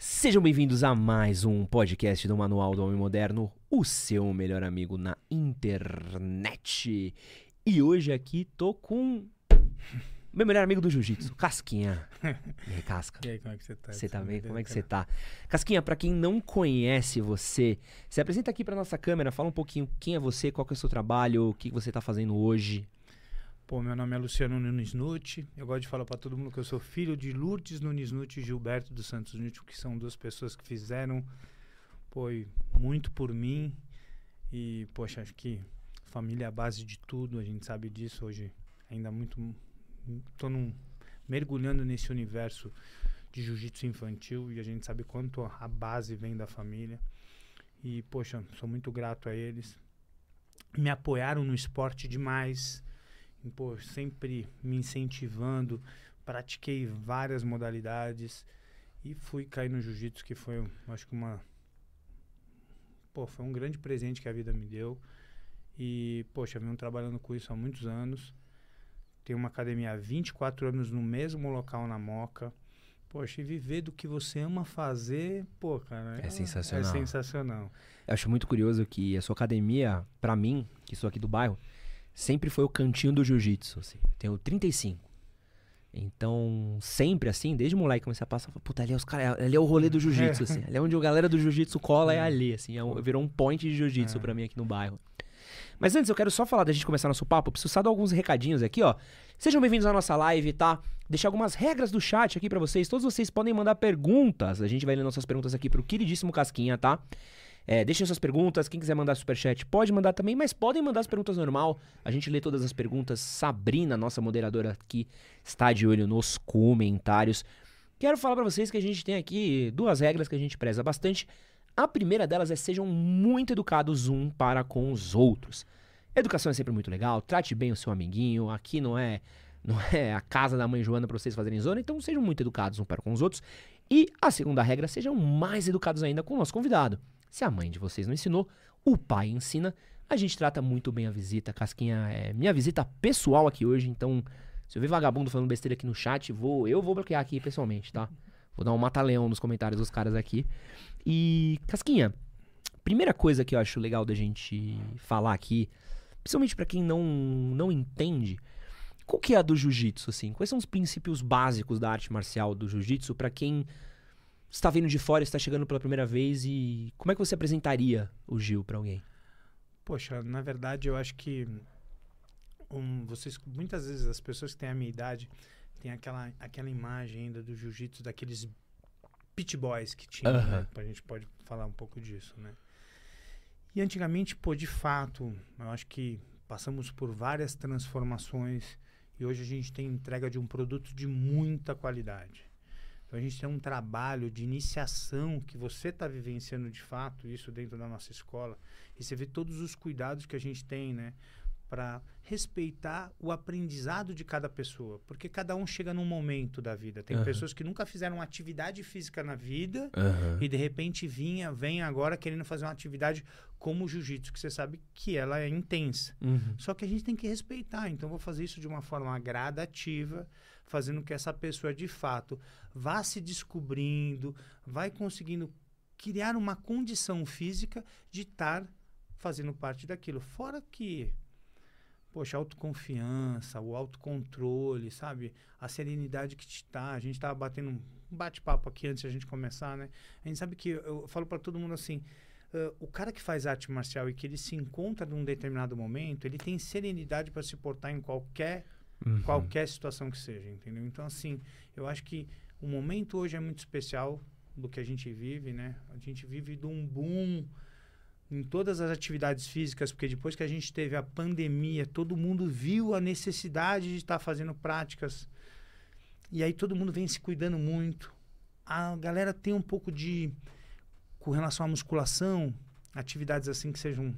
Sejam bem-vindos a mais um podcast do Manual do Homem Moderno, o seu melhor amigo na internet. E hoje aqui tô com meu melhor amigo do jiu-jitsu, Casquinha. E aí, Casca? E aí, como é que você tá? Você tá bem? Como é que você tá? Casquinha, pra quem não conhece você, se apresenta aqui pra nossa câmera, fala um pouquinho quem é você, qual que é o seu trabalho, o que você tá fazendo hoje. Pô, meu nome é Luciano Nunes Nutti. Eu gosto de falar pra todo mundo que eu sou filho de Lourdes Nunes Nutti e Gilberto dos Santos Nutti, que são duas pessoas que fizeram pô, muito por mim. E, poxa, acho que família é a base de tudo, a gente sabe disso hoje. Ainda muito. Tô num, mergulhando nesse universo de jiu-jitsu infantil e a gente sabe quanto a base vem da família. E, poxa, sou muito grato a eles. Me apoiaram no esporte demais pô, sempre me incentivando, pratiquei várias modalidades e fui cair no jiu-jitsu, que foi, acho que uma. Pô, foi um grande presente que a vida me deu. E, poxa, venho trabalhando com isso há muitos anos. Tenho uma academia há 24 anos no mesmo local na Moca. Poxa, e viver do que você ama fazer, pô, cara. É sensacional. É sensacional. Eu acho muito curioso que a sua academia, pra mim, que sou aqui do bairro, sempre foi o cantinho do jiu-jitsu, assim. Tenho 35. Então, sempre assim, desde moleque comecei a passar, puta, ali é os cara, ali é o rolê do jiu-jitsu, assim. Ali é onde a galera do jiu-jitsu cola, é ali, assim. É um- virou um point de jiu-jitsu É. pra mim aqui no bairro. Mas antes, eu quero só falar da gente começar nosso papo. Preciso só dar alguns recadinhos aqui, ó. Sejam bem-vindos à nossa live, tá? Deixar algumas regras do chat aqui pra vocês. Todos vocês podem mandar perguntas. A gente vai ler nossas perguntas aqui pro queridíssimo Casquinha, tá? É, deixem suas perguntas. Quem quiser mandar superchat pode mandar também, mas podem mandar as perguntas normal. A gente lê todas as perguntas. Sabrina, nossa moderadora aqui, está de olho nos comentários. Quero falar pra vocês que a gente tem aqui duas regras que a gente preza bastante. A primeira delas é sejam muito educados um para com os outros. Educação é sempre muito legal, trate bem o seu amiguinho. Aqui não é não é a casa da mãe Joana para vocês fazerem zona, então sejam muito educados um para com os outros. E a segunda regra, sejam mais educados ainda com o nosso convidado. Se a mãe de vocês não ensinou, o pai ensina. A gente trata muito bem a visita. Casquinha é minha visita pessoal aqui hoje, então se eu ver vagabundo falando besteira aqui no chat, vou, eu vou bloquear aqui pessoalmente, tá? Vou dar um mata-leão nos comentários dos caras aqui. E, Casquinha, primeira coisa que eu acho legal da gente falar aqui, principalmente pra quem não, não entende, qual que é a do jiu-jitsu, assim? Quais são os princípios básicos da arte marcial do jiu-jitsu pra quem está vindo de fora, está chegando pela primeira vez e como é que você apresentaria o Gil pra alguém? Poxa, na verdade eu acho que um, vocês muitas vezes as pessoas que têm a minha idade têm aquela, aquela imagem ainda do jiu-jitsu daqueles pit boys que tinham, Aham. né? A gente pode falar um pouco disso, né? E antigamente, pô, de fato, eu acho que passamos por várias transformações e hoje a gente tem entrega de um produto de muita qualidade. Então a gente tem um trabalho de iniciação que você está vivenciando de fato, isso dentro da nossa escola, e você vê todos os cuidados que a gente tem, né? Para respeitar o aprendizado de cada pessoa. Porque cada um chega num momento da vida. Tem Aham. pessoas que nunca fizeram atividade física na vida e de repente vinha, vem agora querendo fazer uma atividade como o jiu-jitsu, que você sabe que ela é intensa. Uhum. Só que a gente tem que respeitar. Então, vou fazer isso de uma forma gradativa, fazendo que essa pessoa, de fato, vá se descobrindo, vai conseguindo criar uma condição física de estar fazendo parte daquilo. Fora que, poxa, a autoconfiança, o autocontrole, sabe? A serenidade que te dá. A gente estava batendo um bate-papo aqui antes da gente começar, né? A gente sabe que eu, eu falo para todo mundo assim. Uh, o cara que faz arte marcial e que ele se encontra num determinado momento, ele tem serenidade para se portar em qualquer Uhum. qualquer situação que seja, entendeu? Então assim, eu acho que o momento hoje é muito especial do que a gente vive, né? A gente vive de um boom em todas as atividades físicas, porque depois que a gente teve a pandemia, todo mundo viu a necessidade de estar fazendo práticas. E aí todo mundo vem se cuidando muito. A galera tem um pouco de com relação à musculação, atividades assim que sejam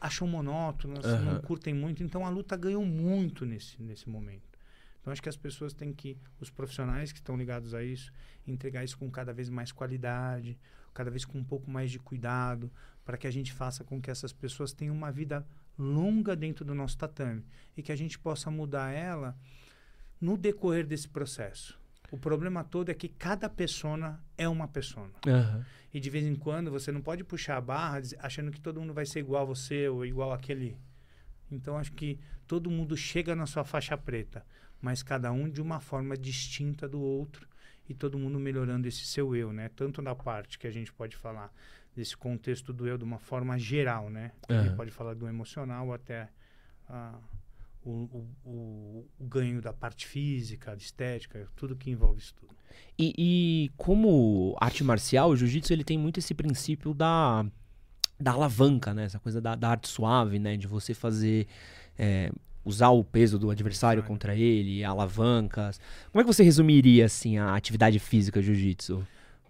acham monótonas, não Aham. curtem muito, então a luta ganhou muito nesse nesse momento. Então acho que as pessoas têm que os profissionais que estão ligados a isso, entregar isso com cada vez mais qualidade, cada vez com um pouco mais de cuidado, para que a gente faça com que essas pessoas tenham uma vida longa dentro do nosso tatame e que a gente possa mudar ela no decorrer desse processo. O problema todo é que cada persona é uma persona. Aham. E de vez em quando você não pode puxar a barra achando que todo mundo vai ser igual a você ou igual aquele. Então acho que todo mundo chega na sua faixa preta, mas cada um de uma forma distinta do outro e todo mundo melhorando esse seu eu, né? Tanto na parte que a gente pode falar desse contexto do eu de uma forma geral, né? A gente pode falar do emocional até o, o, o, o ganho da parte física, da estética, tudo que envolve isso tudo. E, e como arte marcial, o jiu-jitsu ele tem muito esse princípio da, da alavanca, né? Essa coisa da, da arte suave, né? De você fazer. é, usar o peso do adversário contra ele, alavancas. Como é que você resumiria, assim, a atividade física jiu-jitsu?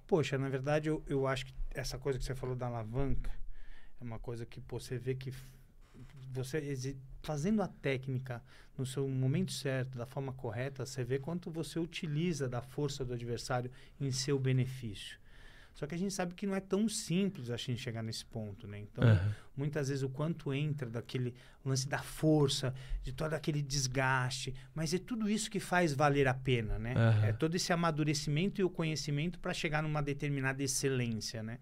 Poxa, na verdade, eu, eu acho que essa coisa que você falou da alavanca é uma coisa que pô, você vê que você fazendo a técnica no seu momento certo, da forma correta, você vê quanto você utiliza da força do adversário em seu benefício. Só que a gente sabe que não é tão simples a gente chegar nesse ponto, né? Então, Aham. muitas vezes o quanto entra daquele lance da força, de todo aquele desgaste, mas é tudo isso que faz valer a pena, né? Aham. É todo esse amadurecimento e o conhecimento para chegar numa determinada excelência, né?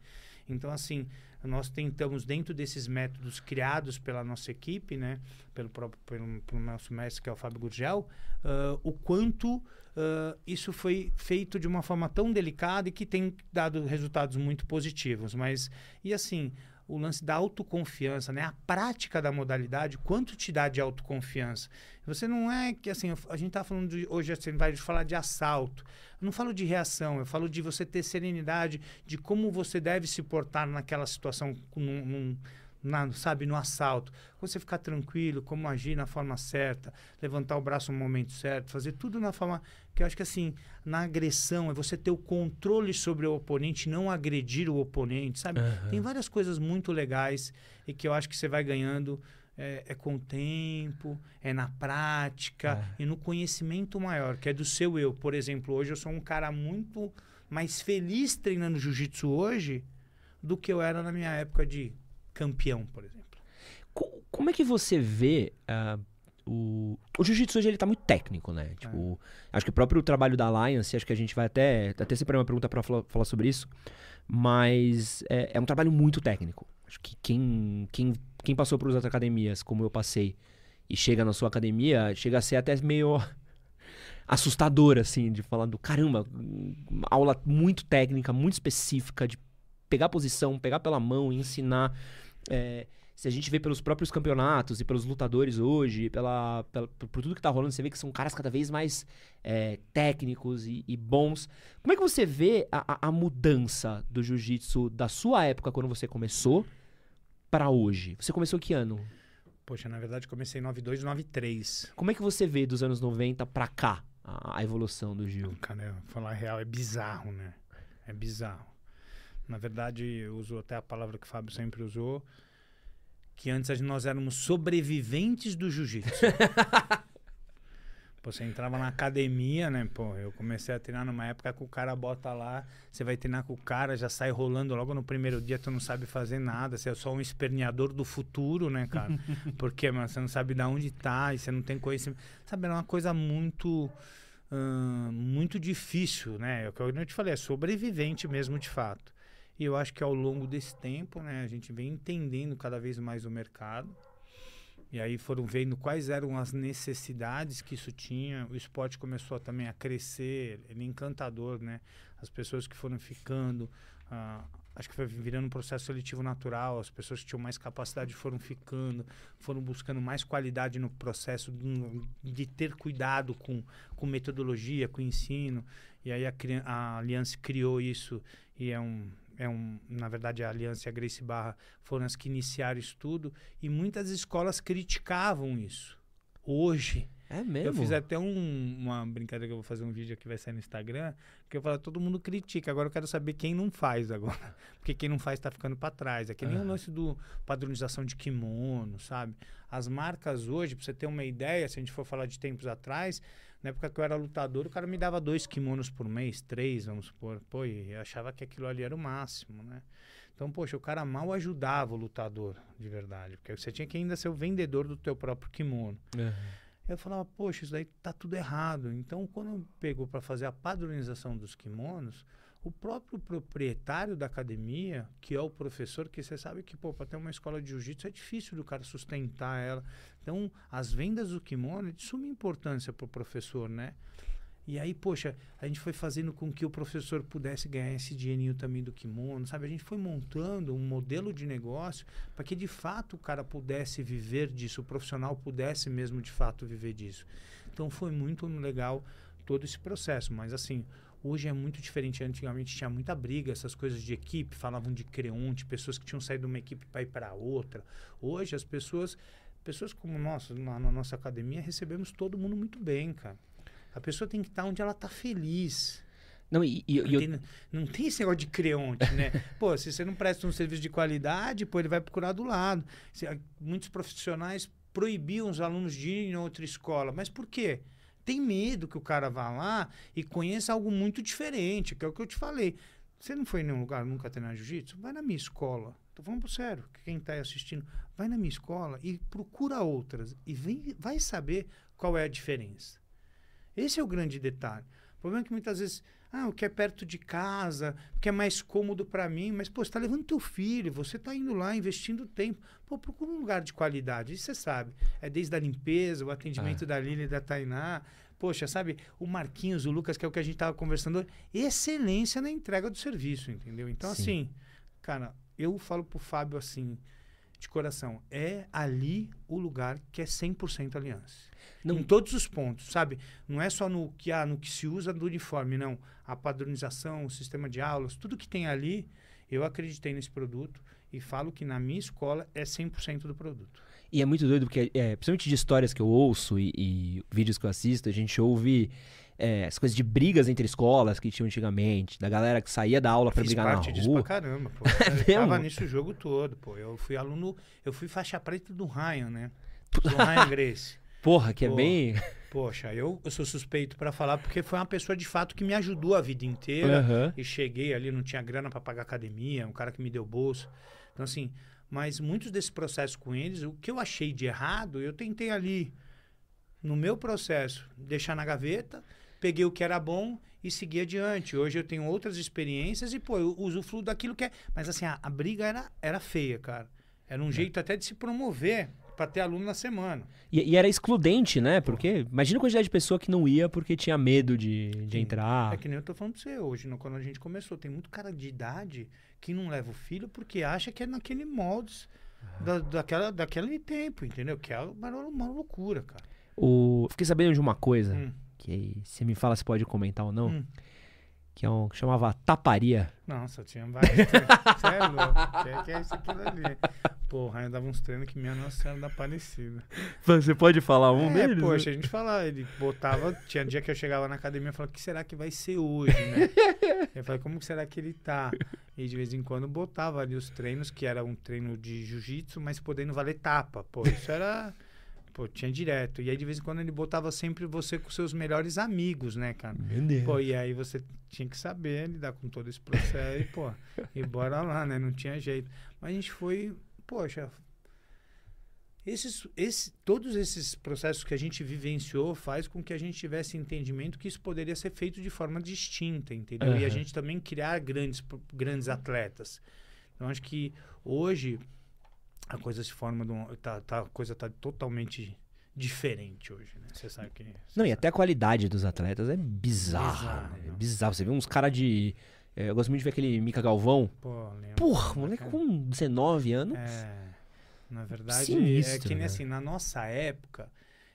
Então, assim, nós tentamos, dentro desses métodos criados pela nossa equipe, né? Pelo próprio pelo, pelo nosso mestre, que é o Fábio Gurgel, ah, o quanto ah, isso foi feito de uma forma tão delicada e que tem dado resultados muito positivos. Mas, e assim, o lance da autoconfiança, né? A prática da modalidade, quanto te dá de autoconfiança? Você não é que assim, a gente tá falando de, hoje assim, vai falar de assalto. Eu não falo de reação, eu falo de você ter serenidade de como você deve se portar naquela situação, num, num- na- sabe, no assalto. Você ficar tranquilo, como agir na forma certa, levantar o braço no momento certo, fazer tudo na forma que eu acho que assim, na agressão é você ter o controle sobre o oponente, não agredir o oponente, sabe? Aham. Tem várias coisas muito legais e que eu acho que você vai ganhando é, é com o tempo, é na prática É. e no conhecimento maior, que é do seu eu. Por exemplo, hoje eu sou um cara muito mais feliz treinando jiu-jitsu hoje do que eu era na minha época de campeão, por exemplo. Co- Como é que você vê ah, o... O jiu-jitsu hoje ele tá muito técnico, né? Tipo, acho que o próprio trabalho da Alliance, acho que a gente vai até... Até separei uma pergunta pra falar, falar sobre isso. Mas é, é um trabalho muito técnico. Acho que quem, quem, quem passou por outras academias, como eu passei, e chega na sua academia, chega a ser até meio assustador, assim, de falar do caramba, aula muito técnica, muito específica, de pegar posição, pegar pela mão, ensinar. É, se a gente vê pelos próprios campeonatos e pelos lutadores hoje, pela, pela- por, por tudo que tá rolando, você vê que são caras cada vez mais é, técnicos e, e bons. Como é que você vê a, a- mudança do jiu-jitsu da sua época, quando você começou, pra hoje? Você começou que ano? Poxa, na verdade comecei em 92, 93. Como é que você vê dos anos 90 pra cá a, a evolução do Gil? Cara, falar real é bizarro, né? É bizarro. Na verdade, eu uso até a palavra que o Fábio sempre usou, que antes nós éramos sobreviventes do jiu-jitsu. Você entrava na academia, né? Pô, eu comecei a treinar numa época que o cara bota lá, você vai treinar com o cara, já sai rolando logo no primeiro dia, tu não sabe fazer nada, você é só um esperneador do futuro, né, cara? Porque, mano, você não sabe de onde tá e você não tem conhecimento. Sabe, era uma coisa muito muito difícil, né? É o que eu te falei, é sobrevivente mesmo de fato. E eu acho que ao longo desse tempo, né, a gente vem entendendo cada vez mais o mercado. E aí foram vendo quais eram as necessidades que isso tinha. O esporte começou também a crescer, ele é encantador, né? As pessoas que foram ficando, ah, acho que foi virando um processo seletivo natural. As pessoas que tinham mais capacidade foram ficando, foram buscando mais qualidade no processo de, de ter cuidado com, com metodologia, com ensino. E aí a, a Aliança criou isso e é um, é um, na verdade a Aliança e a Grace Barra foram as que iniciaram isso tudo e muitas escolas criticavam isso. Hoje, É mesmo? eu fiz até um- uma brincadeira que eu vou fazer um vídeo aqui vai sair no Instagram, que eu falo, todo mundo critica, agora eu quero saber quem não faz agora. Porque quem não faz tá ficando para trás. É que nem o lance do padronização de kimono, sabe? As marcas hoje, pra você ter uma ideia, se a gente for falar de tempos atrás, na época que eu era lutador, o cara me dava dois kimonos por mês, três, vamos supor. Pô, e eu achava que aquilo ali era o máximo, né? Então, poxa, o cara mal ajudava o lutador, de verdade. Porque você tinha que ainda ser o vendedor do teu próprio kimono. Aham. Eu falava, poxa, isso daí tá tudo errado. Então, quando pegou para fazer a padronização dos kimonos, o próprio proprietário da academia, que é o professor, que você sabe que, para ter uma escola de jiu-jitsu é difícil do cara sustentar ela. Então, as vendas do kimono é de suma importância para o professor, né? E aí, poxa, a gente foi fazendo com que o professor pudesse ganhar esse dinheirinho também do kimono, sabe? A gente foi montando um modelo de negócio para que de fato o cara pudesse viver disso, o profissional pudesse mesmo de fato viver disso. Então foi muito legal todo esse processo, mas assim, hoje é muito diferente. Antigamente tinha muita briga, essas coisas de equipe, falavam de creonte, pessoas que tinham saído de uma equipe para ir para outra. Hoje as pessoas, pessoas como nós, na, na nossa academia, recebemos todo mundo muito bem, cara. A pessoa tem que estar onde ela está feliz. Não, e, e, não, eu- tem, não tem esse negócio de creonte, né? pô, se você não presta um serviço de qualidade, pô, ele vai procurar do lado. Se- ah, muitos profissionais proibiam os alunos de irem em outra escola. Mas por quê? Tem medo que o cara vá lá e conheça algo muito diferente, que é o que eu te falei. Você não foi em nenhum lugar nunca treinar jiu-jitsu? Vai na minha escola. Tô falando sério, que quem tá aí assistindo, vai na minha escola e procura outras e vem, vai saber qual é a diferença. Esse é o grande detalhe. O problema é que muitas vezes, ah, o que é perto de casa, o que é mais cômodo para mim, mas, pô, você tá levando teu filho, você tá indo lá, investindo tempo. Pô, procura um lugar de qualidade, isso você sabe. É desde a limpeza, o atendimento da Lili e da Tainá. Poxa, sabe, o Marquinhos, o Lucas, que é o que a gente tava conversando hoje, excelência na entrega do serviço, entendeu? Então, Sim. assim, cara, eu falo pro Fábio assim, de coração, é ali o lugar que é 100% aliança. Não- Em todos os pontos, sabe? Não é só no que, ah, no que se usa do uniforme, não. A padronização, o sistema de aulas, tudo que tem ali, eu acreditei nesse produto e falo que na minha escola é 100% do produto. E é muito doido porque, é, principalmente de histórias que eu ouço e, e vídeos que eu assisto, a gente ouve é, as coisas de brigas entre escolas que tinham antigamente, da galera que saía da aula pra Fiz brigar na parte disso rua. pra caramba, pô. É Eu tava mesmo? nisso o jogo todo, pô. Eu fui aluno, eu fui faixa preta do Ryan, né? Do Ryan Grace. Porra, que é Pô. bem. Poxa, eu, eu sou suspeito pra falar porque foi uma pessoa de fato que me ajudou a vida inteira. Aham. E cheguei ali, não tinha grana pra pagar academia, um cara que me deu bolsa. Então, assim, mas muitos desses processos com eles, o que eu achei de errado, eu tentei ali, no meu processo, deixar na gaveta, peguei o que era bom e segui adiante. Hoje eu tenho outras experiências e, pô, eu usufruo daquilo que é. Mas, assim, a, a briga era, era feia, cara. Era um jeito até de se promover pra ter aluno na semana. E, e era excludente, né? Porque imagina a quantidade de pessoa que não ia porque tinha medo de, de Sim. entrar. É que nem eu tô falando pra você hoje, né? quando a gente começou. Tem muito cara de idade que não leva o filho porque acha que é naquele moldes da, daquela, daquele tempo, entendeu? Que é uma, uma loucura, cara. O... Fiquei sabendo de uma coisa, Hum, que se me fala se pode comentar ou não, hum. que é um que chamava taparia. Nossa, tinha vários treinos. Você é louco. Que é, que é isso aquilo ali. Porra, eu dava uns treinos que minha Nossa Senhora da Aparecida. Você pode falar um é, deles? poxa, a gente falava, ele botava, tinha dia que eu chegava na academia e falava, o que será que vai ser hoje, né? eu falei, como que será que ele tá? E de vez em quando botava ali os treinos, que era um treino de jiu-jitsu, mas podendo valer tapa. Pô, isso era. Pô, tinha direto. E aí de vez em quando ele botava sempre você com seus melhores amigos, né, cara? Meu. Pô, e aí você tinha que saber lidar com todo esse processo e, pô, e bora lá, né? Não tinha jeito. Mas a gente foi, poxa, esses, esse, todos esses processos que a gente vivenciou faz com que a gente tivesse entendimento que isso poderia ser feito de forma distinta, entendeu? E a gente também criar grandes, grandes atletas. Então, acho que hoje a coisa se forma de um, tá, tá, a coisa tá totalmente diferente hoje, né? Você sabe que... você Não, e sabe. até a qualidade dos atletas é bizarra. Bizarro, né? É não. bizarro. Você vê uns caras de. é, eu gosto muito de ver aquele Mica Galvão. Pô, lembro. Porra, moleque com 19 anos. É, na verdade, é Sinistro, que nem né? assim, na nossa época,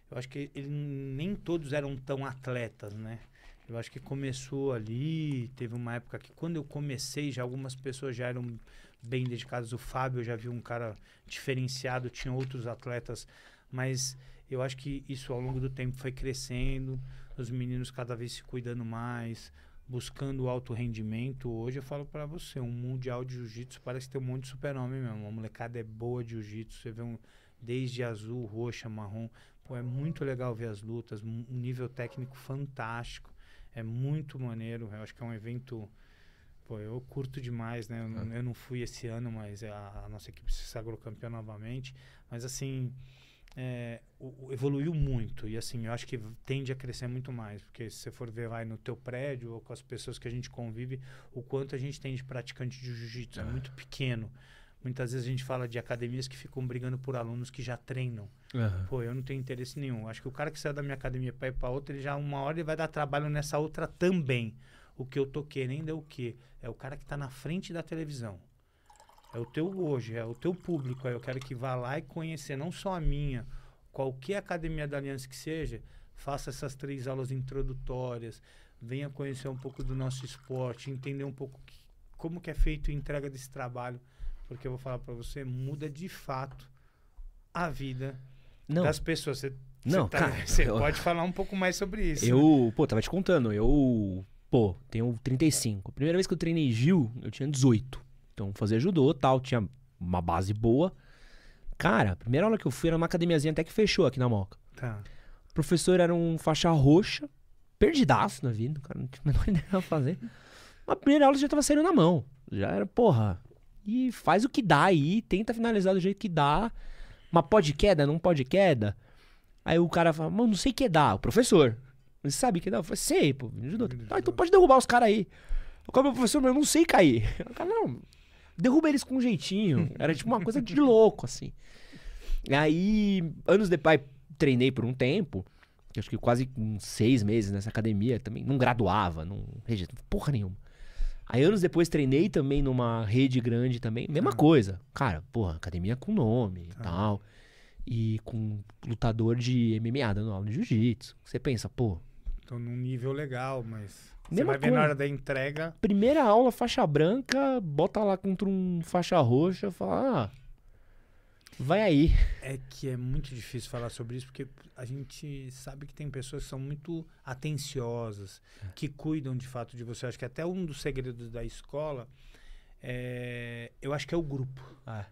eu acho que ele, nem todos eram tão atletas, né? Eu acho que começou ali, teve uma época que quando eu comecei, já algumas pessoas já eram bem dedicadas. O Fábio, eu já vi um cara diferenciado, tinha outros atletas, mas eu acho que isso ao longo do tempo foi crescendo, os meninos cada vez se cuidando mais, buscando alto rendimento. Hoje eu falo pra você, um mundial de jiu-jitsu parece ter um monte de super-homem mesmo. A molecada é boa de jiu-jitsu, você vê um desde azul, roxa, marrom. Pô, é muito legal ver as lutas, um nível técnico fantástico. É muito maneiro. Eu acho que é um evento. Pô, eu curto demais, né? Eu, não- eu não fui esse ano, mas a, a nossa equipe se sagrou campeã novamente. Mas assim, é, o- o- evoluiu muito. E assim, eu acho que tende a crescer muito mais. Porque se você for ver vai no teu prédio ou com as pessoas que a gente convive, o quanto a gente tem de praticante de jiu-jitsu. É muito pequeno. Muitas vezes a gente fala de academias que ficam brigando por alunos que já treinam. Pô, eu não tenho interesse nenhum. Acho que o cara que saiu da minha academia para ir para outra, ele já uma hora ele vai dar trabalho nessa outra também. O que eu tô querendo é o quê? É o cara que tá na frente da televisão. É o teu hoje, é o teu público. Eu quero que vá lá e conhecer não só a minha, qualquer academia da Aliança que seja, faça essas três aulas introdutórias, venha conhecer um pouco do nosso esporte, entender um pouco que- como que é feito a entrega desse trabalho, porque eu vou falar para você, muda de fato a vida Não, das pessoas. Você, Não, você tá- cara, você eu- pode falar um pouco mais sobre isso. né? eu, pô, tava te contando, eu, pô, tenho 35. Primeira vez que eu treinei Gil, eu tinha 18. Então, fazia judô tal, tinha uma base boa. Cara, a primeira aula que eu fui era numa academiazinha até que fechou aqui na Moca. Tá. O professor era um faixa roxa, perdidaço na vida, o cara não tinha a menor ideia do que ia fazer. A primeira aula já tava saindo na mão. Já era, porra. E faz o que dá aí, tenta finalizar do jeito que dá. Mas pode queda, não pode queda. Aí o cara fala, mano, não sei que dá. O professor. Você sabe que dá? Eu falei, sei, pô. me ajudou. Ah, então pode derrubar os caras aí. O cara, professor, mas eu não sei cair. O cara, não, derruba eles com um jeitinho. Era tipo uma coisa de louco, assim. Aí, anos depois, treinei por um tempo. Acho que quase uns seis meses nessa academia também. Não graduava, não registrava porra nenhuma. Aí anos depois treinei também numa rede grande também. Mesma Tá. coisa. Cara, porra, academia com nome e Tá. tal. E com lutador de MMA dando aula de jiu-jitsu. Você pensa, pô, Num nível legal, mas você Mesma vai ver na hora da entrega. primeira aula faixa branca, bota lá contra um faixa roxa, fala, ah, vai aí. É que é muito difícil falar sobre isso, porque a gente sabe que tem pessoas que são muito atenciosas, que cuidam de fato de você. Acho que até um dos segredos da escola, é, eu acho que é o grupo. Ah,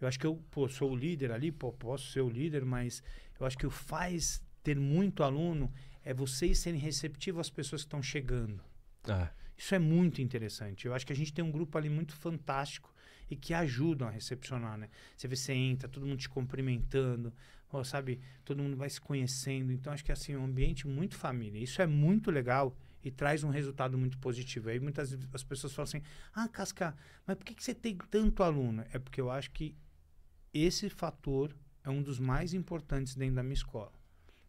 Eu acho que eu pô, sou o líder ali, pô, posso ser o líder, mas eu acho que o faz ter muito aluno é vocês serem receptivos às pessoas que estão chegando. ah. Isso é muito interessante. Eu acho que a gente tem um grupo ali muito fantástico e que ajudam a recepcionar, né? Você vê, você entra, todo mundo te cumprimentando, ó, sabe? Todo mundo vai se conhecendo. Então, acho que assim, é um ambiente muito família. Isso é muito legal e traz um resultado muito positivo. Aí muitas vezes as pessoas falam assim, ah, Casca, mas por que, que você tem tanto aluno? É porque eu acho que esse fator é um dos mais importantes dentro da minha escola.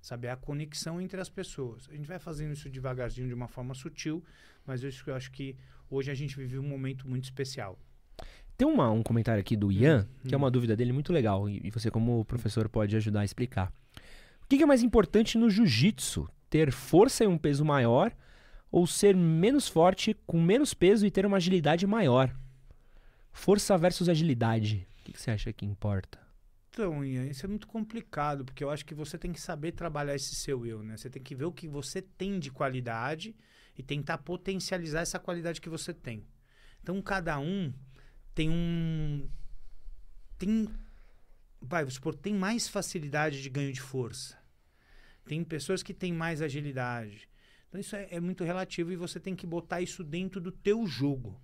Sabe, é a conexão entre as pessoas. A gente vai fazendo isso devagarzinho, de uma forma sutil, mas eu acho, que- eu acho que hoje a gente vive um momento muito especial. Tem uma- um comentário aqui do Ian, que é hum. uma dúvida dele muito legal, e, e você, como professor, pode ajudar a explicar. O que, que é mais importante no jiu-jitsu? Ter força e um peso maior, ou ser menos forte com menos peso e ter uma agilidade maior? Força versus agilidade. O que, que você acha que importa? Então, Ian, isso é muito complicado, porque eu acho que você tem que saber trabalhar esse seu eu, né? Você tem que ver o que você tem de qualidade e tentar potencializar essa qualidade que você tem. Então, cada um tem um. Tem. Vai, vamos supor, tem mais facilidade de ganho de força. Tem pessoas que têm mais agilidade. Então, isso é, é muito relativo e você tem que botar isso dentro do teu jogo.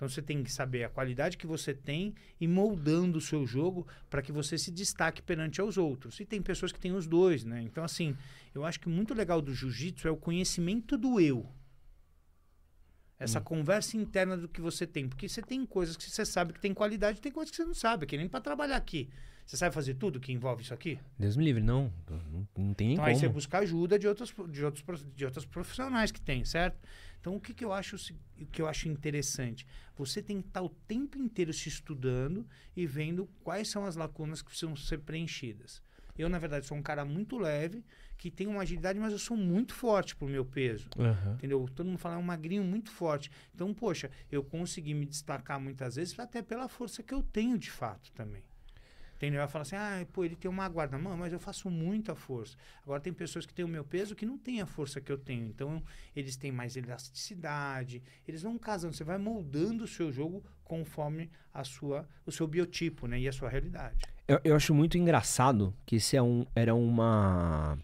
Então você tem que saber a qualidade que você tem e moldando o seu jogo para que você se destaque perante aos outros. E tem pessoas que têm os dois, né? Então assim, eu acho que muito legal do jiu-jitsu é o conhecimento do eu. Essa conversa interna do que você tem, porque você tem coisas que você sabe que tem qualidade, tem coisas que você não sabe, que nem para trabalhar aqui. Você sabe fazer tudo que envolve isso aqui? Deus me livre, não. Não, não tem nem Então aí você como. busca ajuda de outros, de outros, de outros profissionais que tem, certo? Então o que, que eu acho o que eu acho interessante? Você tem que estar o tempo inteiro se estudando e vendo quais são as lacunas que precisam ser preenchidas. Eu, na verdade, sou um cara muito leve, que tem uma agilidade, mas eu sou muito forte pro meu peso. Aham. Entendeu? Todo mundo fala, é um magrinho muito forte. Então, poxa, eu consegui me destacar muitas vezes até pela força que eu tenho de fato também. Entendeu? Vai falar assim, ah, pô, ele tem uma guarda. Mano, mas eu faço muita força. Agora tem pessoas que têm o meu peso que não têm a força que eu tenho. Então, eles têm mais elasticidade. Eles vão casando. Você vai moldando o seu jogo conforme a sua, o seu biotipo, né? E a sua realidade. Eu, eu acho muito engraçado que esse é um, era uma.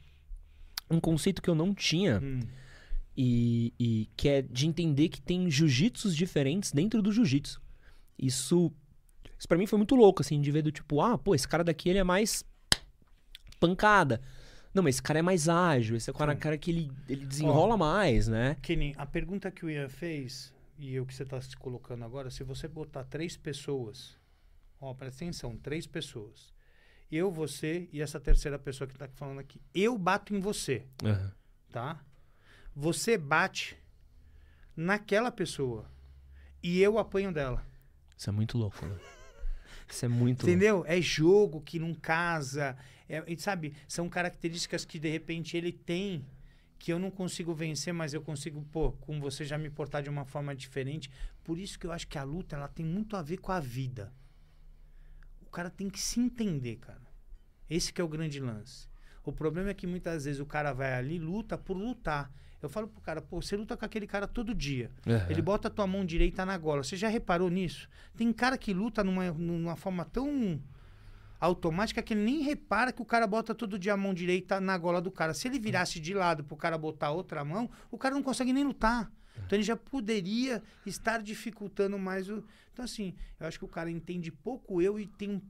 Um conceito que eu não tinha Hum, e, e que é de entender que tem jiu-jitsus diferentes dentro do jiu-jitsu. Isso, isso para mim foi muito louco, assim, de ver do tipo, ah, pô, esse cara daqui ele é mais pancada. Não, mas esse cara é mais ágil, esse é o cara, cara que ele, ele desenrola mais, né? Nem a pergunta que o Ian fez, e o que você está se colocando agora, se você botar três pessoas, ó, presta atenção, três pessoas. Eu, você e essa terceira pessoa que está falando aqui. Eu bato em você, Aham. tá? Você bate naquela pessoa e eu apanho dela. Isso é muito louco, né? Isso é muito. Entendeu? É jogo que não casa. É, sabe, são características que de repente ele tem que eu não consigo vencer, mas eu consigo, pô, com você já me portar de uma forma diferente. Por isso que eu acho que a luta ela tem muito a ver com a vida. O cara tem que se entender, cara. Esse que é o grande lance. O problema é que muitas vezes o cara vai ali luta por lutar. Eu falo pro cara, pô, você luta com aquele cara todo dia. Aham. Ele bota a tua mão direita na gola. Você já reparou nisso? Tem cara que luta numa, numa forma tão automática que ele nem repara que o cara bota todo dia a mão direita na gola do cara. Se ele virasse de lado pro cara botar outra mão, o cara não consegue nem lutar. Então ele já poderia estar dificultando mais o. Então, assim, eu acho que o cara entende pouco eu e tem,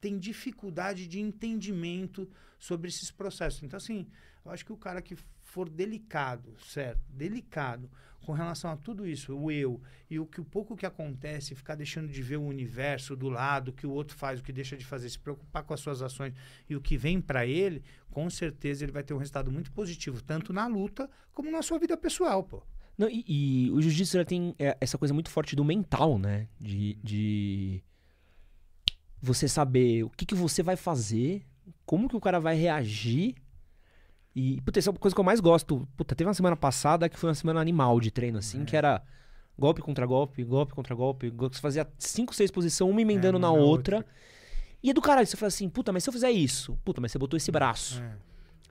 tem dificuldade de entendimento sobre esses processos. Então, assim, eu acho que o cara que for delicado, certo? Delicado com relação a tudo isso, o eu e o que o pouco que acontece, ficar deixando de ver o universo do lado, o que o outro faz, o que deixa de fazer, se preocupar com as suas ações e o que vem para ele, com certeza ele vai ter um resultado muito positivo, tanto na luta como na sua vida pessoal, pô. Não, e, e o jiu-jitsu tem é, essa coisa muito forte do mental, né? De, de você saber o que, que você vai fazer, como que o cara vai reagir. E, puta, essa é uma coisa que eu mais gosto. Puta, teve uma semana passada que foi uma semana animal de treino, assim, que era golpe contra golpe, golpe contra golpe. go- Você fazia cinco, seis posições, uma emendando É, na na outra. E é do caralho, você fala assim, puta, mas se eu fizer isso, puta, mas você botou esse braço. É.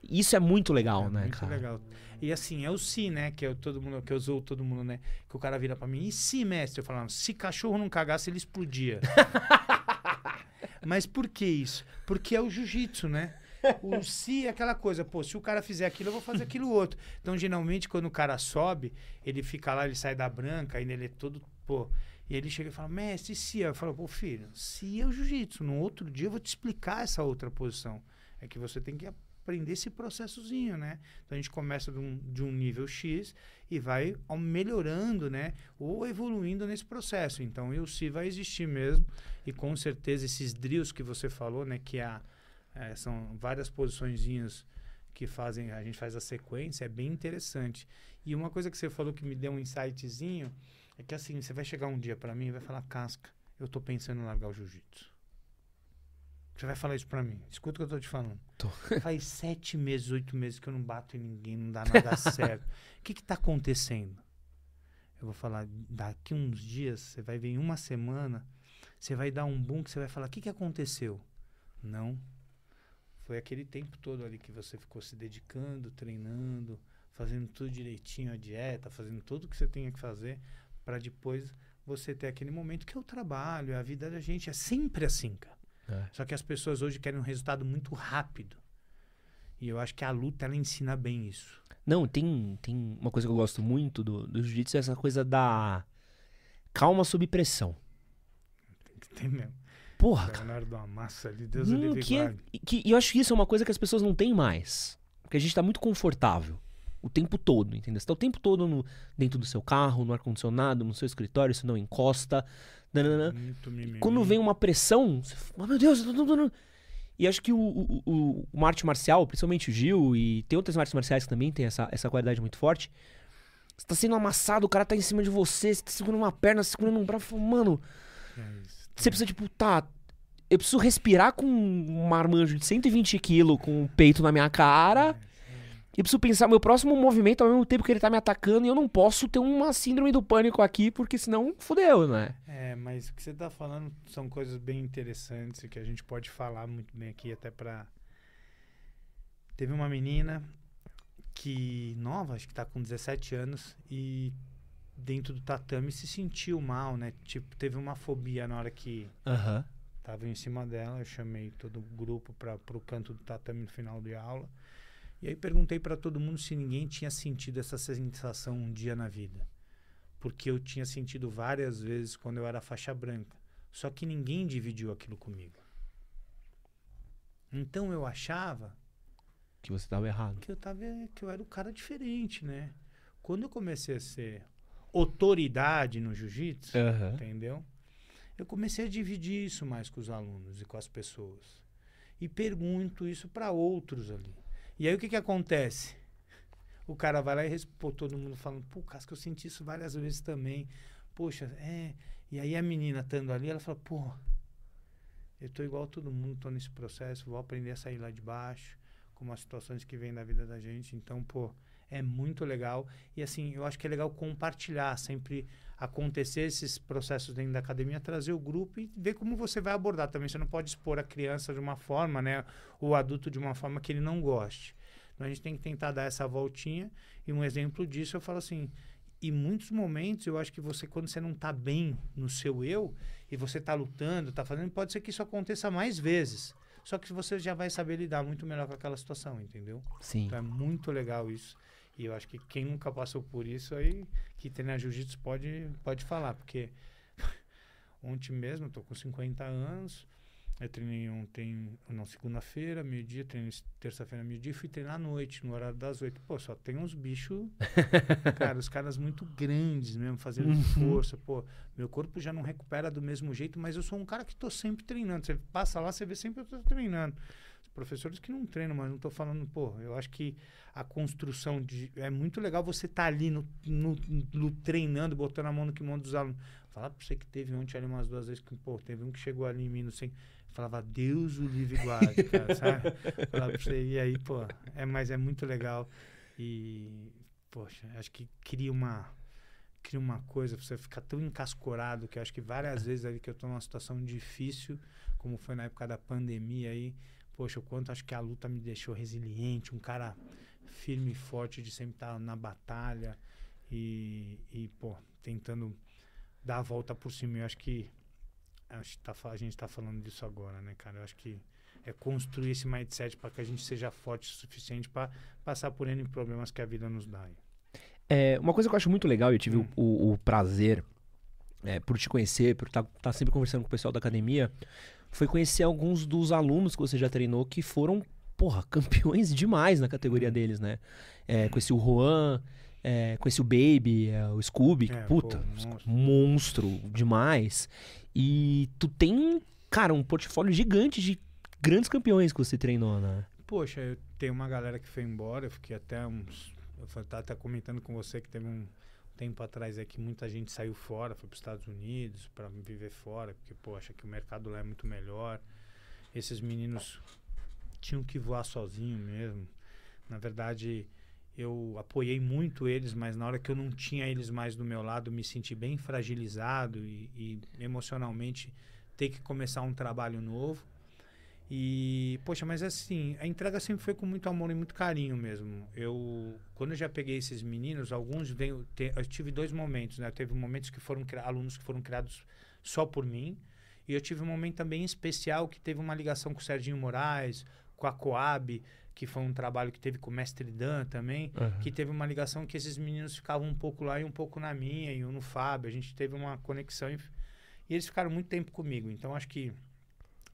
Isso é muito legal, É né, muito cara? legal. E assim, é o se, né? Que é todo mundo, que eu usou todo mundo, né? Que o cara vira pra mim, e se, mestre? Eu falava, se cachorro não cagasse, ele explodia. Mas por que isso? Porque é o jiu-jitsu, né? O se é aquela coisa, pô, se o cara fizer aquilo, eu vou fazer aquilo outro. Então, geralmente, quando o cara sobe, ele fica lá, ele sai da branca, ainda ele é todo, pô. E ele chega e fala, mestre, se? Eu falo, pô, filho, se é o jiu-jitsu. No outro dia eu vou te explicar essa outra posição. É que você tem que aprender esse processozinho, né? Então a gente começa de um, de um nível X e vai melhorando, né? Ou evoluindo nesse processo. Então o se vai existir mesmo. E com certeza esses drills que você falou, né? Que é a- é, são várias posiçõezinhas que fazem, a gente faz a sequência, é bem interessante. E uma coisa que você falou que me deu um insightzinho é que assim, você vai chegar um dia pra mim e vai falar, Casca, eu tô pensando em largar o jiu-jitsu. Você vai falar isso pra mim. Escuta o que eu tô te falando. Tô. Faz sete meses, oito meses que eu não bato em ninguém, não dá nada certo. O que que tá acontecendo? Eu vou falar, daqui uns dias, você vai ver em uma semana, você vai dar um boom que você vai falar, o que que aconteceu? Não. Foi aquele tempo todo ali que você ficou se dedicando, treinando, fazendo tudo direitinho, a dieta, fazendo tudo que você tinha que fazer, para depois você ter aquele momento que é o trabalho, a vida da gente. É sempre assim, cara. É. Só que as pessoas hoje querem um resultado muito rápido. E eu acho que a luta, ela ensina bem isso. Não, tem, tem uma coisa que eu gosto muito do, do jiu-jitsu, é essa coisa da calma sob pressão. Tem mesmo. Porra, cara. Leonardo Amassa ali, Deus Hum, e que, é, que, e eu acho que isso é uma coisa que as pessoas não têm mais. Porque a gente tá muito confortável. O tempo todo, entendeu? Você tá o tempo todo no, dentro do seu carro, no ar-condicionado, no seu escritório, você não encosta. nananã. Muito mimimi. Quando vem uma pressão, você fala, oh, meu Deus, e acho que o, o, o, uma arte marcial, principalmente o Gil, e tem outras artes marciais que também tem essa, essa qualidade muito forte. Você tá sendo amassado, o cara tá em cima de você, você tá segurando uma perna, segurando um braço, mano, É isso. Você precisa, tipo, tá. Eu preciso respirar com um marmanjo de 120 quilos com o peito na minha cara. E preciso pensar meu próximo movimento ao mesmo tempo que ele tá me atacando. E eu não posso ter uma síndrome do pânico aqui, porque senão fudeu, né? É, mas o que você tá falando são coisas bem interessantes e que a gente pode falar muito bem aqui, até pra. Teve uma menina que, nova, acho que tá com 17 anos, e dentro do tatame se sentiu mal, né? Tipo, teve uma fobia na hora que Aham. Tava em cima dela, eu chamei todo o grupo para pro canto do tatame no final de aula. E aí perguntei para todo mundo se ninguém tinha sentido essa sensação um dia na vida. Porque eu tinha sentido várias vezes quando eu era faixa branca. Só que ninguém dividiu aquilo comigo. Então eu achava Que você tava errado. que eu tava que eu era o cara diferente, né? Quando eu comecei a ser autoridade no jiu-jitsu, Aham. entendeu? Eu comecei a dividir isso mais com os alunos e com as pessoas. E pergunto isso para outros ali. E aí o que que acontece? O cara vai lá e responde, todo mundo falando, pô, Casca, eu senti isso várias vezes também. Poxa, é. E aí a menina estando ali, ela fala, pô, eu tô igual todo mundo, tô nesse processo, vou aprender a sair lá de baixo, com as situações que vêm da vida da gente. Então, pô, é muito legal. E assim, eu acho que é legal compartilhar, sempre acontecer esses processos dentro da academia, trazer o grupo e ver como você vai abordar também. Você não pode expor a criança de uma forma, né? O adulto de uma forma que ele não goste. Então a gente tem que tentar dar essa voltinha. E um exemplo disso eu falo assim. Em muitos momentos, eu acho que você, quando você não está bem no seu eu, e você está lutando, está fazendo, pode ser que isso aconteça mais vezes. Só que você já vai saber lidar muito melhor com aquela situação, entendeu? Sim. Então é muito legal isso. E eu acho que quem nunca passou por isso aí, que treina jiu-jitsu, pode, pode falar. Porque ontem mesmo, tô com 50 anos, eu treinei ontem, não, segunda-feira, meio-dia, treinei terça-feira, meio-dia, e fui treinar à noite, no horário das oito. Pô, só tem uns bichos, cara, os caras muito grandes mesmo, fazendo Uhum. força. Pô, meu corpo já não recupera do mesmo jeito, mas eu sou um cara que tô sempre treinando. Você passa lá, você vê sempre eu tô treinando. Professores que não treinam, mas não tô falando, pô, eu acho que a construção de. É muito legal você estar ali no, no, no treinando, botando a mão no kimono dos alunos. Falar pra você que teve ontem ali umas duas vezes que, pô, teve um que chegou ali em mim, não sei. Falava, Deus o livre guarde, cara, sabe? Falava pra você, e aí, pô, é, mas é muito legal. E, poxa, acho que cria uma. Cria uma coisa, você fica tão encascorado que acho que várias vezes ali que eu tô numa situação difícil, como foi na época da pandemia aí, poxa, o quanto acho que a luta me deixou resiliente, um cara firme e forte de sempre estar na batalha e, e pô, tentando dar a volta por cima. Eu acho que acho que tá, a gente está falando disso agora, né, cara? Eu acho que é construir esse mindset para que a gente seja forte o suficiente para passar por N problemas que a vida nos dá. É, uma coisa que eu acho muito legal, e eu tive Hum. o- o prazer é, por te conhecer, por estar sempre conversando com o pessoal da academia, foi conhecer alguns dos alunos que você já treinou que foram, porra, campeões demais na categoria deles, né? É, conheci o Juan, é, conheci o Baby, é, o Scooby, É, puta, pô, monstro. monstro demais. E tu tem, cara, um portfólio gigante de grandes campeões que você treinou, né? Poxa, eu tenho uma galera que foi embora, eu fiquei até uns. Eu tava até comentando com você que teve um tempo atrás aí que muita gente saiu fora, foi para os Estados Unidos para viver fora, porque, pô, acha que o mercado lá é muito melhor. Esses meninos tinham que voar sozinho mesmo. Na verdade, eu apoiei muito eles, mas na hora que eu não tinha eles mais do meu lado, me senti bem fragilizado e, e emocionalmente ter que começar um trabalho novo. E, poxa, mas assim, a entrega sempre foi com muito amor e muito carinho mesmo. Eu, quando eu já peguei esses meninos, alguns veio, te, eu tive dois momentos, né? Teve momentos que foram alunos que foram criados só por mim, e eu tive um momento também especial que teve uma ligação com o Serginho Moraes, com a Coab, que foi um trabalho que teve com o Mestre Dan também, que teve uma ligação que esses meninos ficavam um pouco lá e um pouco na minha, e um no Fábio. A gente teve uma conexão e, e eles ficaram muito tempo comigo. Então, acho que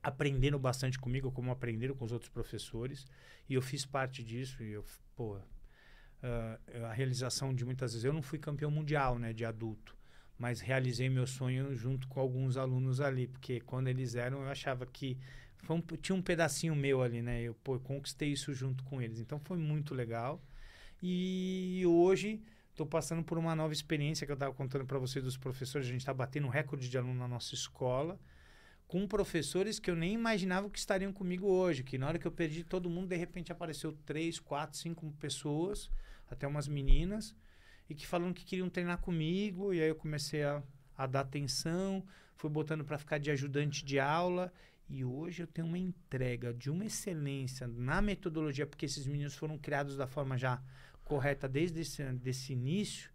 aprenderam bastante comigo, como aprenderam com os outros professores. E eu fiz parte disso. E eu, pô, ah, a realização de muitas vezes. Eu não fui campeão mundial, né, de adulto. Mas realizei meu sonho junto com alguns alunos ali. Porque quando eles eram, eu achava que. um- tinha um pedacinho meu ali, né? Eu pô, conquistei isso junto com eles. Então foi muito legal. E hoje estou passando por uma nova experiência que eu estava contando para você dos professores. A gente está batendo um recorde de aluno na nossa escola com professores que eu nem imaginava que estariam comigo hoje. Que na hora que eu perdi todo mundo, de repente apareceu três, quatro, cinco pessoas, até umas meninas, e que falaram que queriam treinar comigo. E aí eu comecei a, a dar atenção, fui botando para ficar de ajudante de aula. E hoje eu tenho uma entrega de uma excelência na metodologia, porque esses meninos foram criados da forma já correta desde esse desse início.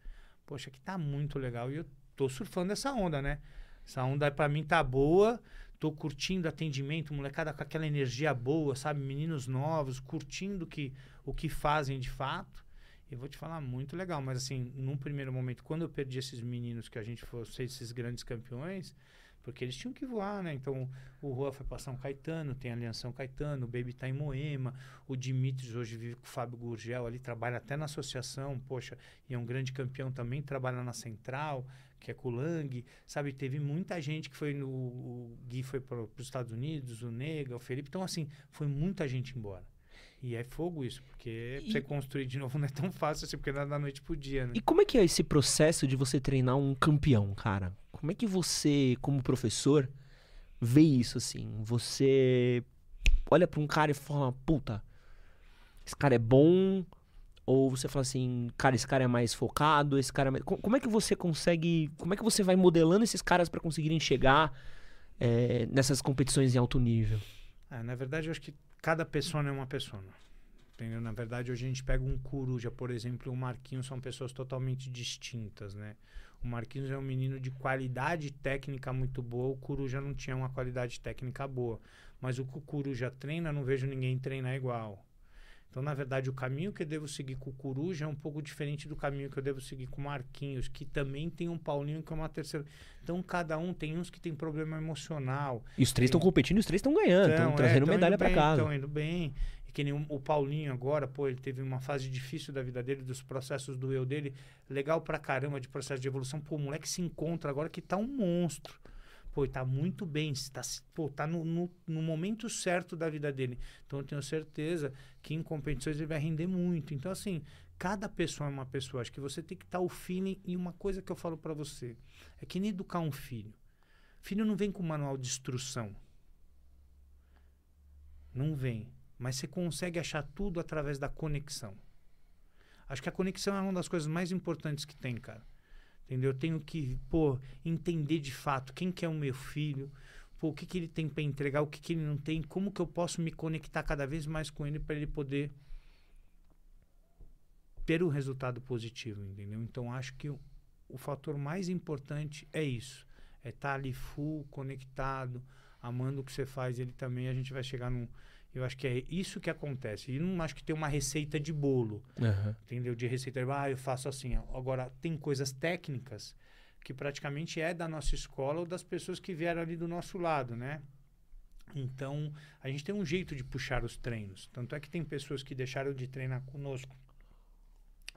Poxa, que tá muito legal. E eu tô surfando essa onda, né? Essa onda para mim tá boa. Tô curtindo atendimento, molecada com aquela energia boa, sabe? Meninos novos, curtindo que, o que fazem de fato. E vou te falar, muito legal. Mas assim, num primeiro momento, quando eu perdi esses meninos que a gente fosse esses grandes campeões, Porque eles tinham que voar, né? Então, o Rua foi para São Caetano, tem a Aliança Caetano, o Baby tá em Moema, o Dimitris hoje vive com o Fábio Gurgel ali, trabalha até na associação, poxa, e é um grande campeão também, trabalha na Central, que é com o Lang, sabe? Teve muita gente que foi no... O Gui foi para os Estados Unidos, o Nega, o Felipe, então assim, foi muita gente embora. E é fogo isso, porque E- você construir de novo não é tão fácil assim, porque não é da noite pro dia, né? E como é que é esse processo de você treinar um campeão, cara? Como é que você, como professor, vê isso assim? Você olha pra um cara e fala, puta, esse cara é bom? Ou você fala assim, cara, esse cara é mais focado, esse cara é mais... Co- Como é que você consegue... Como é que você vai modelando esses caras pra conseguirem chegar é, nessas competições em alto nível? Ah, na verdade, eu acho que cada pessoa é uma pessoa. Entendeu? Na verdade, hoje a gente pega um coruja, por exemplo, e o Marquinhos são pessoas totalmente distintas, né? O Marquinhos é um menino de qualidade técnica muito boa, o Coruja não tinha uma qualidade técnica boa. Mas o que o Coruja treina, não vejo ninguém treinar igual. Então, na verdade, o caminho que eu devo seguir com o Coruja é um pouco diferente do caminho que eu devo seguir com o Marquinhos, que também tem um Paulinho que é uma terceira. Então, cada um tem uns que tem problema emocional, E os três estão competindo e os três estão ganhando, estão é, trazendo medalha bem, casa. Estão indo bem. E que nem o, Paulinho agora, pô, ele teve uma fase difícil da vida dele, dos processos do eu dele. Legal pra caramba de processo de evolução. Pô, o moleque se encontra agora que tá um monstro. Pô, tá muito bem, tá, pô, tá no, no, no momento certo da vida dele. Então eu tenho certeza que em competições ele vai render muito. Então, assim, cada pessoa é uma pessoa. Acho que você tem que estar o feeling. E uma coisa que eu falo pra você é que nem educar um filho. Filho não vem com manual de instrução. Não vem. Mas você consegue achar tudo através da conexão. Acho que a conexão é uma das coisas mais importantes que tem, cara. Entendeu? Eu tenho que, pô, entender de fato quem que é o meu filho, pô, o que, que ele tem para entregar, o que, que ele não tem, como que eu posso me conectar cada vez mais com ele para ele poder ter um resultado positivo, entendeu? Então acho que o, o fator mais importante é isso. É estar ali full, conectado, amando o que você faz, ele também, a gente vai chegar num. Eu acho que é isso que acontece. E não acho que tem uma receita de bolo, Aham. entendeu? De receita, ah, eu faço assim. Agora, tem coisas técnicas que praticamente é da nossa escola ou das pessoas que vieram ali do nosso lado, né? Então, a gente tem um jeito de puxar os treinos. Tanto é que tem pessoas que deixaram de treinar conosco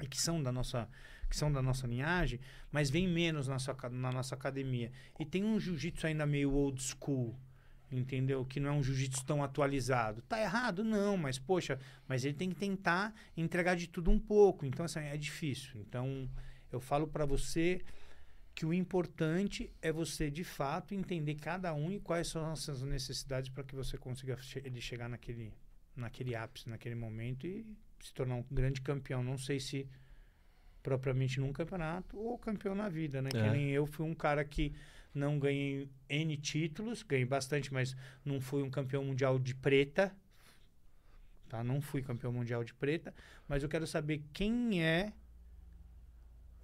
e que são da nossa que são da nossa linhagem, mas vem menos na nossa, na nossa academia. E tem um jiu-jitsu ainda meio old school, entendeu? Que não é um jiu-jitsu tão atualizado. Tá errado? Não, mas poxa, mas ele tem que tentar entregar de tudo um pouco. Então, assim, é difícil. Então, eu falo para você que o importante é você, de fato, entender cada um e quais são as suas necessidades para que você consiga che ele chegar naquele, naquele ápice, naquele momento e se tornar um grande campeão. Não sei se propriamente num campeonato ou campeão na vida, né? É. Que nem eu fui um cara que não ganhei N títulos, ganhei bastante, mas não fui um campeão mundial de preta. Tá? Não fui campeão mundial de preta, mas eu quero saber quem é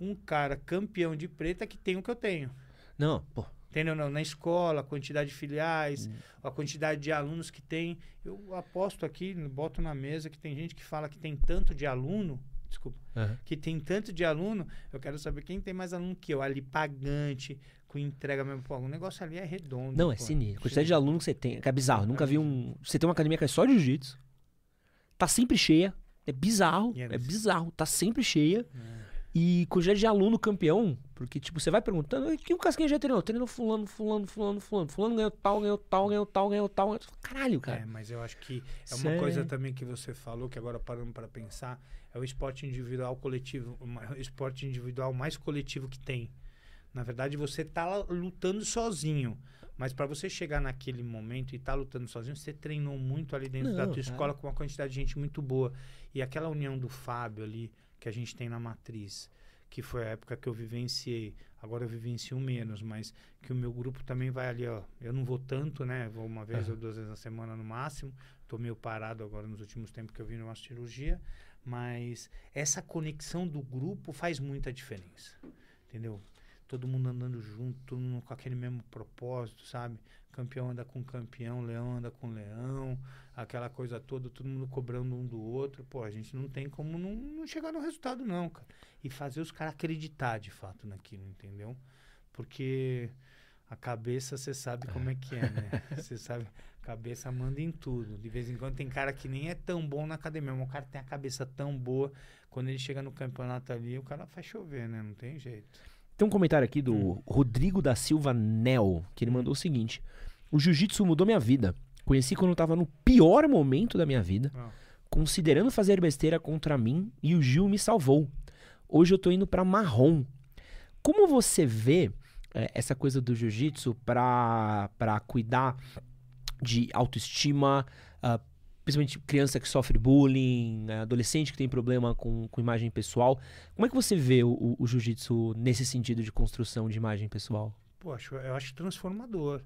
um cara campeão de preta que tem o que eu tenho. Não, pô. Entendeu? Não, na escola, a quantidade de filiais, a quantidade de alunos que tem. Eu aposto aqui, boto na mesa que tem gente que fala que tem tanto de aluno. Desculpa. Aham. Que tem tanto de aluno. Eu quero saber quem tem mais aluno que eu. Ali pagante, com entrega mesmo. Pô, o negócio ali é redondo. Não, é pô. sinistro. A quantidade de aluno que você tem, que é bizarro. Nunca vi um. Você tem uma academia que é só de jiu-jitsu. Tá sempre cheia. É bizarro. É É bizarro. Tá sempre cheia. E quantidade de aluno campeão. Porque, tipo, você vai perguntando, "E que o Casquinha já treinou? Treinou fulano, fulano, fulano, fulano. Fulano ganhou tal, ganhou tal, ganhou tal, ganhou tal. ganhou tal. Caralho, É, cara. mas eu acho que é uma Sério? coisa também que você falou, que agora parando para pensar, é o esporte individual coletivo, o o esporte individual mais coletivo que tem. Na verdade, você tá lutando sozinho. Mas para você chegar naquele momento e estar tá lutando sozinho, você treinou muito ali dentro da Não, tua cara. escola com uma quantidade de gente muito boa. E aquela união do Fábio ali, que a gente tem na matriz, que foi a época que eu vivenciei. Agora eu vivencio menos, mas que o meu grupo também vai ali, ó. Eu não vou tanto, né? Vou uma vez ou duas vezes na semana no máximo. Tô meio parado agora nos últimos tempos que eu vim numa cirurgia. Mas essa conexão do grupo faz muita diferença. Entendeu? Todo mundo andando junto, todo mundo com aquele mesmo propósito, sabe? Campeão anda com campeão, leão anda com leão, aquela coisa toda, todo mundo cobrando um do outro. Pô, a gente não tem como não, não chegar no resultado, não, cara. E fazer os caras acreditar de fato naquilo, entendeu? Porque a cabeça você sabe como é que é, né? Você sabe, a cabeça manda em tudo. De vez em quando tem cara que nem é tão bom na academia, mas o cara tem a cabeça tão boa, quando ele chega no campeonato ali, o cara faz chover, né? Não tem jeito. Tem um comentário aqui do Hum. Rodrigo da Silva Nel, que ele mandou o seguinte: O jiu-jitsu mudou minha vida. Conheci quando eu tava no pior momento da minha vida, Ó. considerando fazer besteira contra mim, e o Gil me salvou. Hoje eu tô indo pra marrom. Como você vê é, essa coisa do jiu-jitsu pra, pra cuidar de autoestima, ah, principalmente criança que sofre bullying, né, adolescente que tem problema com, com imagem pessoal? Como é que você vê o, o- jiu-jitsu nesse sentido de construção de imagem pessoal? Acho- eu acho transformador.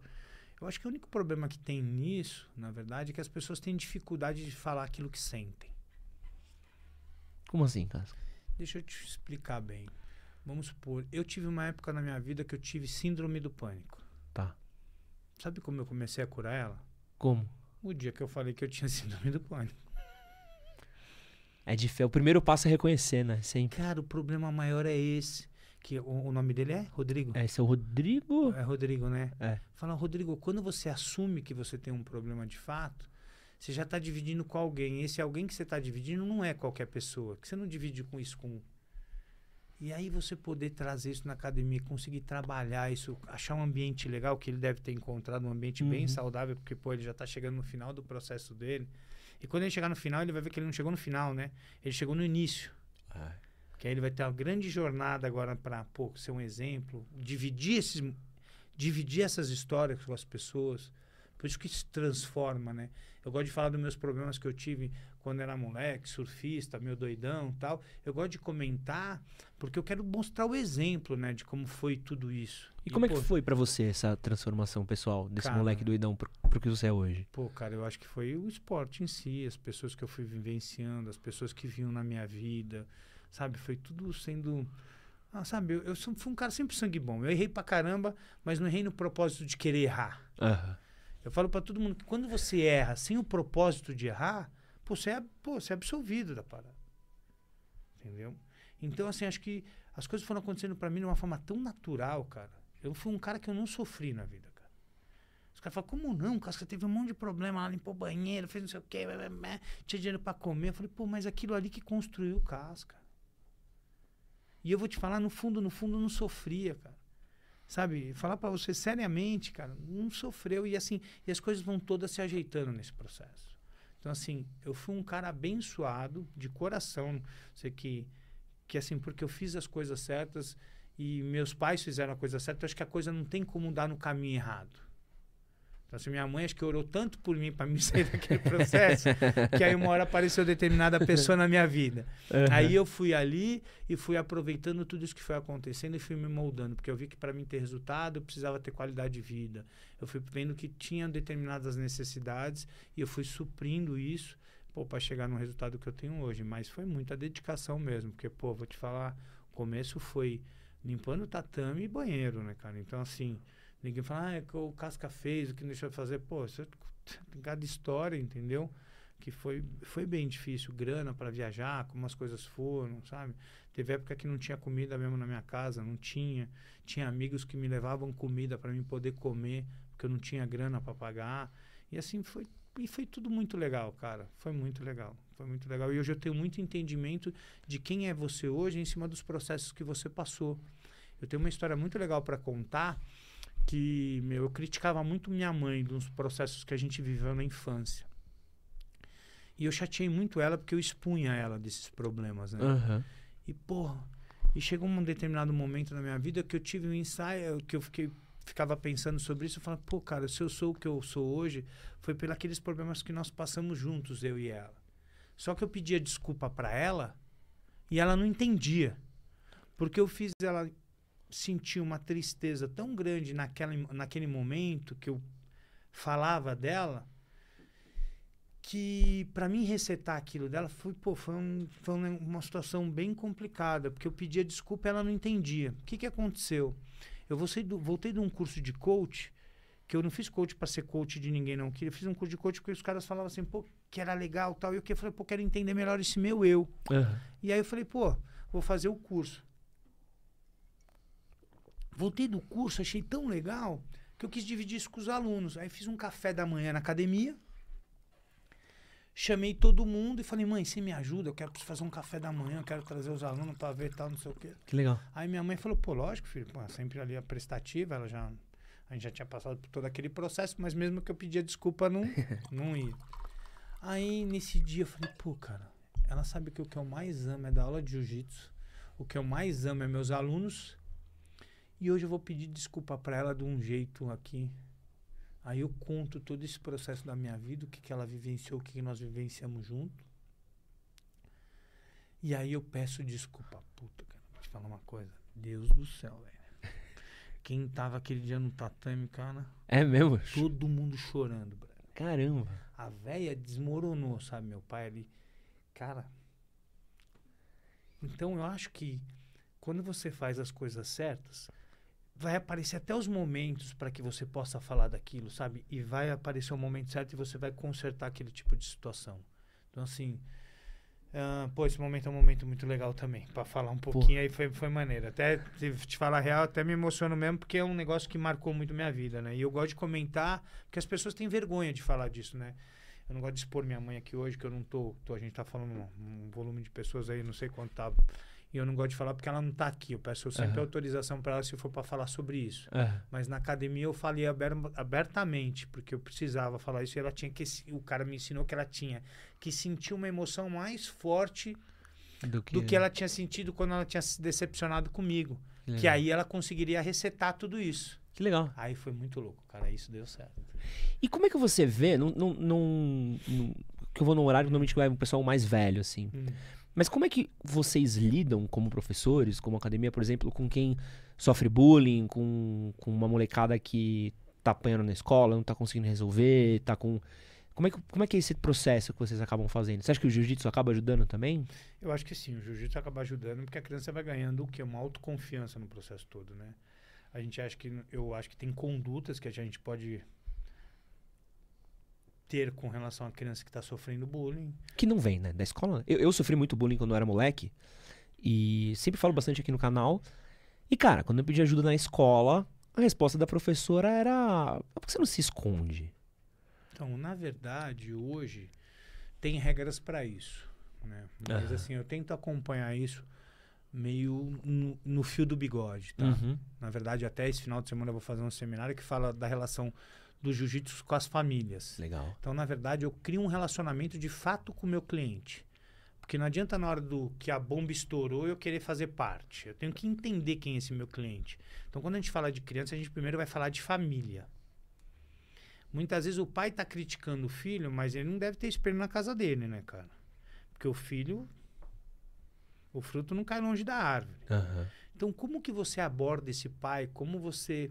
Eu acho que o único problema que tem nisso, na verdade, é que as pessoas têm dificuldade de falar aquilo que sentem. Como assim, Casca? Deixa eu te explicar bem. Vamos supor, eu tive uma época na minha vida que eu tive síndrome do pânico. Tá. Sabe como eu comecei a curar ela? Como? O dia que eu falei que eu tinha síndrome do pânico. É de fé. O primeiro passo é reconhecer, né? Sempre. Cara, o problema maior é esse. Que o, o nome dele é Rodrigo? É, esse é o Rodrigo. É Rodrigo, né? É. Fala, Rodrigo, quando você assume que você tem um problema de fato, você já está dividindo com alguém. Esse alguém que você está dividindo não é qualquer pessoa. Que você não divide com isso com. E aí você poder trazer isso na academia, conseguir trabalhar isso, achar um ambiente legal, que ele deve ter encontrado um ambiente bem Uhum. saudável, porque pô, ele já está chegando no final do processo dele. E quando ele chegar no final, ele vai ver que ele não chegou no final, né? Ele chegou no início. Que aí ele vai ter uma grande jornada agora para ser um exemplo, dividir esses dividir essas histórias com as pessoas. Por isso que se transforma, né? Eu gosto de falar dos meus problemas que eu tive quando era moleque, surfista, meu doidão, tal. Eu gosto de comentar porque eu quero mostrar o exemplo, né, de como foi tudo isso. E como é pô, que foi pra você essa transformação pessoal desse Cara, moleque doidão pro, pro que você é hoje? Pô, cara, eu acho que foi o esporte em si, as pessoas que eu fui vivenciando, as pessoas que vinham na minha vida, sabe? Foi tudo sendo. Ah, sabe, eu, eu sou- fui um cara sempre sangue bom. Eu errei pra caramba, mas não errei no propósito de querer errar. Aham. Eu falo pra todo mundo que quando você erra sem o propósito de errar, pô, você é, pô, você é absolvido da parada. Entendeu? Então, assim, acho que as coisas foram acontecendo pra mim de uma forma tão natural, cara. Eu fui um cara que eu não sofri na vida, cara. Os caras falam, como não, cara? Você teve um monte de problema lá, limpou banheiro, fez não sei o quê, blá, blá, blá, tinha dinheiro pra comer. Eu falei, pô, mas aquilo ali que construiu o casca. E eu vou te falar, no fundo, no fundo, não sofria, cara. Sabe? Falar pra você seriamente, cara, não sofreu. E assim, e as coisas vão todas se ajeitando nesse processo. Então, assim, eu fui um cara abençoado, de coração. Sei que, que assim, porque eu fiz as coisas certas e meus pais fizeram a coisa certa, acho que a coisa não tem como dar no caminho errado. Então, assim, minha mãe acho que orou tanto por mim para me sair daquele processo, que aí uma hora apareceu determinada pessoa na minha vida. Aí eu fui ali e fui aproveitando tudo isso que foi acontecendo e fui me moldando, porque eu vi que para mim ter resultado eu precisava ter qualidade de vida. Eu fui vendo que tinha determinadas necessidades e eu fui suprindo isso para chegar no resultado que eu tenho hoje. Mas foi muita dedicação mesmo, porque, pô, vou te falar, o começo foi limpando tatame e banheiro, né, cara? Então, assim, ninguém fala, ah, é que o Casca fez, o que não deixou de fazer. Pô, isso é- tem cada história, entendeu? que foi, foi bem difícil, grana para viajar, como as coisas foram, sabe? Teve época que não tinha comida mesmo na minha casa, não tinha. Tinha amigos que me levavam comida para mim poder comer, porque eu não tinha grana para pagar. E assim foi, e foi tudo muito legal, cara. Foi muito legal. Foi muito legal. E hoje eu tenho muito entendimento de quem é você hoje em cima dos processos que você passou. Eu tenho uma história muito legal para contar que, meu, eu criticava muito minha mãe dos processos que a gente viveu na infância. E eu chateei muito ela porque eu expunha ela desses problemas, né? Aham. E, porra, e chegou um determinado momento na minha vida que eu tive um ensaio, que eu fiquei, ficava pensando sobre isso. Eu falava, pô, cara, se eu sou o que eu sou hoje, foi pelos aqueles problemas que nós passamos juntos, eu e ela. Só que eu pedia desculpa para ela e ela não entendia. Porque eu fiz ela sentir uma tristeza tão grande naquela, naquele momento que eu falava dela que para mim resetar aquilo dela foi, pô, foi, um, foi um- uma situação bem complicada, porque eu pedia desculpa ela não entendia. O que, que aconteceu? Eu voltei, do, voltei de um curso de coach, que eu não fiz coach para ser coach de ninguém, não. Eu fiz um curso de coach porque os caras falavam assim, pô, que era legal tal. E eu que- falei, pô, quero entender melhor esse meu eu. Aham. E aí eu falei, pô, vou fazer o curso. Voltei do curso, achei tão legal que eu quis dividir isso com os alunos. Aí fiz um café da manhã na academia. Chamei todo mundo e falei, mãe, você me ajuda? Eu quero fazer um café da manhã, eu quero trazer os alunos para ver tal, não sei o quê. Que legal. Aí minha mãe falou, pô, lógico, filho, pô, sempre ali a prestativa, ela já. A gente já tinha passado por todo aquele processo, mas mesmo que eu pedia desculpa, não, não ia. Aí nesse dia eu falei, pô, cara, ela sabe que o que eu mais amo é dar aula de jiu-jitsu. O que eu mais amo é meus alunos. E hoje eu vou pedir desculpa para ela de um jeito aqui. Aí eu conto todo esse processo da minha vida, o que, que ela vivenciou, o que, que nós vivenciamos junto. E aí eu peço desculpa. Puta, cara, vou te falar uma coisa. Deus do céu, velho. Quem tava aquele dia no tatame, cara, É mesmo? todo mundo chorando, brother. Caramba. A véia desmoronou, sabe? Meu pai ali. Cara. Então eu acho que quando você faz as coisas certas, vai aparecer até os momentos para que você possa falar daquilo, sabe? E vai aparecer o momento certo e você vai consertar aquele tipo de situação. Então, assim. ah, pô, esse momento é um momento muito legal também, para falar um pouquinho aí foi, foi maneiro. Até se te falar a real, até me emociono mesmo, porque é um negócio que marcou muito minha vida, né? E eu gosto de comentar, porque as pessoas têm vergonha de falar disso, né? Eu não gosto de expor minha mãe aqui hoje, que eu não tô. tô a gente tá falando um, um volume de pessoas aí, não sei quanto tá. E eu não gosto de falar porque ela não tá aqui. Eu peço sempre Aham. autorização para ela se for para falar sobre isso. É. Mas na academia eu falei aber- abertamente, porque eu precisava falar isso e ela tinha que. O cara me ensinou que ela tinha que sentir uma emoção mais forte Do que, do que ela tinha sentido quando ela tinha se decepcionado comigo. Que Que aí ela conseguiria resetar tudo isso. Que legal. Aí foi muito louco, cara. Isso deu certo. E como é que você vê, num, num- num- que eu vou num horário que normalmente vai um pessoal mais velho, assim. Hum. Mas como é que vocês lidam como professores, como academia, por exemplo, com quem sofre bullying, com, com uma molecada que tá apanhando na escola, não tá conseguindo resolver, tá com... Como é, que, como é que é esse processo que vocês acabam fazendo? Você acha que o jiu-jitsu acaba ajudando também? Eu acho que sim, o jiu-jitsu acaba ajudando porque a criança vai ganhando o que? Uma autoconfiança no processo todo, né? A gente acha que, eu acho que tem condutas que a gente pode ter com relação à criança que está sofrendo bullying. Que não vem, né? Da escola. Eu, eu sofri muito bullying quando eu era moleque. E sempre falo bastante aqui no canal. E, cara, quando eu pedi ajuda na escola, a resposta da professora era: por que você não se esconde? Então, na verdade, hoje tem regras para isso, né? Mas assim, eu tento acompanhar isso meio no, no fio do bigode, tá? Uhum. Na verdade, até esse final de semana eu vou fazer um seminário que fala da relação do jiu-jitsu com as famílias. Legal. Então, na verdade, eu crio um relacionamento de fato com o meu cliente. Porque não adianta na hora do que a bomba estourou eu querer fazer parte. Eu tenho que entender quem é esse meu cliente. Então, quando a gente fala de criança, a gente primeiro vai falar de família. Muitas vezes o pai está criticando o filho, mas ele não deve ter espelho na casa dele, né, cara? Porque o filho, o fruto não cai longe da árvore. Aham. Então, como que você aborda esse pai? Como você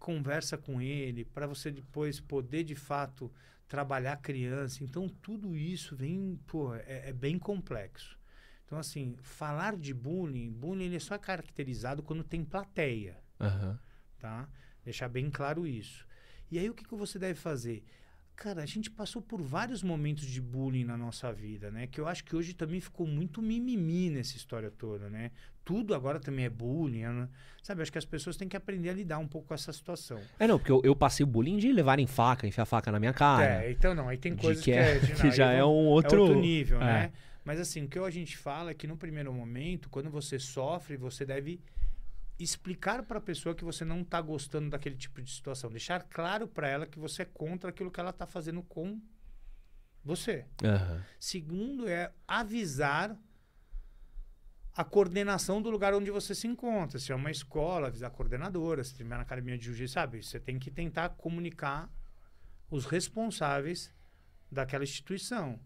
conversa com ele para você depois poder de fato trabalhar a criança? Então, tudo isso vem, pô, é, é bem complexo. Então, assim, falar de bullying, bullying ele só é caracterizado quando tem plateia, Aham. tá? Deixar bem claro isso. E aí, o que, que você deve fazer? Cara, a gente passou por vários momentos de bullying na nossa vida, né? Que eu acho que hoje também ficou muito mimimi nessa história toda, né? Tudo agora também é bullying, né? sabe? Acho que as pessoas têm que aprender a lidar um pouco com essa situação. É, não, porque eu, eu passei o bullying de levarem faca, enfiar faca na minha cara. é, então não, aí tem coisas que, que, é, é, que já é um outro... é outro nível, é. né? Mas assim, o que a gente fala é que no primeiro momento, quando você sofre, você deve explicar para a pessoa que você não está gostando daquele tipo de situação, deixar claro para ela que você é contra aquilo que ela está fazendo com você. Aham. Segundo é avisar a coordenação do lugar onde você se encontra. Se é uma escola, avisar a coordenadora, se estiver na academia de jiu-jitsu, sabe? Você tem que tentar comunicar os responsáveis daquela instituição.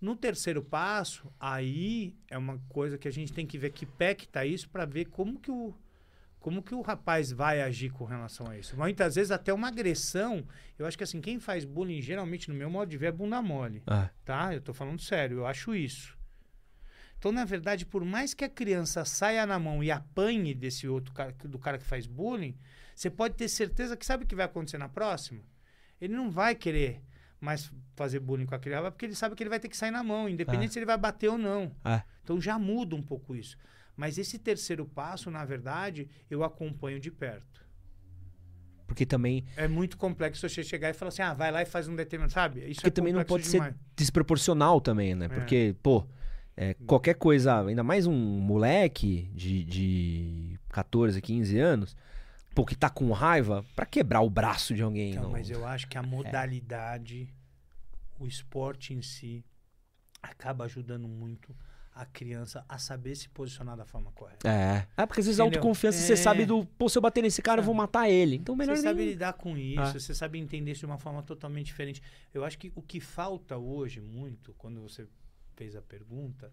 No terceiro passo, aí é uma coisa que a gente tem que ver que pé que tá isso para ver como que o como que o rapaz vai agir com relação a isso. Muitas vezes até uma agressão, eu acho que assim, quem faz bullying geralmente no meu modo de ver é bunda mole Ah, tá? Eu tô falando sério, eu acho isso. Então, na verdade, por mais que a criança saia na mão e apanhe desse outro cara, do cara que faz bullying, você pode ter certeza que sabe o que vai acontecer na próxima? Ele não vai querer mais fazer bullying com a criança, porque ele sabe que ele vai ter que sair na mão, independente Ah. se ele vai bater ou não. Ah. Então já muda um pouco isso. Mas esse terceiro passo, na verdade, eu acompanho de perto. Porque também. É muito complexo você chegar e falar assim, ah, vai lá e faz um determinado, sabe? Isso Porque é também não pode demais. ser desproporcional também, né? É. Porque, pô, é, qualquer coisa, ainda mais um moleque de, de 14, 15 anos, pô, que tá com raiva, pra quebrar o braço de alguém. Então, não. mas eu acho que a modalidade, o esporte em si, acaba ajudando muito a criança a saber se posicionar da forma correta. É. É, porque às vezes a Entendeu? autoconfiança, você É. sabe do, pô, se eu bater nesse cara, eu vou matar ele. Então melhor Você nem... sabe lidar com isso, Ah. você sabe entender isso de uma forma totalmente diferente. Eu acho que o que falta hoje muito, quando você fez a pergunta,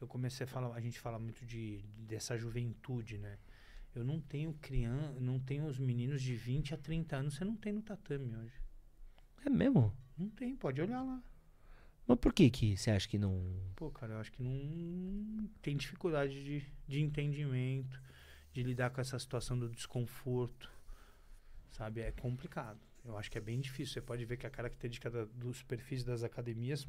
eu comecei a falar, a gente fala muito de dessa juventude, né? Eu não tenho criança, não tenho os meninos de 20 a 30 anos, você não tem no tatame hoje. É mesmo? Não tem, pode olhar lá. Mas por que que você acha que não... Pô, cara, eu acho que não tem dificuldade de, de entendimento, de lidar com essa situação do desconforto, sabe? É complicado. Eu acho que é bem difícil. Você pode ver que a característica da- dos perfis das academias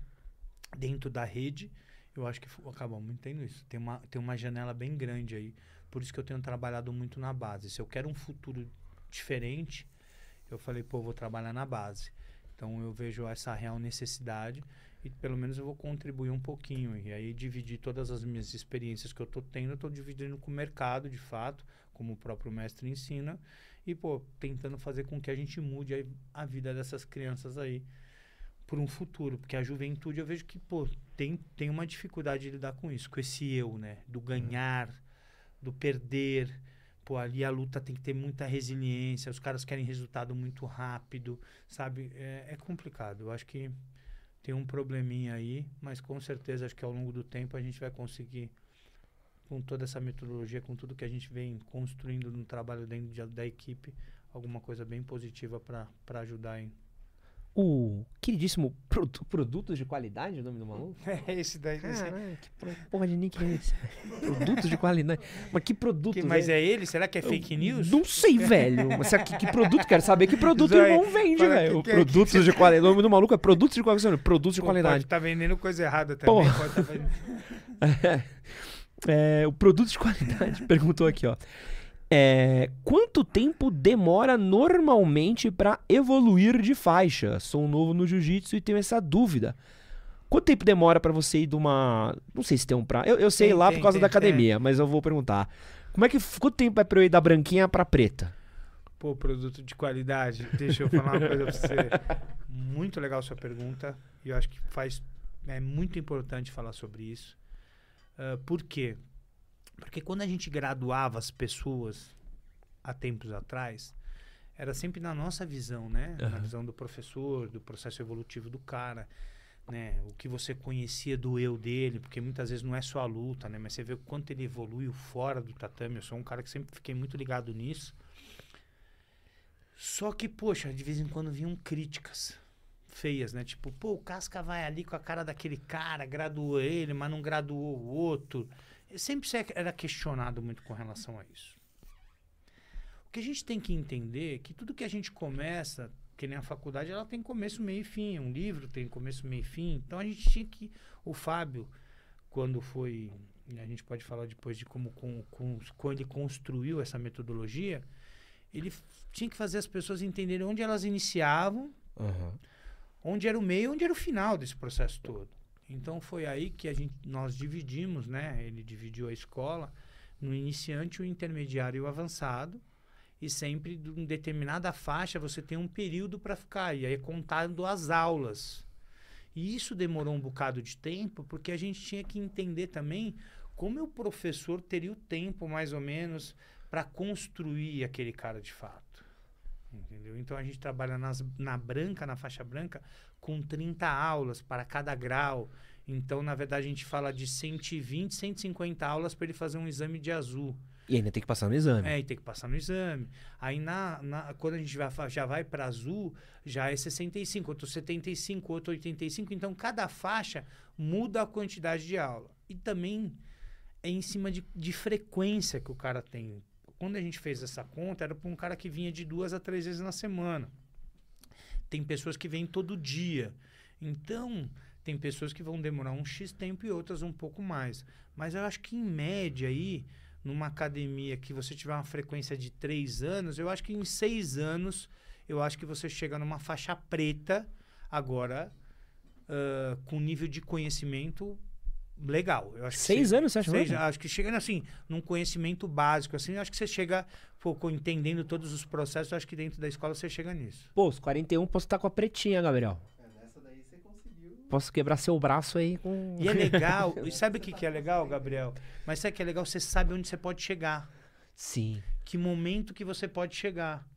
dentro da rede, eu acho que fu- acaba muito tendo isso. Tem uma, tem uma janela bem grande aí. Por isso que eu tenho trabalhado muito na base. Se eu quero um futuro diferente, eu falei, pô, eu vou trabalhar na base. Então eu vejo essa real necessidade e pelo menos eu vou contribuir um pouquinho. E aí dividir todas as minhas experiências que eu estou tendo, eu estou dividindo com o mercado, de fato, como o próprio mestre ensina, e pô, tentando fazer com que a gente mude a, a vida dessas crianças aí por um futuro, porque a juventude eu vejo que pô, tem, tem uma dificuldade de lidar com isso, com esse eu, né, do ganhar, do perder. Pô, ali a luta tem que ter muita resiliência, os caras querem resultado muito rápido, sabe? É, é complicado. Eu acho que tem um probleminha aí, mas com certeza acho que ao longo do tempo a gente vai conseguir, com toda essa metodologia, com tudo que a gente vem construindo no trabalho dentro de- da equipe, alguma coisa bem positiva para ajudar em. O queridíssimo produ- Produtos de Qualidade, o nome do maluco? É esse daí. esse- Caralho, que pro- porra de nick é esse? produtos de qualidade. Mas que produtos? Que- mas é? é ele? Será que é fake news? Não sei, velho. Mas será que, que produto? Quero saber que produto o irmão vende, Fala velho. que- que- Produtos de qualidade. O nome do maluco é produtos de qualidade. Produtos de Pô, qualidade. Pode estar vendendo coisa errada também. Porra. Pode tá vendendo- É, o produto de qualidade perguntou aqui, ó. É, quanto tempo demora normalmente pra evoluir de faixa? Sou novo no jiu-jitsu e tenho essa dúvida. Quanto tempo demora pra você ir de uma. Não sei se tem um pra. Eu, eu sei Tem, lá tem, por causa tem, da academia, mas eu vou perguntar. Como é que. Quanto tempo é pra eu ir da branquinha pra preta? Pô, produto de qualidade. Deixa eu falar uma coisa pra você. Muito legal sua pergunta. E eu acho que faz. É muito importante falar sobre isso. Ah, por quê? Porque quando a gente graduava as pessoas há tempos atrás, era sempre na nossa visão, né? Na Aham. visão do professor, do processo evolutivo do cara. Né? O que você conhecia do eu dele, porque muitas vezes não é só a luta, né? Mas você vê o quanto ele evoluiu fora do tatame. Eu sou um cara que sempre fiquei muito ligado nisso. Só que, poxa, de vez em quando vinham críticas feias, né? Tipo, pô, o Casca vai ali com a cara daquele cara, graduou ele, mas não graduou o outro. Sempre se- era questionado muito com relação a isso. O que a gente tem que entender é que tudo que a gente começa, que nem a faculdade, ela tem começo, meio e fim. Um livro tem começo, meio e fim. Então a gente tinha que. O Fábio, quando foi. A gente pode falar depois de como com, com, quando ele construiu essa metodologia. Ele tinha que fazer as pessoas entenderem onde elas iniciavam onde era o meio, onde era o final desse processo todo. Então foi aí que a gente, nós dividimos, né? Ele dividiu a escola no iniciante, o intermediário e o avançado. E sempre uma determinada faixa você tem um período para ficar. E aí é contando as aulas. E isso demorou um bocado de tempo, porque a gente tinha que entender também como o professor teria o tempo, mais ou menos, para construir aquele cara de fato. Entendeu? Então a gente trabalha nas, na branca, na faixa branca, com 30 aulas para cada grau. Então, na verdade, a gente fala de 120, 150 aulas para ele fazer um exame de azul. E ainda tem que passar no exame. É, e tem que passar no exame. Aí, na, na- quando a gente vai, já vai para azul, já é 65, outro 75, outro 85. Então, cada faixa muda a quantidade de aula. E também é em cima de, de frequência que o cara tem. Quando a gente fez essa conta, era para um cara que vinha de duas a três vezes na semana. Tem pessoas que vêm todo dia. Então, Tem pessoas que vão demorar um X tempo e outras um pouco mais. Mas eu acho que em média aí, numa academia que você tiver uma frequência de três anos, eu acho que em seis anos, eu acho que você chega numa faixa preta, agora, uh, com nível de conhecimento legal. Eu acho Seis que anos, você acha seis, mesmo? Acho que chegando assim, num conhecimento básico, assim, acho que você chega, pô, entendendo todos os processos, acho que dentro da escola você chega nisso. Pô, os 41 posso estar com a pretinha, Gabriel. É, nessa daí você conseguiu. Posso quebrar seu braço aí com. E é legal, e sabe o que, que é legal, Gabriel? Mas sabe o que é legal? Você sabe onde você pode chegar. Sim. Que momento que você pode chegar.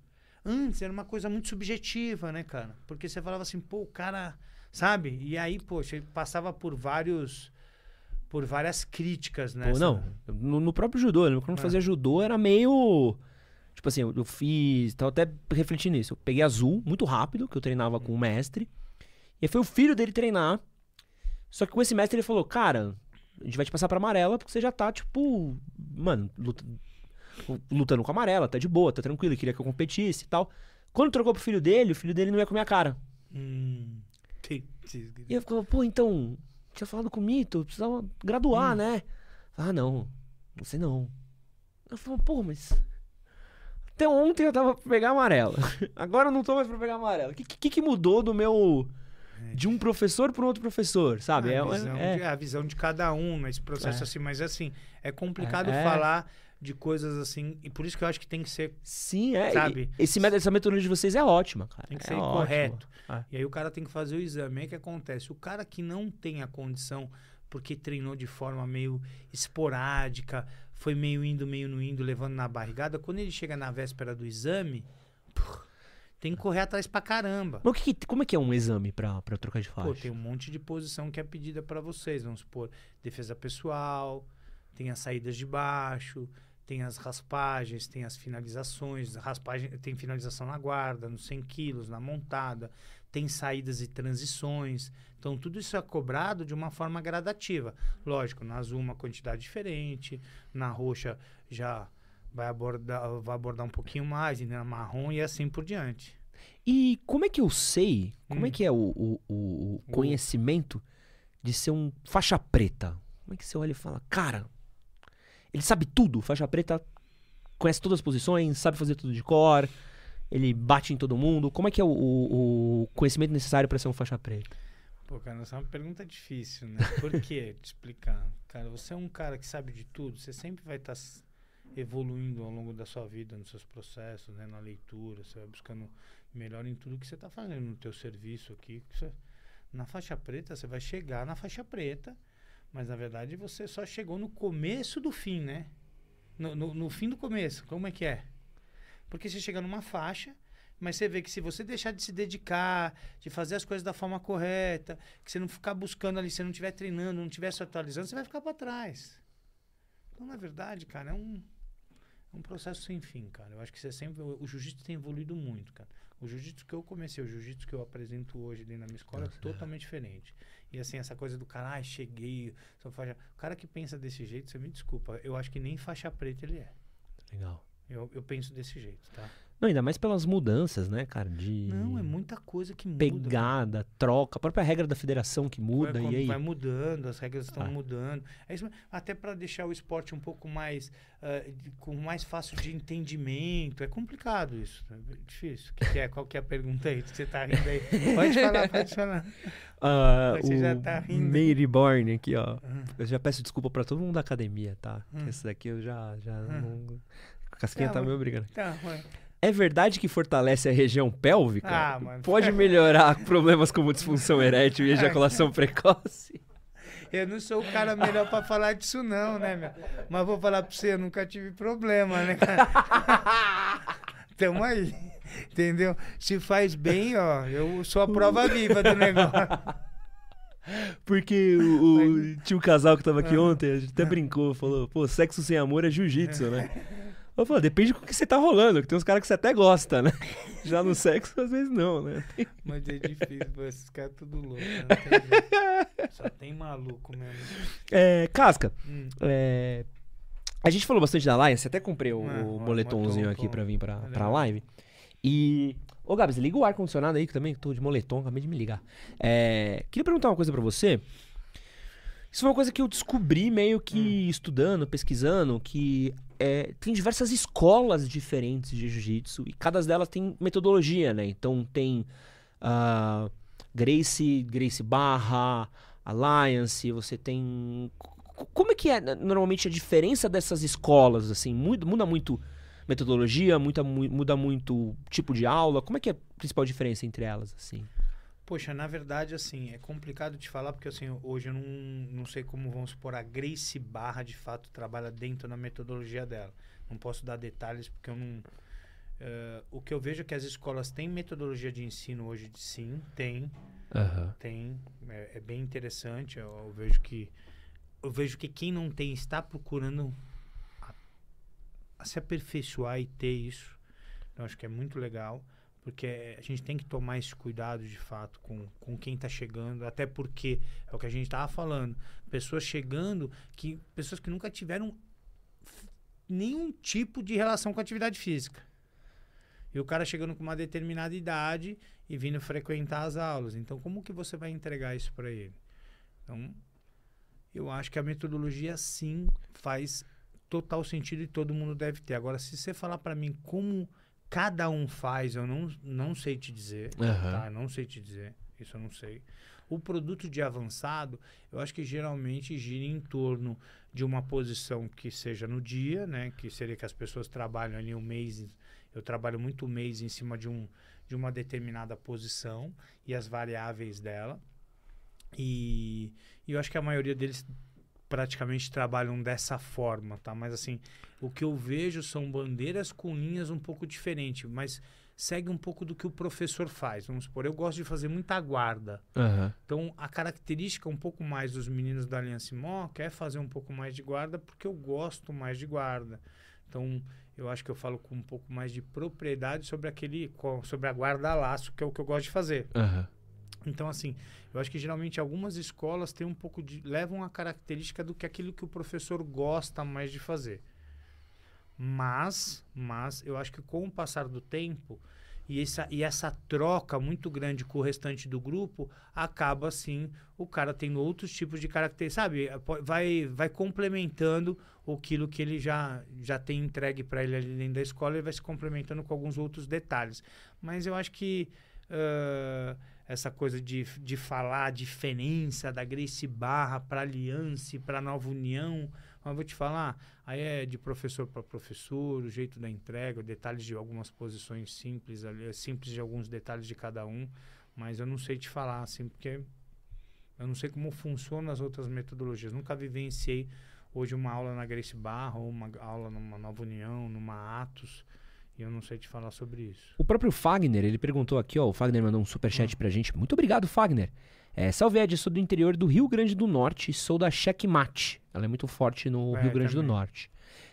Antes era uma coisa muito subjetiva, né, cara? Porque você falava assim, pô, o cara, sabe? E aí, poxa, ele passava por vários por várias críticas, né? Não, no, no próprio judô, lembro quando eu É. fazia judô era meio. Tipo assim, eu, eu fiz. Tava até refletindo nisso. Eu peguei azul muito rápido, que eu treinava com o mestre. E aí foi o filho dele treinar. Só que com esse mestre ele falou: Cara, a gente vai te passar pra amarela porque você já tá, tipo. Mano, luta- lutando com a amarela, tá de boa, tá tranquilo. Queria que eu competisse e tal. Quando trocou pro filho dele, o filho dele não ia com a minha cara. Hum, E eu ficava, pô, então, tinha falado com o Mito, precisava graduar, Hum. né? Ah, não, você não. Eu falei, pô, mas. Até ontem eu tava pra pegar amarela. Agora eu não tô mais pra pegar amarela. O que, que, que mudou do meu. De um professor pra um outro professor, sabe? a, É- visão é- de, a visão de cada um nesse processo É. assim, mas assim, é complicado É, é. falar de coisas assim, e por isso que eu acho que tem que ser, Sim, é. Sabe? e Esse, método- essa metodologia de vocês é ótima, cara. tem que é ser ótima. correto. É. E aí o cara tem que fazer o exame. Aí o que acontece? O cara que não tem a condição, porque treinou de forma meio esporádica, foi meio indo, meio não indo, levando na barrigada, quando ele chega na véspera do exame, pô, tem que correr atrás pra caramba. Mas o que, como é que é um exame pra, pra trocar de faixa? Pô, tem um monte de posição que é pedida pra vocês. Vamos supor, defesa pessoal, tem as saídas de baixo, tem as raspagens, tem as finalizações. Raspagem, tem finalização na guarda, nos 100 quilos, na montada, tem saídas e transições. Então, tudo isso é cobrado de uma forma gradativa. Lógico, na azul uma quantidade diferente, na roxa já vai abordar, vai abordar um pouquinho mais, na marrom e assim por diante. E como é que eu sei, como é Hum. que é o, o- o- o conhecimento de ser um faixa preta? Como é que você olha e fala, cara, ele sabe tudo, faixa preta conhece todas as posições, sabe fazer tudo de cor, ele bate em todo mundo. Como é que é o, o- o conhecimento necessário pra ser um faixa preta? Pô, cara, essa é uma pergunta difícil, né? Por quê? Te explicar. Cara, você é um cara que sabe de tudo, você sempre vai estar evoluindo ao longo da sua vida, nos seus processos, né? Na leitura, você vai buscando melhor em tudo que você está fazendo, no teu serviço aqui. que você- Na faixa preta, você vai chegar na faixa preta, mas na verdade você só chegou no começo do fim, né? No, no, no fim do começo, como é que é? Porque você chega numa faixa, mas você vê que se você deixar de se dedicar, de fazer as coisas da forma correta, que você não ficar buscando ali, você não estiver treinando, não estiver se atualizando, você vai ficar para trás. Então, na verdade, cara, é um, é um processo sem fim, cara. Eu acho que você sempre. O, jiu-jitsu tem evoluído muito, cara. O jiu-jitsu que eu comecei, o jiu-jitsu que eu apresento hoje dentro da minha escola é totalmente diferente. E assim, essa coisa do cara, ai, cheguei, sou faixa. O cara que pensa desse jeito, você me desculpa, eu acho que nem faixa preta ele é. Legal. Eu, eu penso desse jeito, tá? Não, ainda mais pelas mudanças, né, cara? De Não, é muita coisa que muda. pegada, troca, a própria regra da federação que muda, vai, e aí? vai mudando, as regras estão Ah. mudando. É isso. Até para deixar o esporte um pouco mais de- com mais fácil de entendimento. É complicado isso. É difícil. Que, que é? Qual que é a pergunta aí? Que você tá rindo aí? Pode falar, pode falar. Ah, Você o já tá rindo. Mary Born aqui, ó. Ah. Eu já peço desculpa pra todo mundo da academia, tá? Hum. Esse daqui eu já. já Hum. não... A casquinha Tá, tá me obrigando. Tá, mano. É verdade que fortalece a região pélvica? Ah, mano. Pode melhorar problemas como disfunção erétil e ejaculação precoce? Eu não sou o cara melhor para falar disso, não, né, meu? Mas vou falar pra você, eu nunca tive problema, né, cara? Tamo aí. Entendeu? Se faz bem, ó, eu sou a prova viva do negócio. Porque o, o- tinha um casal que tava aqui Ah. ontem, a gente até brincou, falou, pô, sexo sem amor é jiu-jitsu, né? Eu falei, depende do que você tá rolando, que tem uns caras que você até gosta, né? Já no sexo, às vezes não, né? Mas é difícil, pô, esses caras tudo louco. né? Só tem maluco mesmo. É, Casca, Hum. é, a gente falou bastante da Alliance, até comprei o, Ah, o moletomzinho moletom, aqui pra vir pra, pra live. E. Ô, Gabs, liga o ar-condicionado aí, que também tô de moletom, acabei de me ligar. É, Queria perguntar uma coisa pra você. Isso foi uma coisa que eu descobri meio que estudando, pesquisando, que é, tem diversas escolas diferentes de jiu-jitsu e cada delas tem metodologia, né? Então tem ah, Grace, Grace Barra, Alliance, você tem. Como é que é normalmente a diferença dessas escolas? Assim, muda, muito metodologia, muda, mu- muda muito tipo de aula? Como é que é a principal diferença entre elas, assim? Poxa, na verdade, assim, é complicado de falar, porque assim, hoje eu não, não sei como, vamos supor, a Grace Barra de fato trabalha dentro da metodologia dela. Não posso dar detalhes porque eu não. eh, o que eu vejo é que as escolas têm metodologia de ensino hoje, sim, tem, Aham. tem. É, é bem interessante. Eu, eu vejo que. Eu vejo que quem não tem está procurando a- a se aperfeiçoar e ter isso. Eu acho que é muito legal, porque a gente tem que tomar esse cuidado de fato com, com quem está chegando, até porque é o que a gente estava falando, pessoas chegando que pessoas que nunca tiveram nenhum tipo de relação com atividade física. E o cara chegando com uma determinada idade e vindo frequentar as aulas. Então, como que você vai entregar isso para ele? Então, eu acho que a metodologia sim faz total sentido e todo mundo deve ter. Agora, se você falar para mim como cada um faz, eu não, não sei te dizer. Aham. Tá? Não sei te dizer. Isso eu não sei. O produto de avançado, eu acho que geralmente gira em torno de uma posição que seja no dia, né? Que seria que as pessoas trabalham ali um mês. Eu trabalho muito mês em cima de, um, de uma determinada posição e as variáveis dela. E, e eu acho que a maioria deles praticamente trabalham dessa forma, tá? Mas assim, o que eu vejo são bandeiras com linhas um pouco diferentes, mas segue um pouco do que o professor faz. Vamos supor, eu gosto de fazer muita guarda. Aham. Então, a característica um pouco mais dos meninos da Aliança Moca é fazer um pouco mais de guarda, porque eu gosto mais de guarda. Então, eu acho que eu falo com um pouco mais de propriedade sobre aquele, sobre a guarda-laço, que é o que eu gosto de fazer. Aham. Então, assim, eu acho que geralmente algumas escolas têm um pouco de. levam a característica do que aquilo que o professor gosta mais de fazer. Mas, mas, eu acho que com o passar do tempo e essa, e essa troca muito grande com o restante do grupo, acaba assim o cara tendo outros tipos de características, sabe? Po- Vai, vai complementando aquilo que ele já, já tem entregue para ele ali dentro da escola, ele vai se complementando com alguns outros detalhes. Mas eu acho que ah, essa coisa de, de falar a diferença da Grace Barra para Aliança, para Nova União, mas vou te falar, aí é de professor para professor, o jeito da entrega, detalhes de algumas posições simples, simples de alguns detalhes de cada um, mas eu não sei te falar assim, porque eu não sei como funcionam as outras metodologias. Nunca vivenciei hoje uma aula na Grace Barra ou uma aula numa Nova União, numa Atos, e eu não sei te falar sobre isso. O próprio Fagner, ele perguntou aqui, ó. O Fagner mandou um superchat pra gente. Muito obrigado, Fagner. É, salve Ed, sou do interior do Rio Grande do Norte, sou da Checkmate. Ela é muito forte no É, Rio Grande do também. Norte.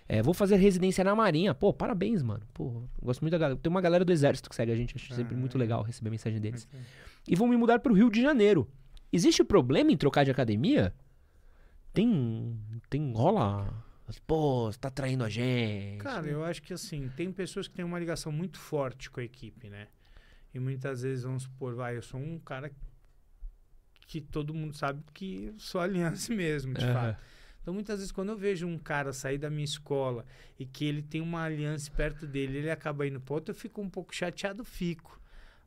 É, vou fazer residência na Marinha. Pô, parabéns, mano. Pô, gosto muito da galera. Tem uma galera do Exército que segue a gente, acho sempre Ah, muito é. legal receber mensagem deles. E vou me mudar pro Rio de Janeiro. Existe problema em trocar de academia? Tem. Tem. rola. Pô, você tá traindo a gente. Cara, eu acho que assim, tem pessoas que têm uma ligação muito forte com a equipe, né? E muitas vezes, vamos supor, vai, eu sou um cara que todo mundo sabe que eu sou aliança mesmo, de Aham. fato. Então, muitas vezes, quando eu vejo um cara sair da minha escola e que ele tem uma aliança perto dele, ele acaba indo pro outro, eu fico um pouco chateado, fico.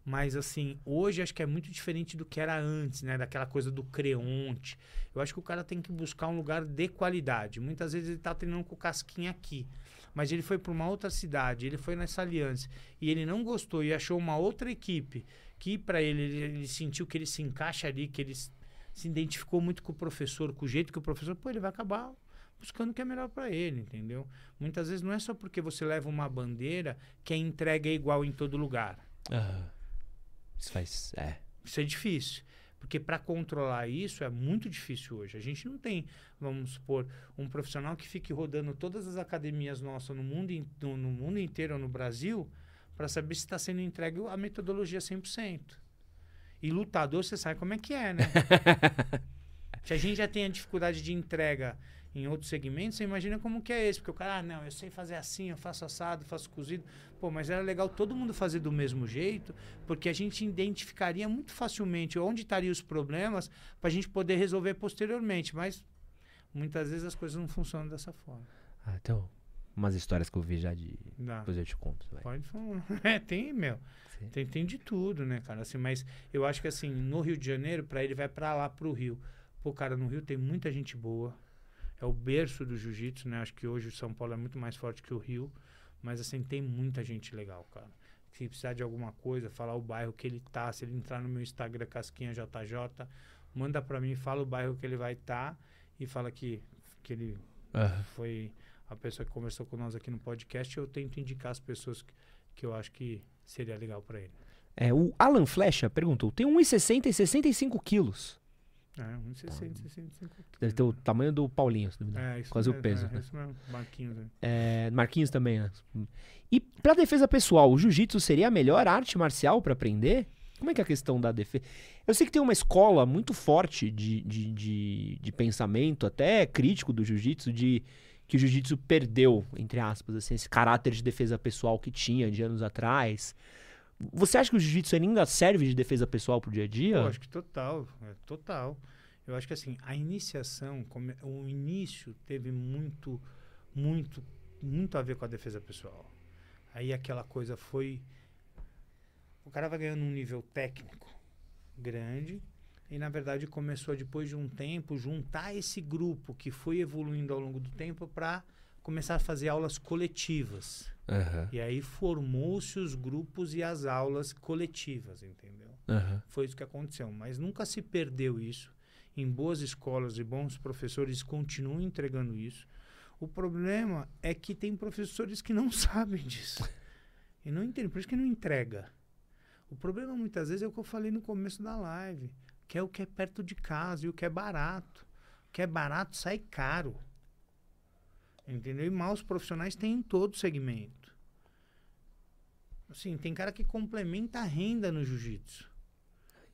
Mas, assim, hoje acho que é muito diferente do que era antes, né? Daquela coisa do creonte. Eu acho que o cara tem que buscar um lugar de qualidade. Muitas vezes ele tá treinando com o casquinha aqui. Mas ele foi para uma outra cidade, ele foi nessa aliança. E ele não gostou e achou uma outra equipe que, para ele, ele, ele sentiu que ele se encaixa ali, que ele se identificou muito com o professor, com o jeito que o professor. Pô, ele vai acabar buscando o que é melhor para ele, entendeu? Muitas vezes não é só porque você leva uma bandeira que a entrega é igual em todo lugar. Aham. Isso faz. É. Isso é difícil. Porque para controlar isso é muito difícil hoje. A gente não tem, vamos supor, um profissional que fique rodando todas as academias nossas no mundo, in- no, no mundo inteiro ou no Brasil para saber se está sendo entregue a metodologia 100%. E lutador, você sabe como é que é, né? se a gente já tem a dificuldade de entrega em outros segmentos, você imagina como que é esse. Porque o cara, ah, não, eu sei fazer assim, eu faço assado, faço cozido. Pô, mas era legal todo mundo fazer do mesmo jeito, porque a gente identificaria muito facilmente onde estariam os problemas para a gente poder resolver posteriormente. Mas muitas vezes as coisas não funcionam dessa forma. Ah, então, umas histórias que eu vi já de. Dá. Depois eu te conto. vai. Pode falar. É, tem, meu. Sim. Tem, tem de tudo, né, cara? Assim, mas eu acho que assim, no Rio de Janeiro, pra ele vai pra lá, pro Rio. Pô, cara, no Rio tem muita gente boa. É o berço do jiu-jitsu, né? Acho que hoje o São Paulo é muito mais forte que o Rio. Mas assim, tem muita gente legal, cara. Se precisar de alguma coisa, falar o bairro que ele tá, se ele entrar no meu Instagram, Casquinha JJ, manda pra mim, fala o bairro que ele vai estar e fala que, que ele foi a pessoa que conversou com nós aqui no podcast. Eu tento indicar as pessoas que, que eu acho que seria legal pra ele. É, o Alan Flecha perguntou: tem 1,60 e 65 quilos. É, 1,60, 65 Deve ter o tamanho do Paulinho, se duvidar. É, isso Quase o mesmo, peso, É, né? isso mesmo, Marquinhos. né? É, Marquinhos também, né? E pra defesa pessoal, o jiu-jitsu seria a melhor arte marcial pra aprender? Como é que é a questão da defesa? Eu sei que tem uma escola muito forte de, de, de, de pensamento, até crítico do jiu-jitsu, de que o jiu-jitsu perdeu, entre aspas, assim, esse caráter de defesa pessoal que tinha de anos atrás. Você acha que o jiu-jitsu ainda serve de defesa pessoal pro dia a dia? Pô, acho que total, é, total. Eu acho que assim, a iniciação, come- o início teve muito, muito, muito a ver com a defesa pessoal. Aí aquela coisa foi. O cara vai ganhando um nível técnico grande. E na verdade começou depois de um tempo juntar esse grupo que foi evoluindo ao longo do tempo para começar a fazer aulas coletivas. Aham, E aí formou-se os grupos e as aulas coletivas, entendeu? aham. Foi isso que aconteceu. Mas nunca se perdeu isso. Em boas escolas e bons professores continuam entregando isso. O problema é que tem professores que não sabem disso. E não entendem, por isso que não entrega. O problema muitas vezes é o que eu falei no começo da live, que é o que é perto de casa e o que é barato. O que é barato sai caro. Entendeu? E maus profissionais tem em todo segmento. Assim, tem cara que complementa a renda no jiu-jitsu.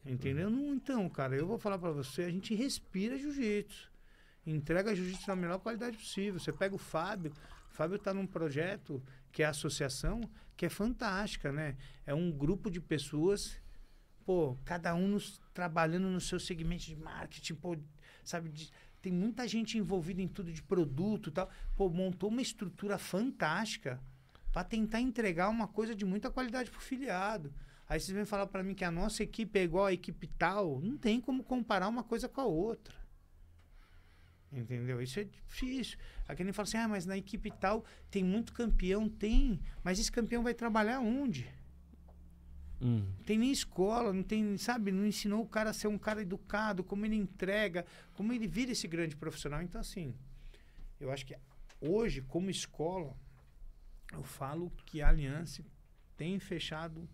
Entendeu? Não, então, cara, eu vou falar pra você, a gente respira jiu-jitsu. Entrega jiu-jitsu na melhor qualidade possível. Você pega o Fábio, o Fábio tá num projeto que é a associação, que é fantástica, né? É um grupo de pessoas, pô, cada um nos, trabalhando no seu segmento de marketing, pô, sabe, de- tem muita gente envolvida em tudo de produto e tal. Pô, montou uma estrutura fantástica para tentar entregar uma coisa de muita qualidade pro filiado. Aí vocês vêm falar para mim que a nossa equipe é igual à equipe tal. Não tem como comparar uma coisa com a outra. Entendeu? Isso é difícil. Aqui nem fala assim, ah, mas na equipe tal tem muito campeão. Tem, mas esse campeão vai trabalhar onde? Hum. Tem nem escola, não tem, sabe, não ensinou o cara a ser um cara educado, como ele entrega, como ele vira esse grande profissional. Então, assim, eu acho que hoje, como escola, eu falo que a Aliança tem fechado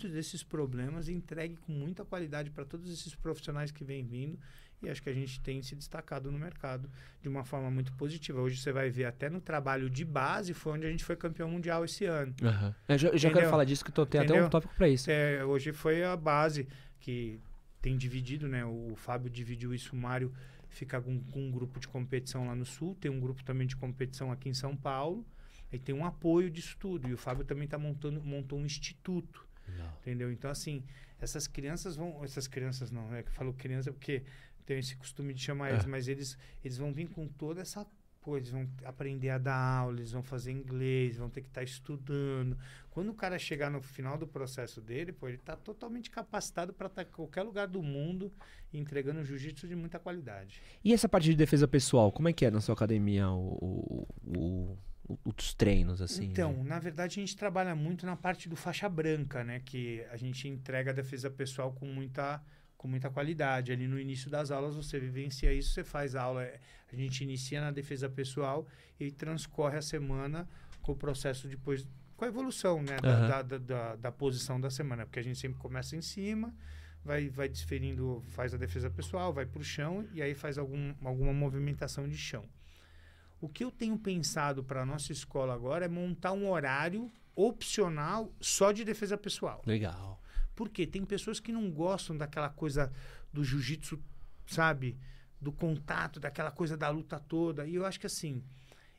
muitos desses problemas e entregue com muita qualidade para todos esses profissionais que vêm vindo. E acho que a gente tem se destacado no mercado de uma forma muito positiva. Hoje você vai ver até no trabalho de base, foi onde a gente foi campeão mundial esse ano. Aham. Eu já, já quero Entendeu? falar disso, que tô, tem até um Entendeu? tópico pra isso. É, hoje foi a base que tem dividido, né? O Fábio dividiu isso, o Mário fica com, com um grupo de competição lá no Sul, tem um grupo também de competição aqui em São Paulo, e tem um apoio disso tudo. E o Fábio também está montando montou um instituto, entendeu? Então, assim, essas crianças vão... Essas crianças não, é que eu falo criança porque tem esse costume de chamar É. eles, mas eles, eles vão vir com toda essa coisa, eles vão aprender a dar aula, eles vão fazer inglês, vão ter que estar estudando. Quando o cara chegar no final do processo dele, pô, ele está totalmente capacitado para estar em qualquer lugar do mundo entregando jiu-jitsu de muita qualidade. E essa parte de defesa pessoal, como é que é na sua academia o- o- o- os treinos, assim? então, né? na verdade, a gente trabalha muito na parte do faixa branca, né? Que a gente entrega a defesa pessoal com muita, com muita qualidade. Ali no início das aulas, você vivencia isso, você faz aula. é, A gente inicia na defesa pessoal e transcorre a semana com o processo depois, com a evolução, né? Da, Aham. da, da, da- da posição da semana. Porque a gente sempre começa em cima, vai, vai desferindo, faz a defesa pessoal, vai para o chão e aí faz algum, alguma movimentação de chão. O que eu tenho pensado para a nossa escola agora é montar um horário opcional só de defesa pessoal. Legal. Por quê? Tem pessoas que não gostam daquela coisa do jiu-jitsu, sabe? do contato, daquela coisa da luta toda. E eu acho que assim,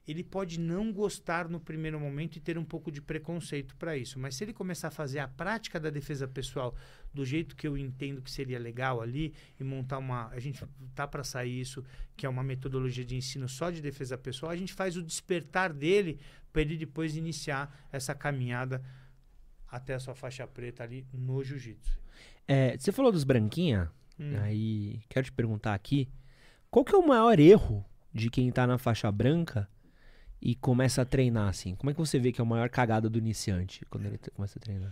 ele pode não gostar no primeiro momento e ter um pouco de preconceito para isso, mas se ele começar a fazer a prática da defesa pessoal do jeito que eu entendo que seria legal ali e montar uma, a gente tá para sair isso, que é uma metodologia de ensino só de defesa pessoal, a gente faz o despertar dele para ele depois iniciar essa caminhada até a sua faixa preta ali no jiu-jitsu. É, você falou dos branquinha, Hum. aí quero te perguntar aqui, qual que é o maior erro de quem tá na faixa branca e começa a treinar assim? Como é que você vê que é a maior cagada do iniciante quando ele começa a treinar?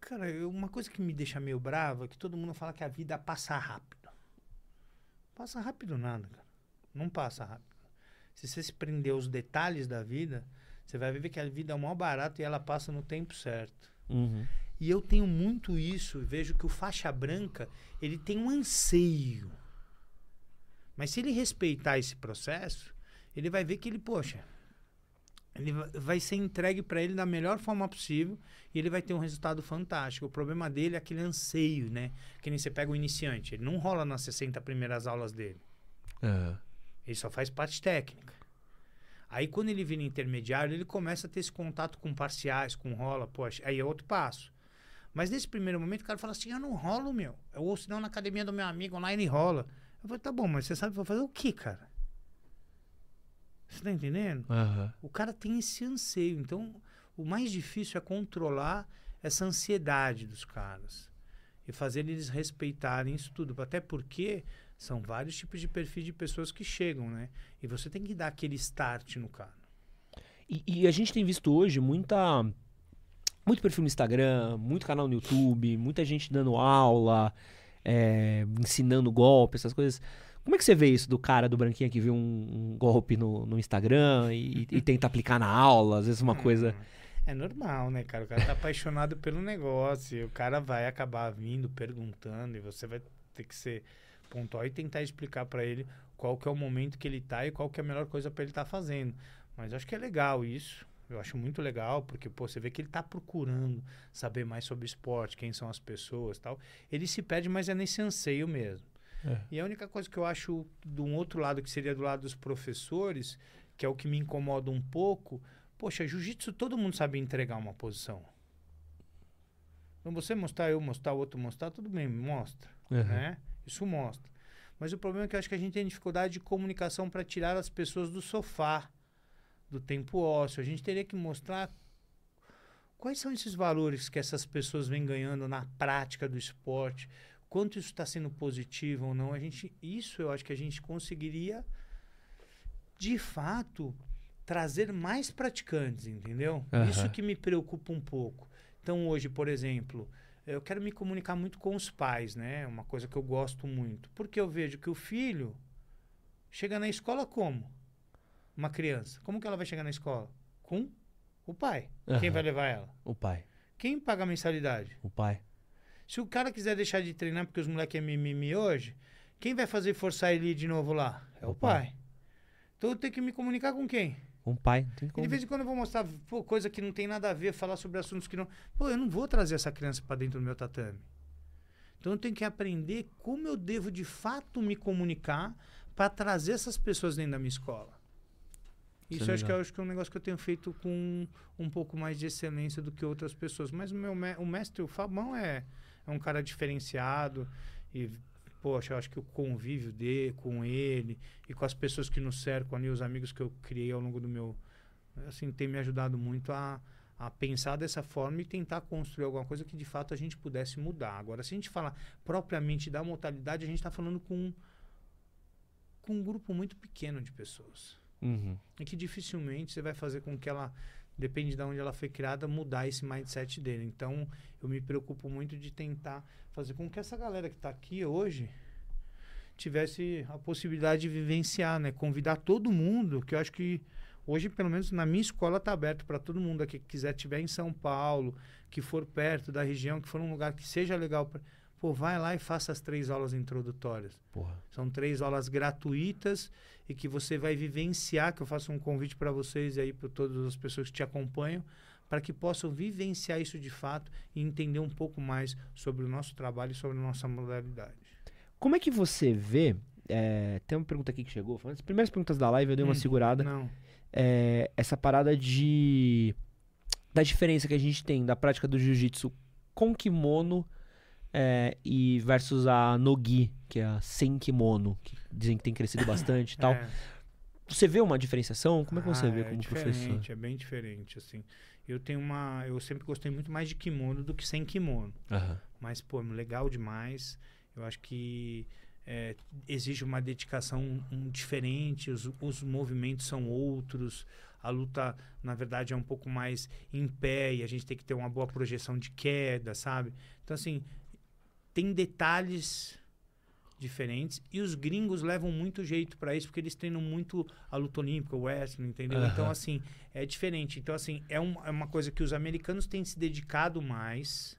Cara, uma coisa que me deixa meio brava é que todo mundo fala que a vida passa rápido. Passa rápido nada, cara. Não passa rápido. Se você se prender aos detalhes da vida, você vai ver que a vida é o maior barato e ela passa no tempo certo. Uhum. E eu tenho muito isso, e vejo que o faixa branca, ele tem um anseio. Mas se ele respeitar esse processo, ele vai ver que ele, poxa, ele va- vai ser entregue para ele da melhor forma possível e ele vai ter um resultado fantástico. O problema dele é aquele anseio, né? Que nem você pega o iniciante, ele não rola nas 60 primeiras aulas dele. Aham. Ele só faz parte técnica. Aí quando ele vira intermediário, ele começa a ter esse contato com parciais, com rola, poxa, aí é outro passo. Mas nesse primeiro momento o cara fala assim, eu não rolo, meu. Eu ou senão na academia do meu amigo lá ele rola. Eu falei, tá bom, mas você sabe fazer o que, cara? Você tá entendendo? Aham. O cara tem esse anseio. Então, o mais difícil é controlar essa ansiedade dos caras. E fazer eles respeitarem isso tudo. Até porque são vários tipos de perfis de pessoas que chegam, né? E você tem que dar aquele start no cara. E, e a gente tem visto hoje muita. Muito perfil no Instagram, muito canal no YouTube, muita gente dando aula, é, ensinando golpe, essas coisas. Como é que você vê isso do cara do branquinho que viu um, um golpe no, no Instagram e, e tenta aplicar na aula, às vezes uma coisa. É normal, né, cara? O cara tá apaixonado pelo negócio. E o cara vai acabar vindo, perguntando, e você vai ter que ser pontual e tentar explicar pra ele qual que é o momento que ele tá e qual que é a melhor coisa pra ele estar fazendo. Mas eu acho que é legal isso. Eu acho muito legal, porque pô, você vê que ele tá procurando saber mais sobre esporte, quem são as pessoas e tal. Ele se perde, mas é nesse anseio mesmo. É. E a única coisa que eu acho de um outro lado, que seria do lado dos professores, que é o que me incomoda um pouco, poxa, jiu-jitsu todo mundo sabe entregar uma posição. Então você mostrar, eu mostrar, o outro mostrar, tudo bem, mostra, Aham. né? Isso mostra. Mas o problema é que eu acho que a gente tem dificuldade de comunicação para tirar as pessoas do sofá, do tempo ósseo. A gente teria que mostrar quais são esses valores que essas pessoas vêm ganhando na prática do esporte, quanto isso está sendo positivo ou não. A gente, isso eu acho que a gente conseguiria, de fato, trazer mais praticantes, entendeu? Aham. Isso que me preocupa um pouco. Então hoje, por exemplo, eu quero me comunicar muito com os pais, né? Uma coisa que eu gosto muito, porque eu vejo que o filho chega na escola como? Uma criança. Como que ela vai chegar na escola? Com o pai. Quem Aham. vai levar ela? O pai. Quem paga a mensalidade? O pai. Se o cara quiser deixar de treinar porque os moleques é mimimi hoje, quem vai fazer forçar ele de novo lá? É o, O pai. pai. Então eu tenho que me comunicar com quem? Um pai. Tem E como. de vez em quando eu vou mostrar pô, coisa que não tem nada a ver, falar sobre assuntos que não. Pô, eu não vou trazer essa criança para dentro do meu tatame. Então eu tenho que aprender como eu devo de fato me comunicar para trazer essas pessoas dentro da minha escola. Isso Isso é eu acho que, eu acho que é um negócio que eu tenho feito com um pouco mais de excelência do que outras pessoas. Mas o meu me- o mestre, o Fabão, é, é um cara diferenciado e, poxa, eu acho que o convívio dele, com ele e com as pessoas que nos cercam ali, os amigos que eu criei ao longo do meu... Assim, tem me ajudado muito a, a pensar dessa forma e tentar construir alguma coisa que de fato a gente pudesse mudar. Agora, se a gente falar propriamente da mortalidade, a gente está falando com, com um grupo muito pequeno de pessoas Uhum. e que dificilmente você vai fazer com que ela, depende de onde ela foi criada, mudar esse mindset dele. Então, eu me preocupo muito de tentar fazer com que essa galera que está aqui hoje tivesse a possibilidade de vivenciar, né? Convidar todo mundo, que eu acho que hoje, pelo menos na minha escola, está aberto para todo mundo aqui que quiser estiver em São Paulo, que for perto da região, que for um lugar que seja legal. Pra... Pô, vai lá e faça as três aulas introdutórias. Porra. São três aulas gratuitas e que você vai vivenciar, que eu faço um convite para vocês e aí para todas as pessoas que te acompanham, para que possam vivenciar isso de fato e entender um pouco mais sobre o nosso trabalho e sobre a nossa modalidade. Como é que você vê é, tem uma pergunta aqui que chegou. Foi uma das primeiras perguntas da live, eu dei uma Hum, segurada. Não. É, essa parada de. Da diferença que a gente tem da prática do jiu-jitsu com kimono é, e versus a nogi, que é a sem kimono, que dizem que tem crescido bastante e tal. É. Você vê uma diferenciação? Como é que você Ah, vê é como diferente, professor? É bem diferente, assim. Eu tenho uma. Eu sempre gostei muito mais de kimono do que sem kimono. Aham. Mas, pô, legal demais. Eu acho que é, exige uma dedicação um, diferente, os, os movimentos são outros. A luta, na verdade, é um pouco mais em pé e a gente tem que ter uma boa projeção de queda, sabe? Então, assim, tem detalhes diferentes e os gringos levam muito jeito para isso porque eles treinam muito a luta olímpica, o wrestling, entendeu? Então, Aham. assim, é diferente. Então, assim, é, um- é uma coisa que os americanos têm se dedicado mais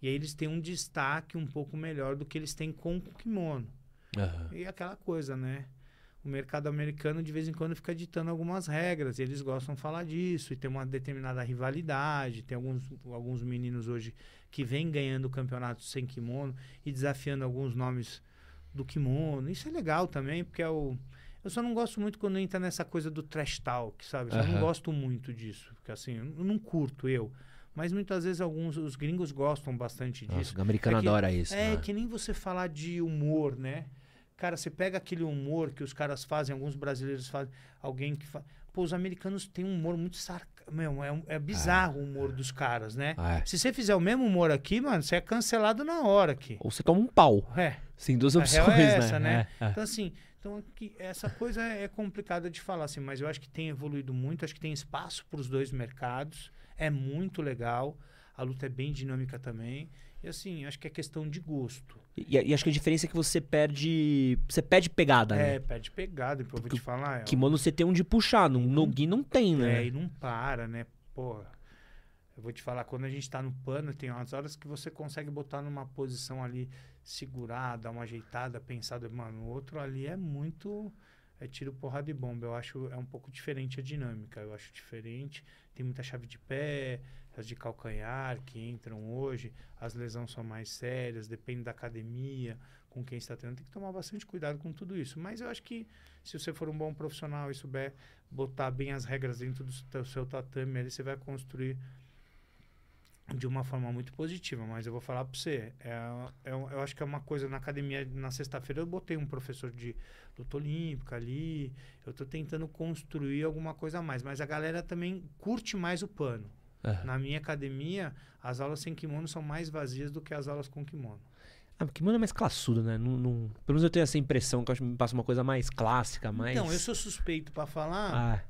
e aí eles têm um destaque um pouco melhor do que eles têm com o kimono. Aham. E aquela coisa, né? O mercado americano de vez em quando fica ditando algumas regras, e eles gostam de falar disso, e tem uma determinada rivalidade. Tem alguns, alguns meninos hoje que vêm ganhando campeonatos sem kimono e desafiando alguns nomes do kimono. Isso é legal também, porque é o. Eu só não gosto muito quando entra nessa coisa do trash talk, sabe? Eu só não gosto muito disso, porque assim, eu não curto eu. Mas muitas vezes alguns os gringos gostam bastante disso. Nossa, o americano É que- adora isso. É, né? que nem você falar de humor, né? Cara, você pega aquele humor que os caras fazem, alguns brasileiros fazem, alguém que faz. Pô, os americanos têm um humor muito sarcástico. Meu, é, é bizarro o humor dos caras, né? Ah, é. Se você fizer o mesmo humor aqui, mano, você é cancelado na hora aqui. Ou você toma um pau. É. Sim, duas opções, é essa, né? né? É, é. Então, assim, então aqui, essa coisa é complicada de falar, assim, mas eu acho que tem evoluído muito, acho que tem espaço para os dois mercados, é muito legal, a luta é bem dinâmica também. E assim, acho que é questão de gosto. E, e acho que a diferença é que você perde. Você perde pegada, É, né? pede pegada, eu vou te falar. É, Kimono você tem onde puxar, no Nogi não tem, é, né? e não para, né? Porra. Eu vou te falar, quando a gente tá no pano, tem umas horas que você consegue botar numa posição ali, segurar, dar uma ajeitada, pensada. Mano, o outro ali é muito. É tiro, porrada e bomba. Eu acho é um pouco diferente a dinâmica. Eu acho diferente. Tem muita chave de pé, as de calcanhar que entram hoje. As lesões são mais sérias, depende da academia, com quem está treinando. Tem que tomar bastante cuidado com tudo isso. Mas eu acho que se você for um bom profissional e souber botar bem as regras dentro do seu- seu tatame, ali você vai construir de uma forma muito positiva, mas eu vou falar para você, é, é, eu acho que é uma coisa na academia, na sexta-feira eu botei um professor de luta olímpica ali, eu tô tentando construir alguma coisa a mais, mas a galera também curte mais o pano. Aham. Na minha academia, as aulas sem kimono são mais vazias do que as aulas com kimono. Ah, Kimono é mais classudo, né? Não, não- Pelo menos eu tenho essa impressão que eu acho que me passa uma coisa mais clássica, mais. Então, eu sou suspeito para falar, Ah,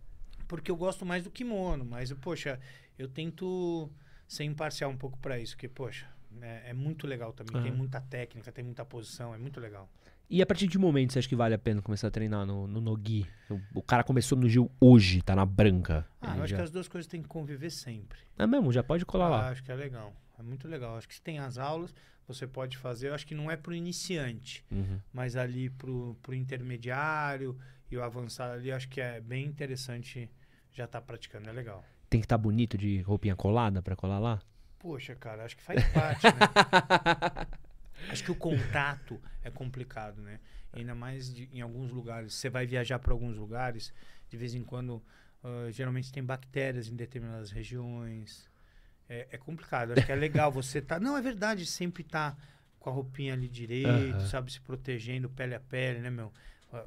porque eu gosto mais do kimono, mas poxa, eu tento ser imparcial um pouco para isso, que poxa, é, é muito legal também, tem Aham. muita técnica, tem muita posição, é muito legal. E a partir de que momento você acha que vale a pena começar a treinar no, no Nogi? O, o cara começou no Gil hoje, tá na branca. Ah, eu acho já... que as duas coisas têm que conviver sempre. É mesmo, já pode colar Ah, lá. acho que é legal, é muito legal. Acho que se tem as aulas, você pode fazer, eu acho que não é pro iniciante, Uhum. mas ali pro, pro intermediário e o avançado ali, acho que é bem interessante já estar praticando, é legal. Tem que estar bonito de roupinha colada pra colar lá? Poxa, cara, acho que faz parte, né? Acho que o contato é complicado, né? Ainda mais de- em alguns lugares. Você vai viajar para alguns lugares, de vez em quando, ah, geralmente tem bactérias em determinadas regiões. É, é complicado. Acho que é legal você tá. Não, é verdade, sempre tá com a roupinha ali direito, sabe? Se protegendo pele a pele, né, meu?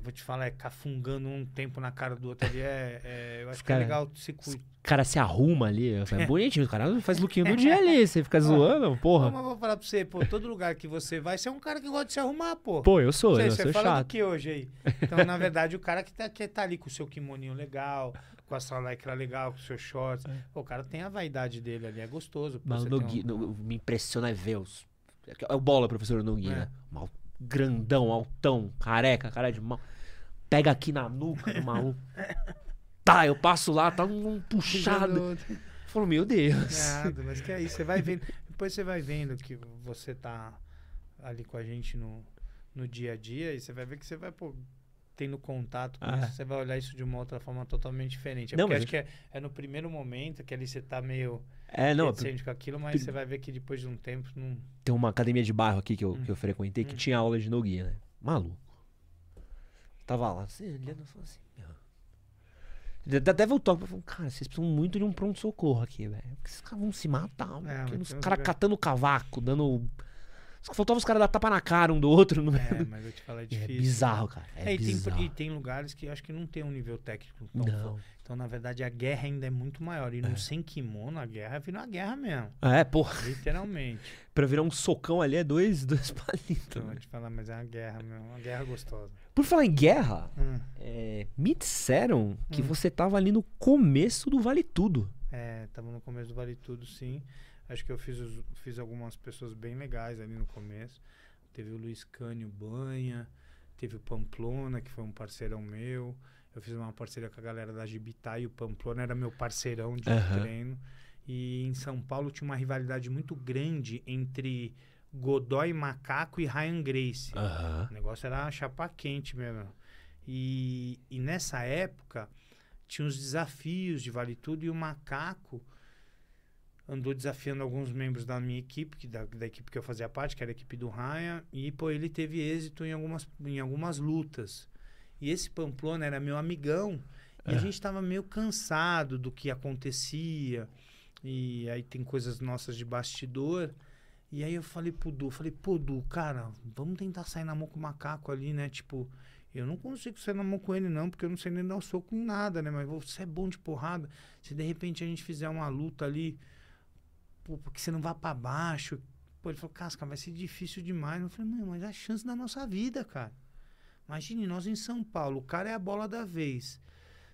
Vou te falar, é cafungando um tempo na cara do outro ali. É, é- eu acho que Cara, é legal se cuidar. O cara se arruma ali. É bonitinho, o cara faz lookinho do dia ali. Você fica zoando, porra. Mas vou falar pra você, pô, todo lugar que você vai, você é um cara que gosta de se arrumar, pô. Pô, eu sou, Você, eu você sou fala do chato. que hoje aí? Então, na verdade, o cara que tá, que tá ali com o seu kimoninho legal, com a sua lycra legal, com o seu shorts. Pô, o cara tem a vaidade dele ali, é gostoso. pô, Mas o um- no- me impressiona é ver os. É o bola, professor Nogi, É. né? Mal, grandão, altão, careca, cara de mal. Pega aqui na nuca do maluco. Tá, eu passo lá, tá um puxado. Eu falo, meu Deus. Mas que é isso, você vai vendo. Depois você vai vendo que você tá ali com a gente no, no dia a dia e você vai ver que você vai, pô, tendo contato com Ah. isso, você vai olhar isso de uma outra forma totalmente diferente. É Não, porque acho que é, é no primeiro momento que ali você tá meio É, não, reticente com aquilo, mas você vai ver que depois de um tempo não. tem uma academia de bairro aqui que eu, Hum. que eu frequentei que Hum. tinha aula de Nogi, né? Maluco. Tava lá, assim, olhando, assim. Até voltou, falou, cara, vocês precisam muito de um pronto-socorro aqui, velho. Porque esses caras vão se matar. É, os caras catando cavaco, dando. Só faltava os caras dar tapa na cara um do outro. No... É, mas eu te falo, é É difícil. bizarro, cara. É, É, e, tem, bizarro. e tem lugares que eu acho que não tem um nível técnico tão Não. Então, na verdade, a guerra ainda é muito maior. E É. não sem kimono, a guerra vira uma guerra mesmo. É, porra. Literalmente. Pra virar um socão ali é dois, dois palitos. Eu né? vou te falar, mas é uma guerra mesmo. Uma guerra gostosa. Por falar em guerra, Hum, é, me disseram que Hum. você tava ali no começo do Vale Tudo. é, tava no começo do Vale Tudo, sim. Acho que eu fiz, fiz algumas pessoas bem legais ali no começo. Teve o Luiz Cânio Banha, teve o Pamplona, que foi um parceirão meu. Eu fiz uma parceria com a galera da Gibitai e o Pamplona era meu parceirão de Aham. treino. E em São Paulo tinha uma rivalidade muito grande entre Godoy Macaco e Ryan Grace. Aham. O negócio era chapa quente mesmo. E, e nessa época tinha os desafios de Vale Tudo e o Macaco andou desafiando alguns membros da minha equipe, que da, da equipe que eu fazia parte, que era a equipe do Ryan, e pô, ele teve êxito em algumas, em algumas lutas. E esse Pamplona era meu amigão, e a É. gente estava meio cansado do que acontecia, e aí tem coisas nossas de bastidor. E aí eu falei pro Du, falei, pô, Du, cara, vamos tentar sair na mão com o macaco ali, né? Tipo, eu não consigo sair na mão com ele, não, porque eu não sei nem dar o soco em nada, né? Mas você é bom de porrada. Se de repente a gente fizer uma luta ali, pô, porque você não vai pra baixo. Pô, ele falou, Casca, vai ser difícil demais. Eu falei, mas é a chance da nossa vida, cara. Imagine nós em São Paulo, o cara é a bola da vez.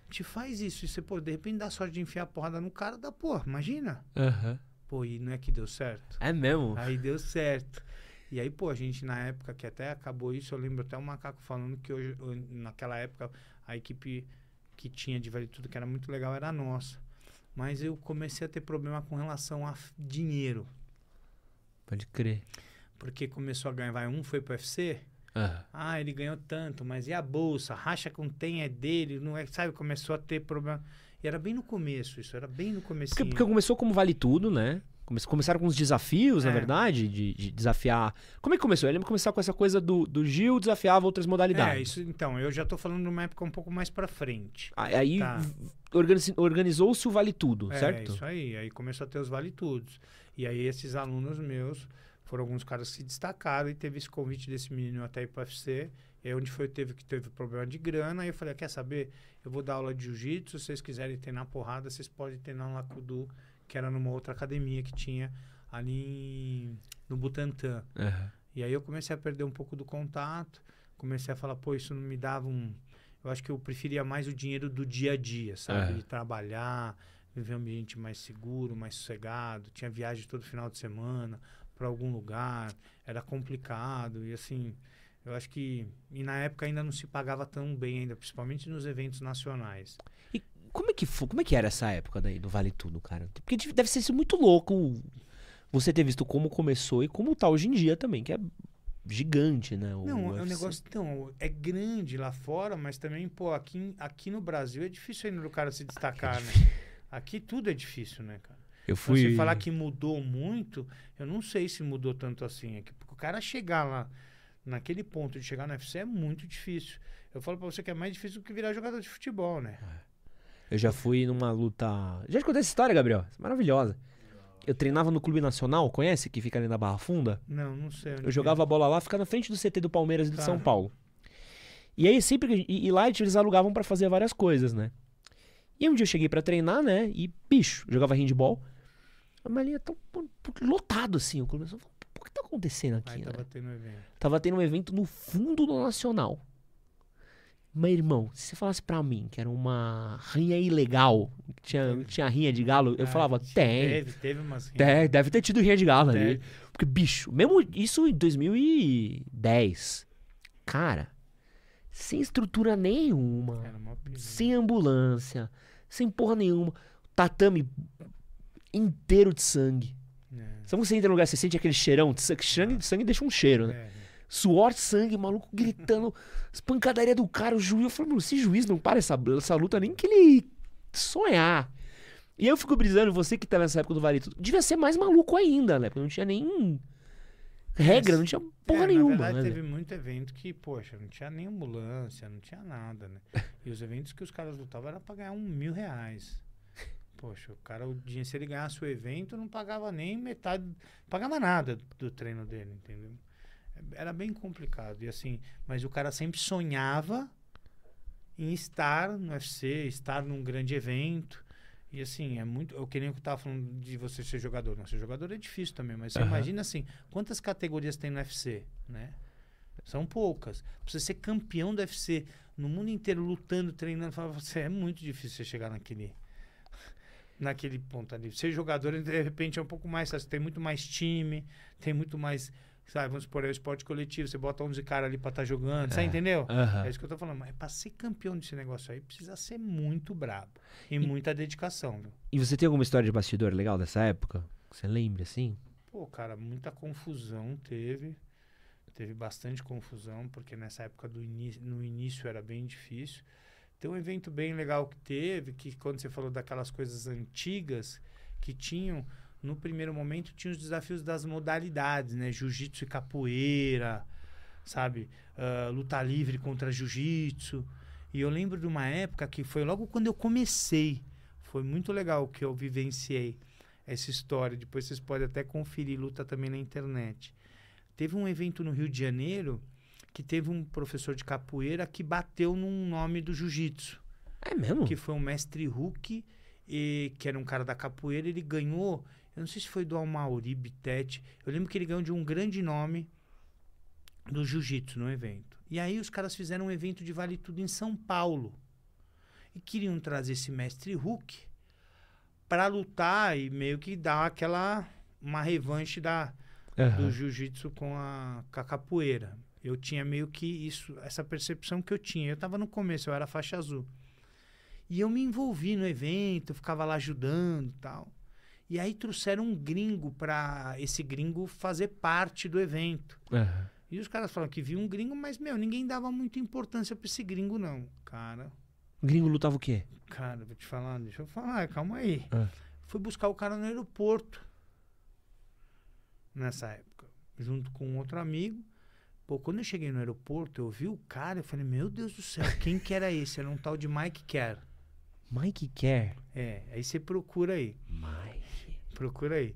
Te faz isso, e você, pô, de repente dá sorte de enfiar a porrada no cara, dá, pô, imagina. Aham. Pô, e não é que deu certo? É mesmo? Aí deu certo. E aí, pô, a gente na época que até acabou isso, eu lembro até o Macaco falando que hoje, naquela época, a equipe que tinha de Vale Tudo, que era muito legal, era a nossa. Mas eu comecei a ter problema com relação a dinheiro. Pode crer. Porque começou a ganhar, vai, um foi pro UFC, Aham. ah, ele ganhou tanto, mas e a bolsa? Racha com tem é dele, não é, sabe? Começou a ter problema. E era bem no começo isso, era bem no começo. Porque, porque começou como Vale Tudo, né? Come- Começaram com os desafios, na É. verdade, de, de desafiar. Como é que começou? Eu lembro começar com essa coisa do, do Gil desafiava outras modalidades. É, isso, então, eu já tô falando de uma época um pouco mais pra frente. Aí aí Tá. organizou-se o Vale Tudo, É, certo? isso aí. Aí começou a ter os vale tudos. E aí esses alunos meus foram alguns caras que se destacaram e teve esse convite desse menino até ir para UFC. E aí onde foi teve que teve problema de grana. Aí eu falei, quer saber? Eu vou dar aula de jiu-jitsu. Se vocês quiserem treinar porrada, vocês podem treinar lá com o Du, que era numa outra academia que tinha ali em- no Butantã. Aham. E aí eu comecei a perder um pouco do contato, comecei a falar, pô, isso não me dava um. Eu acho que eu preferia mais o dinheiro do dia a dia, sabe? É. De trabalhar, viver um ambiente mais seguro, mais sossegado. Tinha viagem todo final de semana para algum lugar, era complicado e assim. Eu acho que. E na época ainda não se pagava tão bem, ainda, principalmente nos eventos nacionais. Como é que foi? Como é que era essa época daí do Vale Tudo, cara? Porque deve- ser muito louco você ter visto como começou e como tá hoje em dia também, que é gigante, né? O Não, é um UFC. negócio. Então, é grande lá fora, mas também, pô, aqui, aqui no Brasil é difícil ainda o cara se destacar, né? Aqui tudo é difícil, né, cara? Eu fui. Se falar que mudou muito, eu não sei se mudou tanto assim. É que o cara chegar lá, naquele ponto de chegar no UFC é muito difícil. Eu falo pra você que é mais difícil do que virar jogador de futebol, né? Eu já fui numa luta. Já te contei essa história, Gabriel? É maravilhosa. Eu treinava no Clube Nacional, conhece? Que fica ali na Barra Funda. Não, não sei. Eu jogava a bola lá, ficava na frente do CT do Palmeiras e do Tá. São Paulo. E aí sempre que, e, e lá eles alugavam pra fazer várias coisas, né? E um dia eu cheguei pra treinar, né? E bicho, jogava handball. A malinha tão lotado assim, o clube O que tá acontecendo aqui, Aí né? tava tendo evento. Tava tendo um evento no fundo do Nacional. Mas, irmão, se você falasse pra mim que era uma rinha ilegal, que tinha, Teve. tinha rinha de galo, eu Ah, falava, tem. Teve, teve umas. Deve, deve ter tido rinha de galo ali. Porque, bicho, mesmo isso em 2010, cara, sem estrutura nenhuma, pilha. sem ambulância, sem porra nenhuma, tatame inteiro de sangue. É, Sabe quando você entra no lugar, você sente aquele cheirão de sangue? Sangue, sangue deixa um cheiro, né? é, Suor, sangue, maluco gritando, espancadaria do cara, o juiz. Eu falei, mano, esse juiz não para essa, essa luta nem que ele sonhar. E eu fico brisando, você que tá nessa época do Vale Tudo, devia ser mais maluco ainda, né? Porque não tinha nem. regra, não tinha porra É, nenhuma. Na verdade, né? teve muito evento que, poxa, não tinha nem ambulância, não tinha nada, né? E os eventos que os caras lutavam era pra ganhar um mil reais. Poxa, o cara, o dia, se ele ganhasse o evento, não pagava nem metade, pagava nada do treino dele, entendeu? Era bem complicado. E assim, mas o cara sempre sonhava em estar no UFC, estar num grande evento. E assim, é muito. Eu queria que eu tava falando de você ser jogador. Não, ser jogador é difícil também, mas você Aham. imagina assim, quantas categorias tem no UFC, né? São poucas. Pra você ser campeão do UFC no mundo inteiro, lutando, treinando, fala, você é muito difícil você chegar naquele. Naquele ponto ali. Ser jogador, de repente, é um pouco mais fácil. Tem muito mais time, tem muito mais. Sabe, vamos supor, é o esporte coletivo. Você bota 11 caras ali pra estar jogando. Você É. entendeu? Aham. É isso que eu tô falando. Mas pra ser campeão desse negócio aí, precisa ser muito brabo. E, muita dedicação, viu? E você tem alguma história de bastidor legal dessa época? Você lembra, assim? Pô, cara, muita confusão teve. Teve bastante confusão, porque nessa época do início, no início era bem difícil. Tem um evento bem legal que teve, que quando você falou daquelas coisas antigas que tinham, no primeiro momento tinha os desafios das modalidades, né? Jiu-jitsu e capoeira, sabe? Ah, luta livre contra jiu-jitsu. E eu lembro de uma época que foi logo quando eu comecei. Foi muito legal que eu vivenciei essa história. Depois vocês podem até conferir luta também na internet. Teve um evento no Rio de Janeiro que teve um professor de capoeira que bateu num nome do jiu-jitsu, É mesmo? que foi um mestre Hulk, e, que era um cara da capoeira. Ele ganhou, eu não sei se foi do Almauri Bitete, eu lembro que ele ganhou de um grande nome do jiu-jitsu no evento. E aí os caras fizeram um evento de vale tudo em São Paulo. E queriam trazer esse mestre Hulk para lutar e meio que dar aquela uma revanche da Aham. do jiu-jitsu com a, com a capoeira. Eu tinha meio que isso, essa percepção que eu tinha. Eu tava no começo, eu era faixa azul. E eu me envolvi no evento, eu ficava lá ajudando e tal. E aí trouxeram um gringo para esse gringo fazer parte do evento. Aham. E os caras falaram que viu um gringo, mas, meu, ninguém dava muita importância pra esse gringo, não. Cara, O gringo lutava o quê? cara, vou te falar, deixa eu falar, calma aí. Ah. Fui buscar o cara no aeroporto. Nessa época. Junto com um outro amigo. Pô, quando eu cheguei no aeroporto, eu vi o cara, eu falei, meu Deus do céu, quem que era esse? Era um tal de Mike Kerr. Mike Kerr. É, aí você procura aí. Mike. Procura aí.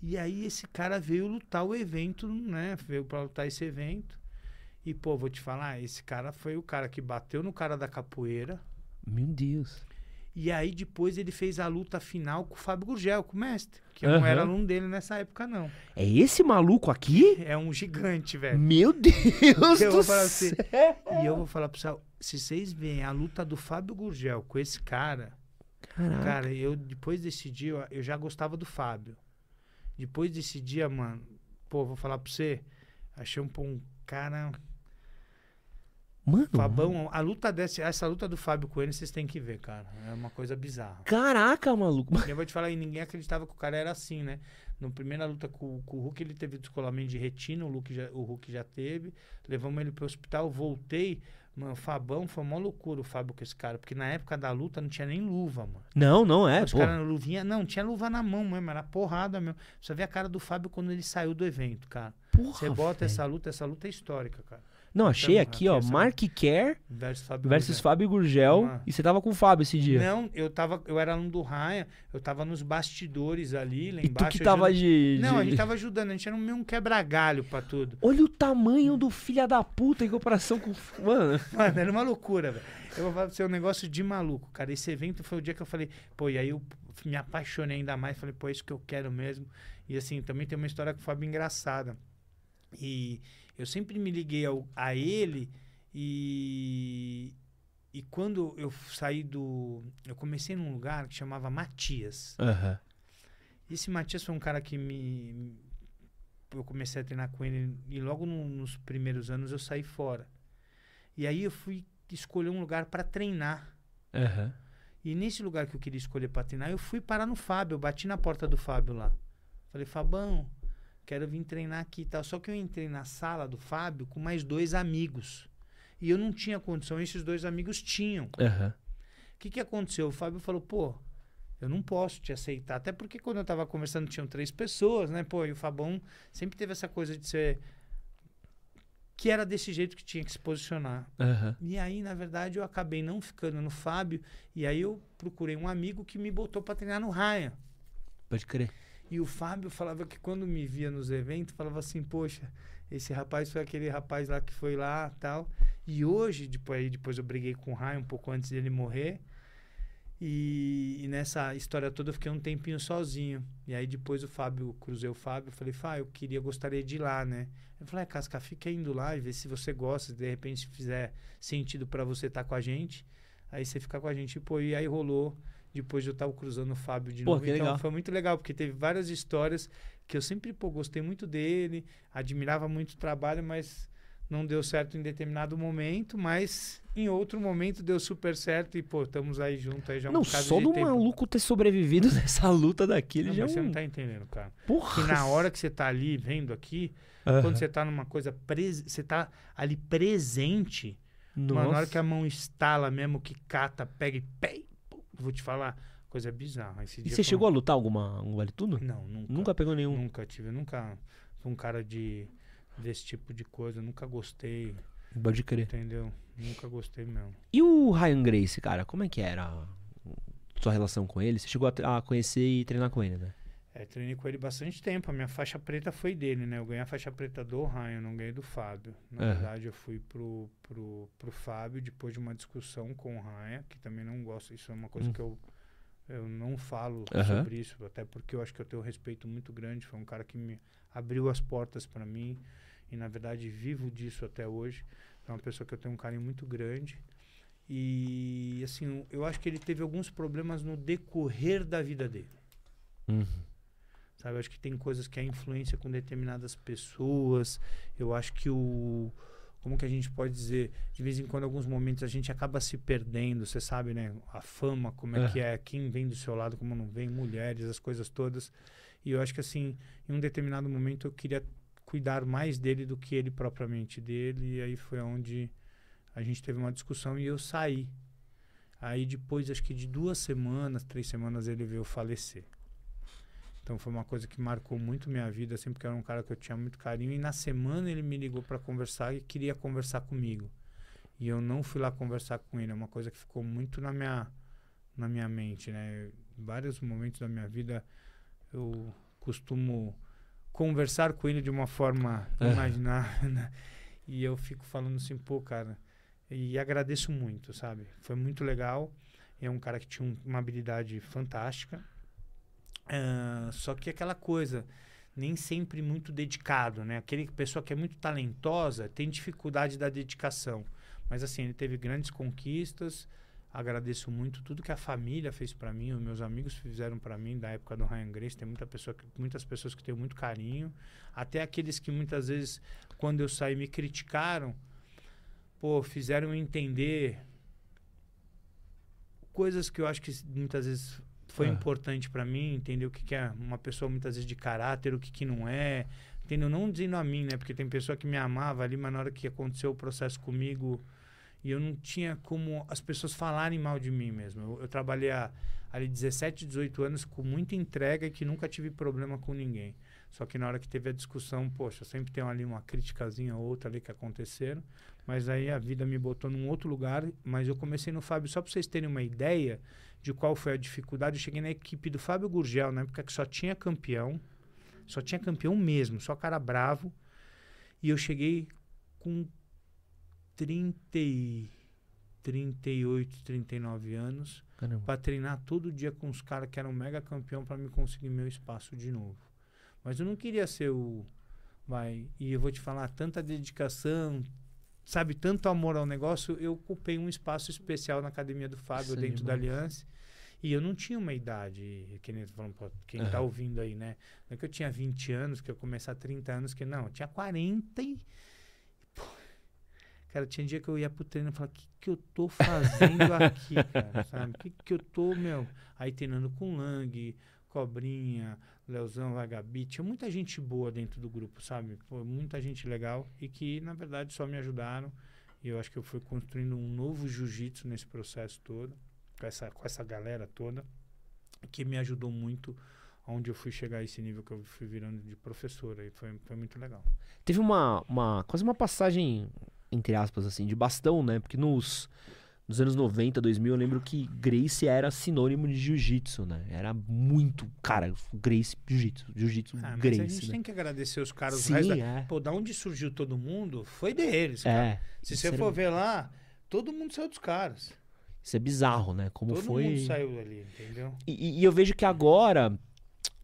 E aí esse cara veio lutar o evento, né? Veio pra lutar esse evento. E, pô, vou te falar, esse cara foi o cara que bateu no cara da capoeira. Meu Deus. E aí depois ele fez a luta final com o Fábio Gurgel, com o mestre. Que eu não era aluno dele nessa época, não. É esse maluco aqui? É um gigante, velho. Meu Deus Eu do vou falar pra céu. você. E eu vou falar pra você, se vocês veem a luta do Fábio Gurgel com esse cara, Caraca. cara, eu depois desse dia, eu- já gostava do Fábio. Depois desse dia, mano, pô, vou falar pra você, achei um, um cara Mano. Fabão, a luta dessa, essa luta do Fábio com ele, vocês têm que ver, cara. É uma coisa bizarra. Caraca, maluco. Eu vou te falar, e ninguém acreditava que o cara era assim, né? Na primeira luta com, com o Hulk, ele teve descolamento de retina, o Hulk já, o Hulk já teve. Levamos ele pro hospital, voltei. Mano, o Fabão foi uma loucura o Fábio com esse cara, porque na época da luta não tinha nem luva, mano. Não, não é, Os pô. caras luvinha, não, tinha luva na mão mesmo, era porrada mesmo. Você vê a cara do Fábio quando ele saiu do evento, cara. Porra, Você bota velho. essa luta, essa luta é histórica, cara. Não, achei Então, aqui, ó. Mark Kerr Versus Fábio versus Gurgel. Fábio Gurgel. Ah. E você tava com o Fábio esse dia. Não, eu tava, eu era aluno do Raia, eu tava nos bastidores ali, lá e tu que tava de, Não, a gente tava ajudando, a gente era um meio um quebra-galho pra tudo. Olha o tamanho do filho da puta em comparação com. Mano. Mano, era uma loucura, velho. Eu vou falar pra você um negócio de maluco, cara. Esse evento foi o dia que eu falei, pô, e aí eu me apaixonei ainda mais. Falei, pô, é isso que eu quero mesmo. E assim, também tem uma história com o Fábio engraçada. E eu sempre me liguei ao- a ele e. E quando eu saí do. Eu comecei num lugar que chamava Matias. Aham. Esse Matias foi um cara que me. Eu comecei a treinar com ele e logo no- nos primeiros anos eu saí fora. E aí eu fui escolher um lugar para treinar. Aham. E nesse lugar que eu queria escolher para treinar, eu fui parar no Fábio. Eu bati na porta do Fábio lá. Falei, Fabão, quero vir treinar aqui e tal. Só que eu entrei na sala do Fábio com mais dois amigos. E eu não tinha condição, esses dois amigos tinham. O que, que aconteceu? O Fábio falou, pô, eu não posso te aceitar. Até porque quando eu tava conversando tinham três pessoas, né? Pô, e o Fabão sempre teve essa coisa de ser. Que era desse jeito que tinha que se posicionar. Aham. E aí, na verdade, eu acabei não ficando no Fábio. E aí eu procurei um amigo que me botou pra treinar no Ryan. Pode crer. E o Fábio falava que quando me via nos eventos, falava assim, poxa, esse rapaz foi aquele rapaz lá que foi lá tal. E hoje, depois, aí depois eu briguei com o Ryan um pouco antes dele morrer. E, e nessa história toda eu fiquei um tempinho sozinho. E aí depois o Fábio, cruzei o Fábio, falei, Fábio, eu queria, gostaria de ir lá, né? Eu falei, é, Casca, fica indo lá e vê se você gosta, se de repente fizer sentido pra você estar com a gente. Aí você fica com a gente, pô, e aí rolou. Depois eu tava cruzando o Fábio de Pô, novo. então legal. foi muito legal, porque teve várias histórias que eu sempre, pô, gostei muito dele, admirava muito o trabalho, mas não deu certo em determinado momento, mas em outro momento deu super certo e, pô, estamos aí junto aí já um Não, bocado só de do tempo. maluco ter sobrevivido nessa luta daquele Não, já é mas você um... não tá entendendo, cara. Porra. Que na hora que você tá ali vendo aqui, Aham. quando você tá numa coisa, pres... você tá ali presente, na hora que a mão estala mesmo, que cata, pega e pei, vou te falar, coisa bizarra. Esse E dia você chegou a lutar alguma um vale tudo? Não, nunca. Nunca pegou nenhum. Nunca tive, nunca fui um cara de desse tipo de coisa, nunca gostei, Pode crer. entendeu? Nunca gostei mesmo. E o Ryan Grace, cara, como é que era a sua relação com ele? Você chegou a, a conhecer e treinar com ele, né? É, treinei com ele bastante tempo. A minha faixa preta foi dele, né? Eu ganhei a faixa preta do Ryan, não ganhei do Fábio. Na Aham. verdade, eu fui pro, pro, pro Fábio depois de uma discussão com o Ryan, que também não gosto. Isso é uma coisa Hum. que eu, eu não falo Aham. sobre isso, até porque eu acho que eu tenho um respeito muito grande. Foi um cara que me abriu as portas para mim e, na verdade, vivo disso até hoje. É uma pessoa que eu tenho um carinho muito grande. E, assim, eu acho que ele teve alguns problemas no decorrer da vida dele. Uhum. Sabe, eu acho que tem coisas que é influência com determinadas pessoas. Eu acho que o. Como que a gente pode dizer? De vez em quando, em alguns momentos, a gente acaba se perdendo. Você sabe, né? A fama, como é É. que é, quem vem do seu lado, como não vem, mulheres, as coisas todas. E eu acho que, assim, em um determinado momento, eu queria cuidar mais dele do que ele propriamente dele. E aí foi onde a gente teve uma discussão e eu saí. Aí depois, acho que de duas semanas, três semanas, ele veio falecer. Então foi uma coisa que marcou muito minha vida, assim, porque era um cara que eu tinha muito carinho. E na semana ele me ligou para conversar e queria conversar comigo. E eu não fui lá conversar com ele. É uma coisa que ficou muito na minha, na minha mente, né? Em vários momentos da minha vida eu costumo conversar com ele de uma forma Aham. imaginária, né? E eu fico falando assim, pô, cara, e agradeço muito, sabe? Foi muito legal. É um cara que tinha um- uma habilidade fantástica. Só que aquela coisa, nem sempre muito dedicado, né? Aquele pessoa que é muito talentosa tem dificuldade da dedicação. Mas assim, ele teve grandes conquistas. Agradeço muito tudo que a família fez para mim, os meus amigos fizeram para mim da época do Ryan Grace. Tem muita pessoa que- muitas pessoas que tenho muito carinho, até aqueles que muitas vezes, quando eu saí, me criticaram, pô, fizeram entender coisas que eu acho que muitas vezes foi Ah. importante para mim, entender o que, que é uma pessoa muitas vezes de caráter, o que, que não é, entendeu? Não dizendo a mim, né? Porque tem pessoa que me amava ali, mas na hora que aconteceu o processo comigo, e eu não tinha como as pessoas falarem mal de mim mesmo. Eu, eu trabalhei há, ali 17, 18 anos com muita entrega e que nunca tive problema com ninguém. Só que na hora que teve a discussão, poxa, sempre tem ali uma criticazinha ou outra ali que aconteceram. Mas aí a vida me botou num outro lugar. Mas eu comecei no Fábio, só para vocês terem uma ideia de qual foi a dificuldade. Eu cheguei na equipe do Fábio Gurgel, na época que só tinha campeão. Só tinha campeão mesmo, só cara bravo. E eu cheguei com 30 e 38, 39 anos para treinar todo dia com os caras que eram mega campeão para me conseguir meu espaço de novo. Mas eu não queria ser o vai, e eu vou te falar tanta dedicação, sabe, tanto amor ao negócio, eu ocupei um espaço especial na academia do Fábio Isso é dentro da. Aliança. E eu não tinha uma idade, que nem falando pra quem tá Aham. ouvindo aí, né? Não é que eu tinha 20 anos, que eu comecei a 30 anos, que não, eu tinha 40 e Pô, Cara, tinha dia que eu ia pro treino e falava, o que, que eu tô fazendo aqui, cara? Sabe? O que, que eu tô, meu? Aí treinando com Lang, Cobrinha, Leozão, Vagabi. Tinha muita gente boa dentro do grupo, sabe? Pô, muita gente legal e que, na verdade, só me ajudaram. E eu acho que eu fui construindo um novo jiu-jitsu nesse processo todo, com essa, com essa galera toda. que me ajudou muito onde eu fui chegar a esse nível que eu fui virando de professor. Aí foi, foi muito legal. Teve uma, uma. quase uma passagem, entre aspas, assim, de bastão, né? Porque nos. Nos anos 90, 2000, eu lembro que Grace era sinônimo de jiu-jitsu, né? Era muito. Cara, Grace, jiu-jitsu. Jiu-jitsu, Ah, mas Grace. a gente né? tem que agradecer os caras. Sim, da... é. Pô, da onde surgiu todo mundo foi deles, cara. É. Se você for ver lá, todo mundo saiu dos caras. Isso é bizarro, né? Como todo foi. mundo saiu dali, entendeu? E, e eu vejo que agora,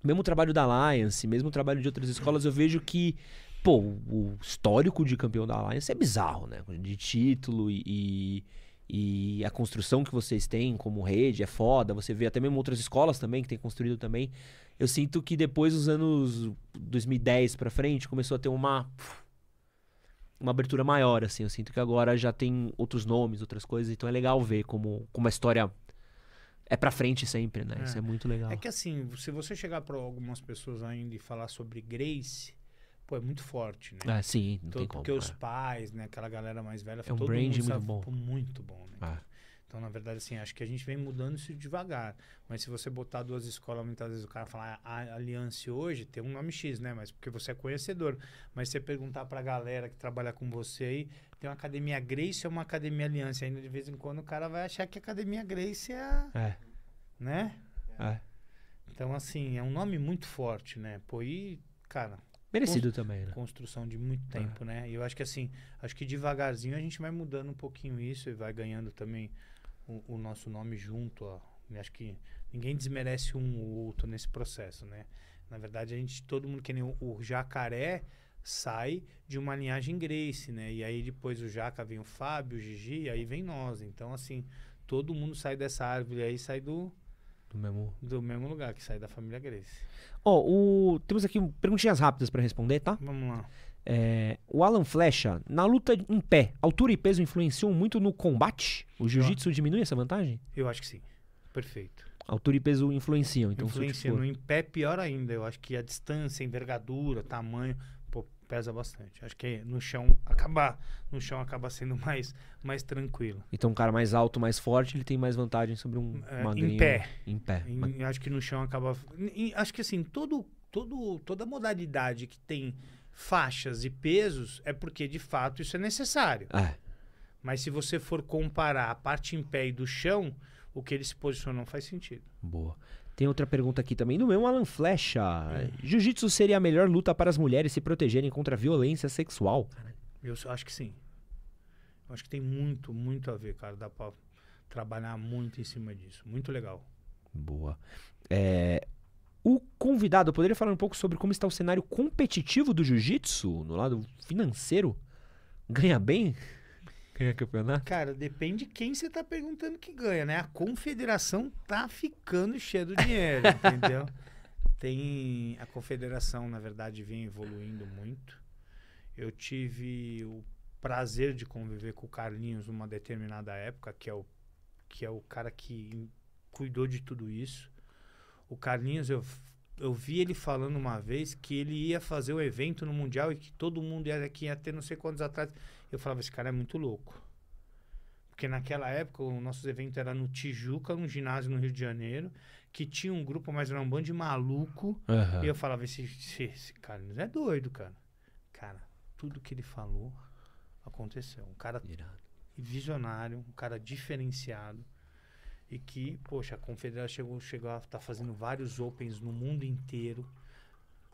mesmo o trabalho da Alliance, mesmo o trabalho de outras escolas, eu vejo que, pô, o histórico de campeão da Alliance é bizarro, né? De título e, e, e a construção que vocês têm como rede é foda. Você vê até mesmo outras escolas também que tem construído também. Eu sinto que depois dos anos 2010 pra frente começou a ter uma uma abertura maior, assim. Eu sinto que agora já tem outros nomes, outras coisas, então é legal ver como, como a história é pra frente sempre, né? É. Isso é muito legal. É que assim, se você chegar para algumas pessoas ainda e falar sobre Grace, pô, é muito forte, né? É, sim, não Todo- tem como. porque os é. pais, né, aquela galera mais velha, um todo brand mundo muito bom. muito bom, né? Ah. Então, na verdade, assim, acho que a gente vem mudando isso devagar. Mas se você botar duas escolas, muitas vezes o cara fala, "Ah, a Aliança hoje tem um nome X, né? Mas porque você é conhecedor. Mas você perguntar pra galera que trabalha com você aí, tem uma academia Grace ou uma academia Aliança? Ainda de vez em quando o cara vai achar que a academia Grace é a, É, né? é. Então, assim, é um nome muito forte, né? Pô, e, cara, Merecido também, né? construção de muito tempo, né? E eu acho que assim, acho que devagarzinho a gente vai mudando um pouquinho isso e vai ganhando também o, o nosso nome junto, ó. E acho que ninguém desmerece um ou outro nesse processo, né? Na verdade, a gente, todo mundo que nem o, o jacaré sai de uma linhagem Grace, né? E aí depois o Jaca vem o Fábio, o Gigi, e aí vem nós. Então, assim, todo mundo sai dessa árvore aí, sai do, Do mesmo. do mesmo lugar, que sai da família Grace. Ó, o... temos aqui perguntinhas rápidas pra responder, tá? Vamos lá. É, O Alan Flecha, na luta em pé, altura e peso influenciam muito no combate? O jiu-jitsu diminui essa vantagem? Eu acho que sim. Perfeito. Altura e peso influenciam, então se eu Influencia for- no em pé pior ainda. Eu acho que a distância, envergadura, tamanho, pesa bastante. Acho que no chão acaba, no chão acaba sendo mais, mais tranquilo. Então um cara mais alto, mais forte, ele tem mais vantagem sobre um É, magrinho. em pé. Em pé. Em- acho que no chão acaba. em- acho que assim, todo, todo, toda modalidade que tem faixas e pesos é porque de fato isso é necessário. É. Mas se você for comparar a parte em pé e do chão, o que ele se posiciona não faz sentido. Boa. Tem outra pergunta aqui também do meu Alan Flecha. É. Jiu-jitsu seria a melhor luta para as mulheres se protegerem contra a violência sexual? Eu acho que sim. Eu acho que tem muito, muito a ver, cara. Dá pra trabalhar muito em cima disso. Muito legal. Boa. É, o convidado poderia falar um pouco sobre como está o cenário competitivo do jiu-jitsu no lado financeiro? Ganha bem? Ganha campeonato? Cara, depende quem você tá perguntando que ganha, né? A confederação tá ficando cheia do dinheiro, entendeu? Tem. A confederação, na verdade, vem evoluindo muito. Eu tive o prazer de conviver com o Carlinhos numa determinada época, que é o, que é o cara que cuidou de tudo isso. O Carlinhos, eu, eu vi ele falando uma vez que ele ia fazer o evento no Mundial e que todo mundo ia, que ia ter não sei quantos atletas. Eu falava, esse cara é muito louco. Porque naquela época o nosso evento era no Tijuca, num ginásio no Rio de Janeiro, que tinha um grupo, mas era um bando de maluco. Aham. E eu falava, esse, esse, esse cara é doido, cara. Cara, tudo que ele falou aconteceu. Um cara Irado. visionário, um cara diferenciado. E que, poxa, a confederação chegou, chegou a estar fazendo vários Opens no mundo inteiro.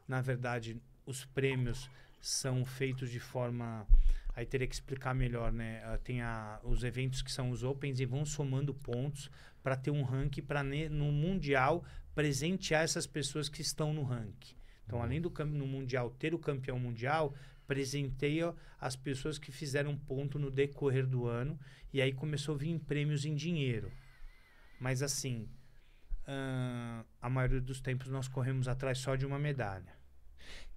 Na verdade, os prêmios são feitos de forma. Aí teria que explicar melhor, né? Ah, Tem a, os eventos que são os Opens e vão somando pontos para ter um ranking para no Mundial presentear essas pessoas que estão no ranking. Então, além do no Mundial ter o campeão mundial, presenteia as pessoas que fizeram ponto no decorrer do ano. E aí começou a vir prêmios em dinheiro. Mas assim, ah, a maioria dos tempos nós corremos atrás só de uma medalha.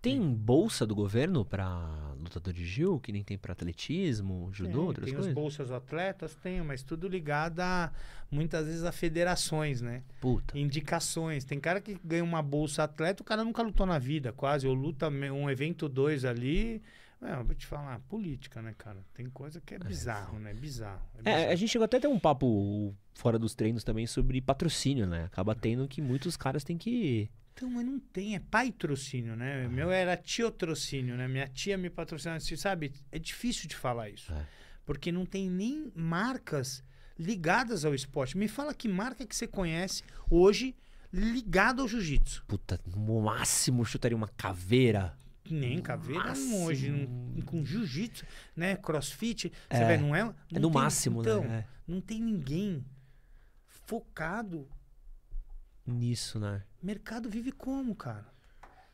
Tem bolsa do governo pra lutador de Gil, que nem tem pra atletismo, judô, tem, outras tem coisas? os bolsas atletas, tem, mas tudo ligado a muitas vezes a federações, né? Puta. Indicações. Tem cara que ganha uma bolsa atleta, o cara nunca lutou na vida, quase. Ou luta um evento dois ali. É, vou te falar, política, né, cara? Tem coisa que é bizarro, né? Bizarro. É, É, bizarro. a gente chegou até a ter um papo fora dos treinos também sobre patrocínio, né? Acaba tendo que muitos caras têm que. Então, mas não tem, é patrocínio, né? Meu era tiotrocínio, né? Minha tia me patrocinava, você sabe? É difícil de falar isso. É. Porque não tem nem marcas ligadas ao esporte. Me fala que marca que você conhece hoje ligada ao jiu-jitsu. Puta, no máximo chutaria uma caveira. Nem caveira máximo. hoje, não- com jiu-jitsu, né? Crossfit, você É. vê, não é? É não no tem- máximo, então, né? Não tem ninguém focado. Nisso, né? Mercado vive como, cara?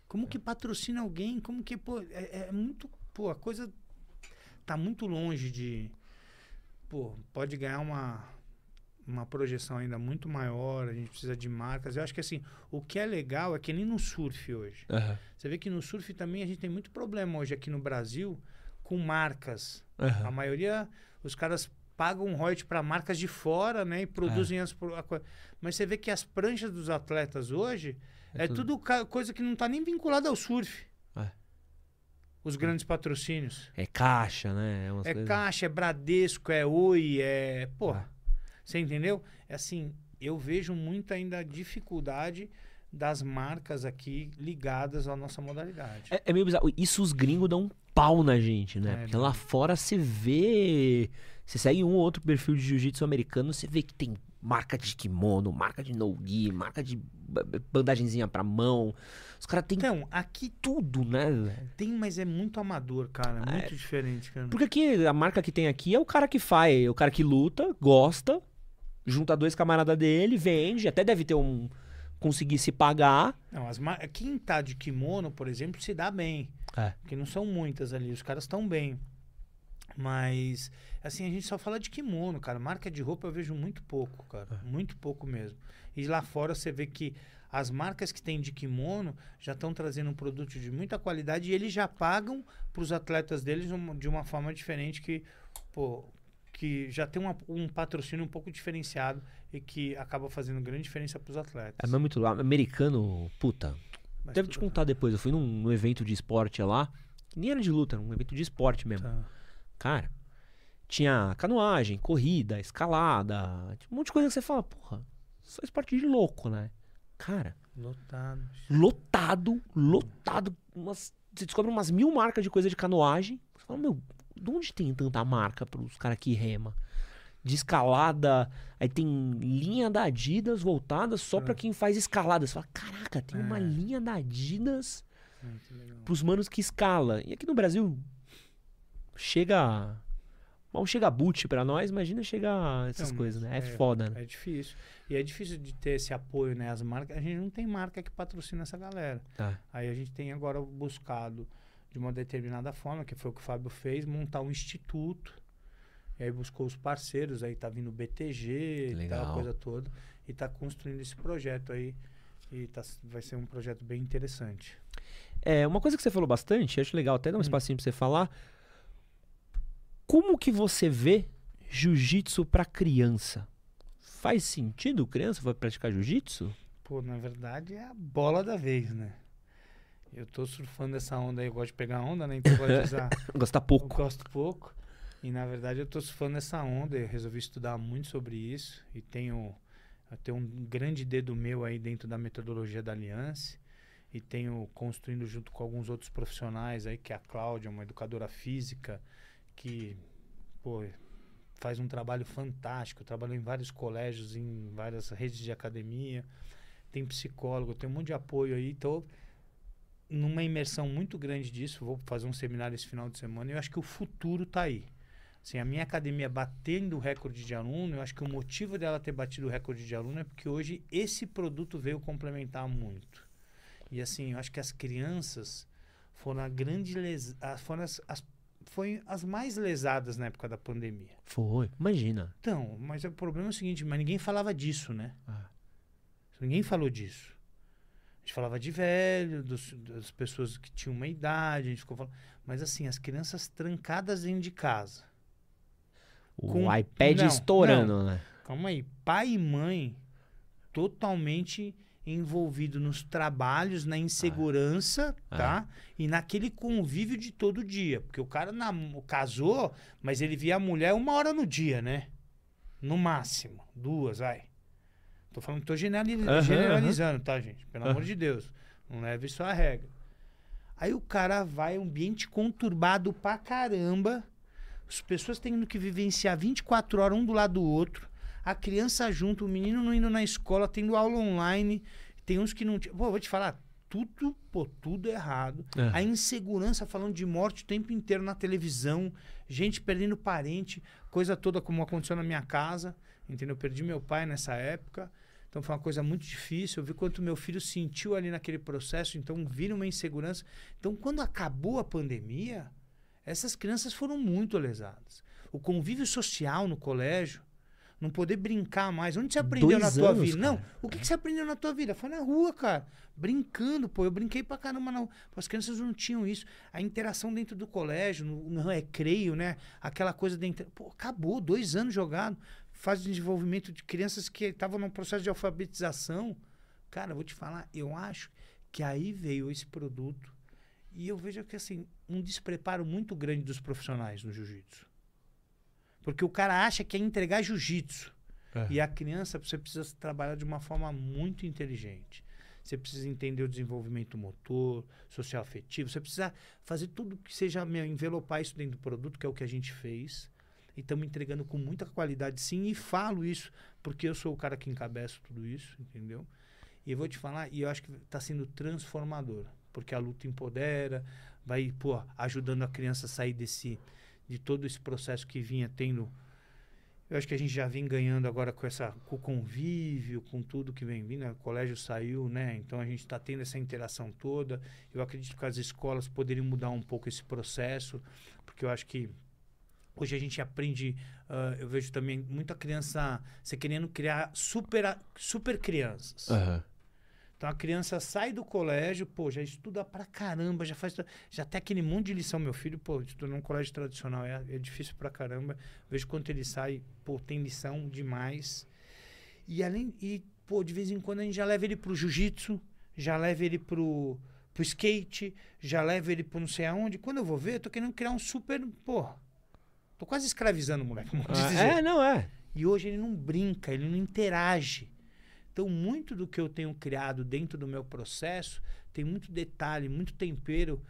Como que patrocina alguém? Como que, pô, é, é muito, pô, a coisa tá muito longe de, pô, pode ganhar uma uma projeção ainda muito maior, a gente precisa de marcas. Eu acho que assim, o que é legal é que nem no surf hoje. Você vê que no surf também a gente tem muito problema hoje aqui no Brasil com marcas. A maioria, os caras pagam um royalty para marcas de fora, né? E produzem as. pro- a co- Mas você vê que as pranchas dos atletas hoje É é, tudo, ca- coisa que não tá nem vinculada ao surf. É. Os grandes patrocínios. É caixa, né? É, É coisas- Caixa, é Bradesco, é Oi, é. Porra. É. Você entendeu? É assim, eu vejo muito ainda a dificuldade das marcas aqui ligadas à nossa modalidade. É, é meio bizarro. Isso os gringos dão um pau na gente, né? É, Porque lá fora você vê. Você segue um ou outro perfil de jiu-jitsu americano, você vê que tem marca de kimono, marca de no-gi, marca de ba- bandagenzinha pra mão. Os caras têm Então, aqui tudo, né, tem, mas é muito amador, cara. É muito diferente, cara. Porque aqui, a marca que tem aqui é o cara que faz, o cara que luta, gosta, junta dois camaradas dele, vende, até deve ter um. Conseguir se pagar. Não, as. Quem tá de kimono, por exemplo, se dá bem. É. Porque não são muitas ali, os caras estão bem. Mas, assim, a gente só fala de kimono, cara. Marca de roupa eu vejo muito pouco, cara. Muito pouco mesmo. E lá fora você vê que as marcas que tem de kimono já estão trazendo um produto de muita qualidade e eles já pagam para os atletas deles um- de uma forma diferente que, pô, que já tem uma- um patrocínio um pouco diferenciado e que acaba fazendo grande diferença para os atletas. É mas muito. Americano, puta. Mas Deve te contar depois. Eu fui num, num evento de esporte lá. que Nem era de luta, era um evento de esporte mesmo. Tá. Cara, tinha canoagem, corrida, escalada, um monte de coisa que você fala, porra, só esporte de louco, né? Cara, Lotado. lotado, lotado. Umas, você descobre umas mil marcas de coisa de canoagem. Você fala, meu, de onde tem tanta marca pros caras que rema? De escalada, aí tem linha da Adidas voltada só pra quem faz escalada. Você fala, caraca, tem uma É. linha da Adidas Muito legal. pros manos que escala. E aqui no Brasil chega. Mal chega boot pra nós, imagina chegar essas Não, coisas, né? É, é, foda, né? É difícil. E é difícil de ter esse apoio, né? As marcas. A gente não tem marca que patrocina essa galera. Tá. Aí a gente tem agora buscado, de uma determinada forma, que foi o que o Fábio fez, montar um instituto. E aí buscou os parceiros, aí tá vindo o BTG, Legal. tal, coisa toda. E tá construindo esse projeto aí. E tá, vai ser um projeto bem interessante. É, uma coisa que você falou bastante, acho legal até dar um Hum. espacinho pra você falar. Como que você vê jiu-jitsu pra criança? Faz sentido criança vai praticar jiu-jitsu? Pô, na verdade é a bola da vez, né? Eu tô surfando essa onda aí, eu gosto de pegar onda, né? Então eu gosto de usar. Gosta pouco. gosto pouco. E na verdade eu tô surfando nessa onda. Eu resolvi estudar muito sobre isso. E tenho, eu tenho um grande dedo meu aí dentro da metodologia da Aliança. E tenho construindo junto com alguns outros profissionais aí, que é a Cláudia, uma educadora física, que pô, faz um trabalho fantástico. Trabalhou em vários colégios, em várias redes de academia. Tem psicólogo, tem um monte de apoio aí. Então, numa imersão muito grande disso, vou fazer um seminário esse final de semana, e eu acho que o futuro está aí. Assim, a minha academia batendo o recorde de aluno, eu acho que o motivo dela ter batido o recorde de aluno é porque hoje esse produto veio complementar muito. E assim, eu acho que as crianças foram a grande les... foram as, as, foi as mais lesadas na época da pandemia. Foi, imagina. Então, mas o problema é o seguinte, mas ninguém falava disso, né? Ah. Ninguém falou disso. A gente falava de velho, dos- das pessoas que tinham uma idade, a gente ficou falando. Mas assim, as crianças trancadas dentro de casa. O Com- iPad não, estourando, né? Calma aí, pai e mãe totalmente envolvido nos trabalhos, na insegurança, Ah. tá? E naquele convívio de todo dia. Porque o cara nam- casou, mas ele via a mulher uma hora no dia, né? No máximo. Duas, vai. Tô falando, tô generali- Aham, generalizando, tá, gente? Pelo Aham. amor de Deus. Não leve isso à regra. Aí o cara vai, ambiente conturbado pra caramba. As pessoas tendo que vivenciar 24 horas um do lado do outro. A criança junto, o menino não indo na escola, tendo aula online. Tem uns que não. Pô, vou te falar, tudo, pô, tudo errado. É. A insegurança falando de morte o tempo inteiro na televisão, gente perdendo parente, coisa toda como aconteceu na minha casa, entendeu? Eu perdi meu pai nessa época. Então foi uma coisa muito difícil. Eu vi quanto meu filho sentiu ali naquele processo, então vira uma insegurança. Então quando acabou a pandemia, essas crianças foram muito lesadas. O convívio social no colégio, não poder brincar mais. Onde você aprendeu Dois na tua anos, vida? Não, cara. o que, que você aprendeu na tua vida? Foi na rua, cara. Brincando, pô. Eu brinquei pra caramba. Não. As crianças não tinham isso. A interação dentro do colégio, no, no recreio, né? Aquela coisa dentro. Pô, acabou. Dois anos jogado. Fase de desenvolvimento de crianças que estavam num processo de alfabetização. Cara, vou te falar, eu acho que aí veio esse produto. E eu vejo que, assim, um despreparo muito grande dos profissionais no jiu-jitsu. Porque o cara acha que é entregar jiu-jitsu. É. E a criança, você precisa trabalhar de uma forma muito inteligente. Você precisa entender o desenvolvimento motor, social afetivo. Você precisa fazer tudo que seja meu, envelopar isso dentro do produto, que é o que a gente fez. E estamos entregando com muita qualidade, sim. E falo isso porque eu sou o cara que encabeça tudo isso, entendeu? E eu vou te falar, e eu acho que está sendo transformador. Porque a luta empodera, vai pô, ajudando a criança a sair desse, de todo esse processo que vinha tendo eu acho que a gente já vem ganhando agora com essa com o convívio, com tudo que vem vindo. né? O colégio saiu, né? Então a gente está tendo essa interação toda. Eu acredito que as escolas poderiam mudar um pouco esse processo, porque eu acho que hoje a gente aprende. ah, eu vejo também muita criança você querendo criar super super crianças. Aham. Então a criança sai do colégio, pô, já estuda pra caramba, já faz. Já tem aquele monte de lição. Meu filho, pô, estuda num colégio tradicional, é, é difícil pra caramba. Vejo quanto ele sai, pô, tem lição demais. E além. E, pô, de vez em quando a gente já leva ele pro jiu-jitsu, já leva ele pro, pro skate, já leva ele pro não sei aonde. Quando eu vou ver, eu tô querendo criar um super. Pô. Tô quase escravizando o moleque, Ah, dizer. é, não é. E hoje ele não brinca, ele não interage. Então, muito do que eu tenho criado dentro do meu processo tem muito detalhe, muito tempero,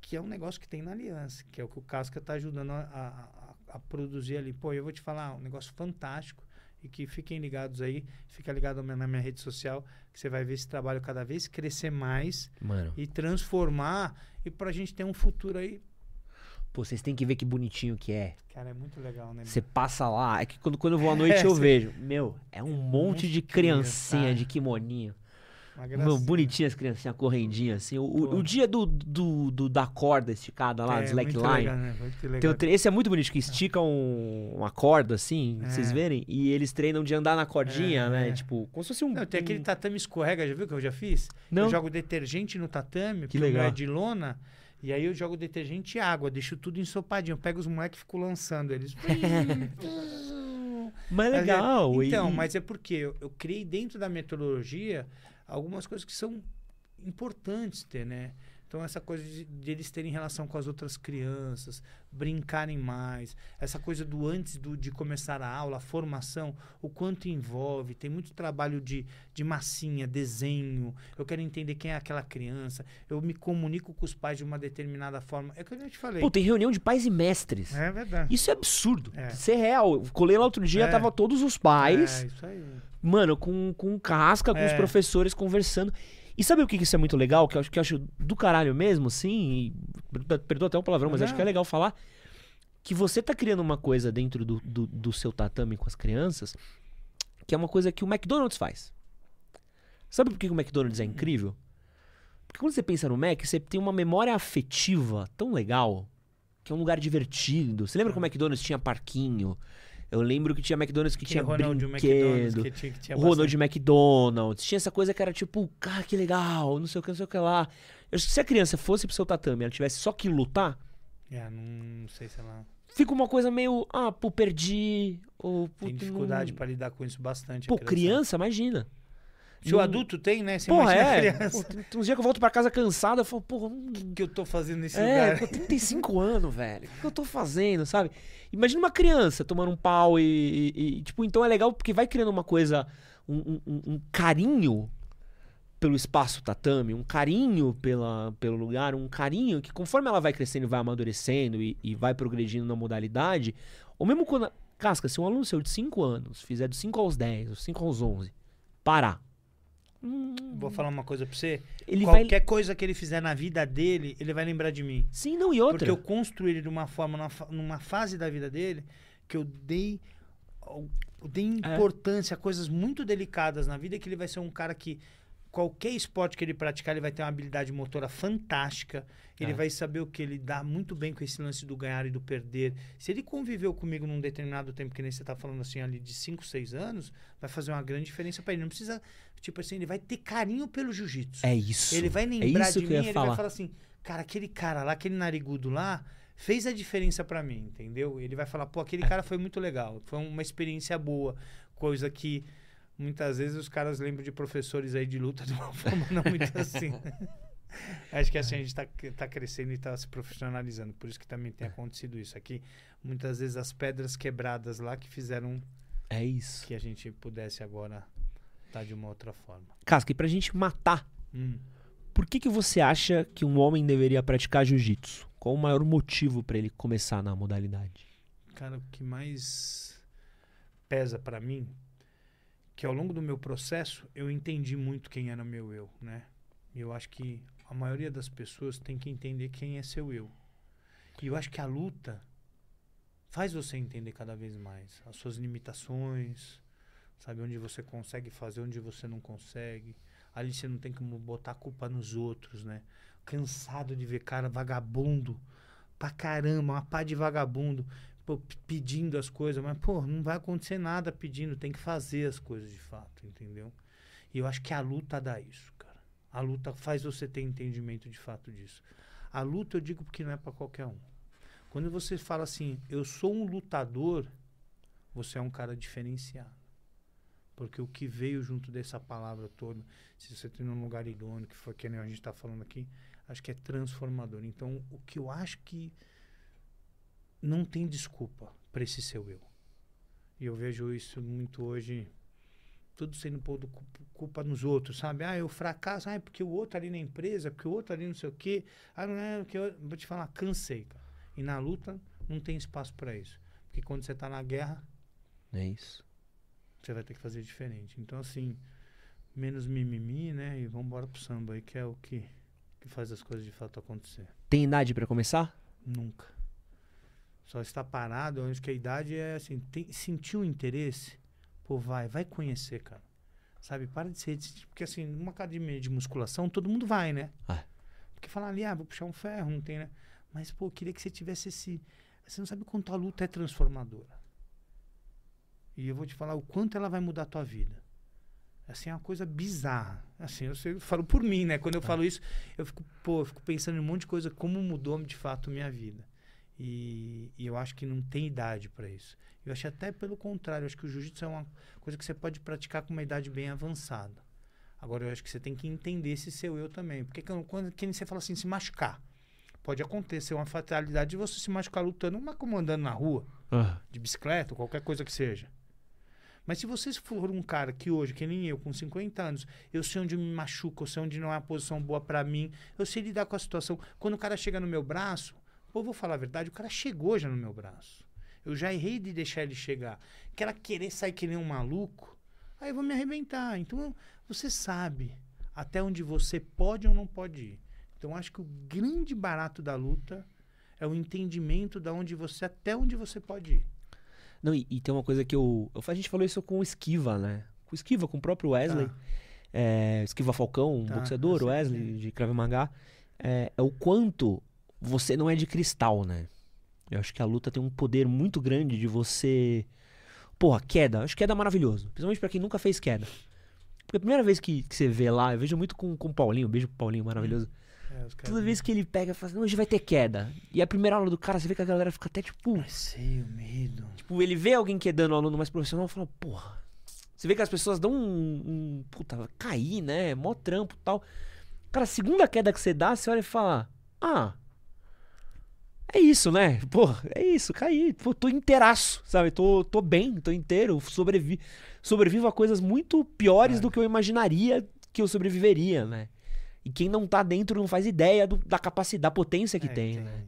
que é um negócio que tem na aliança, que é o que o Casca está ajudando a, a- a- a produzir ali. Pô, eu vou te falar, um negócio fantástico. E que fiquem ligados aí, fica ligado na minha- rede social, que você vai ver esse trabalho cada vez crescer mais Mano, e transformar, e pra gente ter um futuro aí. Pô, vocês têm que ver que bonitinho que é. Cara, é muito legal, né? Você passa lá, é que quando, quando eu vou à noite É, eu cê- vejo. Meu, é um monte monte de criancinha de kimoninho. Meu, bonitinhas as criancinhas correndinhas, assim. O, o- o dia do, do, do- da corda esticada lá, do É, slackline. né? Tre- esse é muito bonito, que estica um- uma corda, assim, pra vocês É. verem, e eles treinam de andar na cordinha, É, né? é. Tipo, como se fosse um. Não, tem aquele tatame escorrega, já viu que eu já fiz? Não. Eu jogo detergente no tatame, Que meu legal. é de lona, e aí eu jogo detergente e água, deixo tudo ensopadinho. Eu pego os moleques e fico lançando eles. Mas é legal. e- Então, e- mas é porque eu, eu criei dentro da metodologia algumas coisas que são importantes ter, né? Então, essa coisa de, de eles terem relação com as outras crianças, brincarem mais, essa coisa do antes do, de começar a aula, a formação, o quanto envolve. Tem muito trabalho de, de massinha, desenho. Eu quero entender quem é aquela criança. Eu me comunico com os pais de uma determinada forma. É o que eu te falei. Pô, tem reunião de pais e mestres. É verdade. Isso é absurdo. É. Isso é real. Eu colei lá outro dia, É. tava todos os pais, É, isso aí. mano, com, com casca, com os É. professores conversando. E sabe o que isso é muito legal? Que eu acho que eu acho do caralho mesmo. E, per- perdoa até o palavrão, mas Não. acho que é legal falar. Que você tá criando uma coisa dentro do, do, do seu tatame com as crianças, que é uma coisa que o McDonald's faz. Sabe por que que o McDonald's é incrível? Porque quando você pensa no Mac, você tem uma memória afetiva tão legal, que é um lugar divertido. Você lembra que o McDonald's tinha parquinho? Eu lembro que tinha McDonald's que Aquele tinha Ronald McDonald's brinquedo. que tinha, que tinha Ronald McDonald's. Tinha essa coisa que era tipo, cara, que legal, não sei o que, não sei o que lá. Eu acho que se a criança fosse pro seu tatame e ela tivesse só que lutar, É, não sei, sei lá. fica uma coisa meio, ah, pô, perdi. Ou, Tem puta, dificuldade não... pra lidar com isso bastante. Pô, criança, imagina. Se o adulto tem, né? Você Porra, é. criança. Pô, tem, tem uns dias que eu volto pra casa cansado, eu falo, porra, hum, O que eu tô fazendo nesse é, lugar? pô, 35 anos, velho. O que eu tô fazendo, sabe? Imagina uma criança tomando um pau e, e- e, tipo, então é legal porque vai criando uma coisa, um, um- um- carinho pelo espaço tatame, um carinho pela, pelo lugar, um carinho que conforme ela vai crescendo vai amadurecendo e, e vai progredindo na modalidade, ou mesmo quando. Casca, se um aluno seu de 5 anos fizer dos 5 aos 10, dos 5 aos 11, parar. Hum, Vou falar uma coisa pra você. ele vai. Qualquer coisa que ele fizer na vida dele, ele vai lembrar de mim. Sim, não, e outra. Porque eu construí ele de uma forma, numa, fa- numa fase da vida dele, que eu dei, eu dei É. importância a coisas muito delicadas na vida, que ele vai ser um cara que qualquer esporte que ele praticar, ele vai ter uma habilidade motora fantástica. Ele É. vai saber o que ele dá muito bem com esse lance do ganhar e do perder. Se ele conviveu comigo num determinado tempo, que nem você tá falando assim, ali de 5, 6 anos, vai fazer uma grande diferença para ele. Não precisa, tipo assim, ele vai ter carinho pelo jiu-jitsu. É isso. Ele vai lembrar isso de mim, ele falar. vai falar assim, cara, aquele cara lá, aquele narigudo lá, fez a diferença pra mim, entendeu? Ele vai falar, pô, aquele cara foi muito legal, foi uma experiência boa, coisa que muitas vezes os caras lembram de professores aí de luta de uma forma não muito assim. Acho que assim, a gente tá, tá crescendo e tá se profissionalizando, por isso que também tem acontecido isso aqui. Muitas vezes as pedras quebradas lá que fizeram É isso. que a gente pudesse agora estar de uma outra forma. Casca, e pra gente matar Hum. Por que, que você acha que um homem deveria praticar jiu-jitsu? Qual o maior motivo pra ele começar na modalidade? Cara, o que mais pesa pra mim, que ao longo do meu processo eu entendi muito quem era meu eu, né? E eu acho que a maioria das pessoas tem que entender quem é seu eu. E eu acho que a luta faz você entender cada vez mais as suas limitações, sabe onde você consegue fazer, onde você não consegue. Ali você não tem como botar a culpa nos outros, né? Cansado de ver cara vagabundo pra caramba, uma pá de vagabundo pô, pedindo as coisas, mas, pô, não vai acontecer nada pedindo, tem que fazer as coisas de fato, entendeu? E eu acho que a luta dá isso, cara. A luta faz você ter entendimento de fato disso. A luta eu digo porque não é pra qualquer um. Quando você fala assim, eu sou um lutador, você é um cara diferenciado. Porque o que veio junto dessa palavra toda, se você tem um lugar idôneo, que foi que a gente está falando aqui, acho que é transformador. Então, o que eu acho que não tem desculpa para esse seu eu. E eu vejo isso muito hoje, tudo sendo pondo cu- culpa nos outros, sabe? Ah, eu fracasso, ah, é porque o outro ali na empresa, porque o outro ali não sei o quê. Ah, não é porque eu vou te falar, cansei, cara. E na luta não tem espaço para isso. Porque quando você tá na guerra, É isso. você vai ter que fazer diferente. Então, assim, menos mimimi, né? E vamos embora pro samba aí, que é o que, que faz as coisas de fato acontecer. Tem idade pra começar? Nunca. Só está parado, acho que a idade é assim, tem, sentiu interesse, pô, vai, vai conhecer, cara. Sabe, para de ser, porque assim, numa academia de musculação, todo mundo vai, né? É. Porque fala ali, ah, vou puxar um ferro, não tem, né? Mas, pô, eu queria que você tivesse esse, você não sabe quanto a luta é transformadora. E eu vou te falar o quanto ela vai mudar a tua vida. Assim, é uma coisa bizarra. Assim, eu, sei, eu falo por mim, né? Quando eu falo isso, eu fico, pô, eu fico pensando em um monte de coisa, como mudou de fato minha vida. E, e eu acho que não tem idade para isso. Eu acho até pelo contrário, eu acho que o jiu-jitsu é uma coisa que você pode praticar com uma idade bem avançada. Agora, eu acho que você tem que entender esse seu eu também. Porque quando, quando você fala assim, se machucar. Pode acontecer uma fatalidade de você se machucar lutando, mas como andando na rua Ah, de bicicleta, ou qualquer coisa que seja. Mas se você for um cara que hoje, que nem eu, com 50 anos, eu sei onde me machuca, eu sei onde não é uma posição boa pra mim, eu sei lidar com a situação. Quando o cara chega no meu braço, eu vou falar a verdade, o cara chegou já no meu braço. Eu já errei de deixar ele chegar. Que ela querer sair que nem um maluco, aí eu vou me arrebentar. Então, você sabe até onde você pode ou não pode ir. Então, acho que o grande barato da luta é o entendimento da onde você até onde você pode ir. Não, e, e tem uma coisa que eu, eu. A gente falou isso com o Esquiva, né? Com o Esquiva, com o próprio Wesley. Tá. É, Esquiva Falcão, um Tá, boxeador, Wesley, de Krav Maga. É, é o quanto você não é de cristal, né? Eu acho que a luta tem um poder muito grande de você. Porra, queda. Eu acho queda maravilhoso. Principalmente pra quem nunca fez queda. Porque a primeira vez que, que você vê lá, eu vejo muito com, com o Paulinho, beijo pro Paulinho, maravilhoso. É, Toda vez que ele pega, fala assim, hoje vai ter queda. E a primeira aula do cara, você vê que a galera fica até tipo. Receio, medo. Tipo, ele vê alguém quedando um aluno mais profissional e fala, porra. Você vê que as pessoas dão um. um puta, cair, né? Mó trampo e tal. Cara, a segunda queda que você dá, você olha e fala: Ah. É isso, né? Pô, é isso, caí. Pô, tô inteiraço, sabe? Tô, tô bem, tô inteiro. Sobrevi sobrevivo a coisas muito piores É. do que eu imaginaria que eu sobreviveria, né? E quem não tá dentro não faz ideia do- da capacidade, da potência que É, tem, né?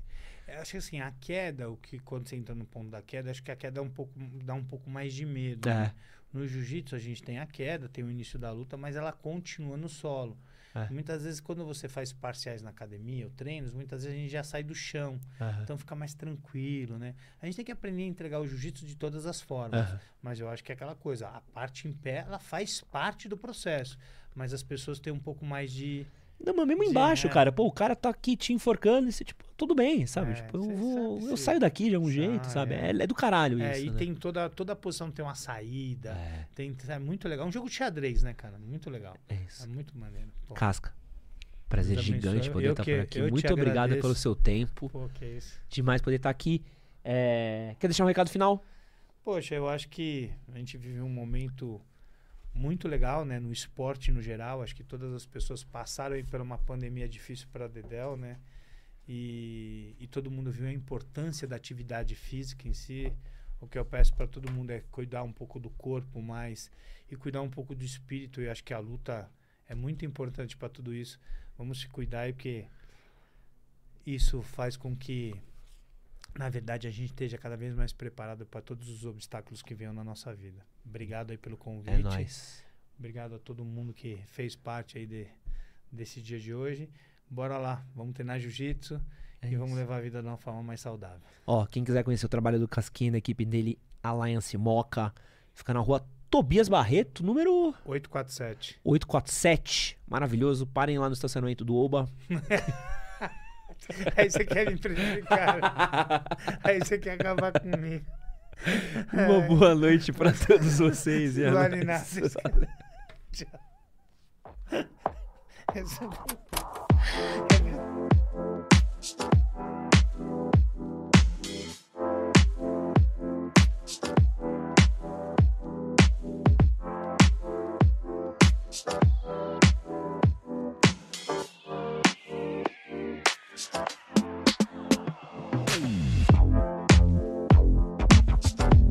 Eu acho que assim, a queda, o que quando você entra no ponto da queda, acho que a queda é um pouco, dá um pouco mais de medo. É. né? No jiu-jitsu a gente tem a queda, tem o início da luta, mas ela continua no solo. É. Muitas vezes quando você faz parciais na academia ou treinos, muitas vezes a gente já sai do chão. Aham. Então fica mais tranquilo, né? A gente tem que aprender a entregar o jiu-jitsu de todas as formas. Aham. Mas eu acho que é aquela coisa, a parte em pé, ela faz parte do processo. Mas as pessoas têm um pouco mais de. Não, mas mesmo embaixo, é. cara, pô, o cara tá aqui te enforcando e você, tipo, tudo bem, sabe? É, tipo, eu, vou, sabe eu saio daqui de algum jeito, sabe? é. É, é do caralho É, isso. e né? tem toda, toda a posição tem uma saída. É, Tem, é muito legal. Um jogo de xadrez, né, cara? Muito legal. é É isso. muito maneiro. Pô, Casca. Prazer Deus abençoe. gigante poder estar que- por aqui. Muito obrigado agradeço. pelo seu tempo. Pô, que isso. Demais poder estar aqui. É, Quer deixar um recado final? Poxa, eu acho que a gente vive um momento muito legal, né, no esporte no geral. Acho que todas as pessoas passaram aí por uma pandemia difícil para Dedel, né? E, e todo mundo viu a importância da atividade física em si. O que eu peço para todo mundo é cuidar um pouco do corpo mais e cuidar um pouco do espírito. E acho que a luta é muito importante para tudo isso. Vamos se cuidar porque isso faz com que na verdade, a gente esteja cada vez mais preparado para todos os obstáculos que venham na nossa vida. Obrigado aí pelo convite. É nóis. Obrigado a todo mundo que fez parte aí de, desse dia de hoje. Bora lá, vamos treinar jiu-jitsu É e vamos isso. levar a vida de uma forma mais saudável. Ó, quem quiser conhecer o trabalho do Casquinha, da equipe dele, Alliance Moca, fica na rua Tobias Barreto, número 847. 847. Maravilhoso. Parem lá no estacionamento do Oba. Aí você quer me prejudicar. aí você quer acabar comigo. Uma boa noite pra todos vocês. e nada. Tchau.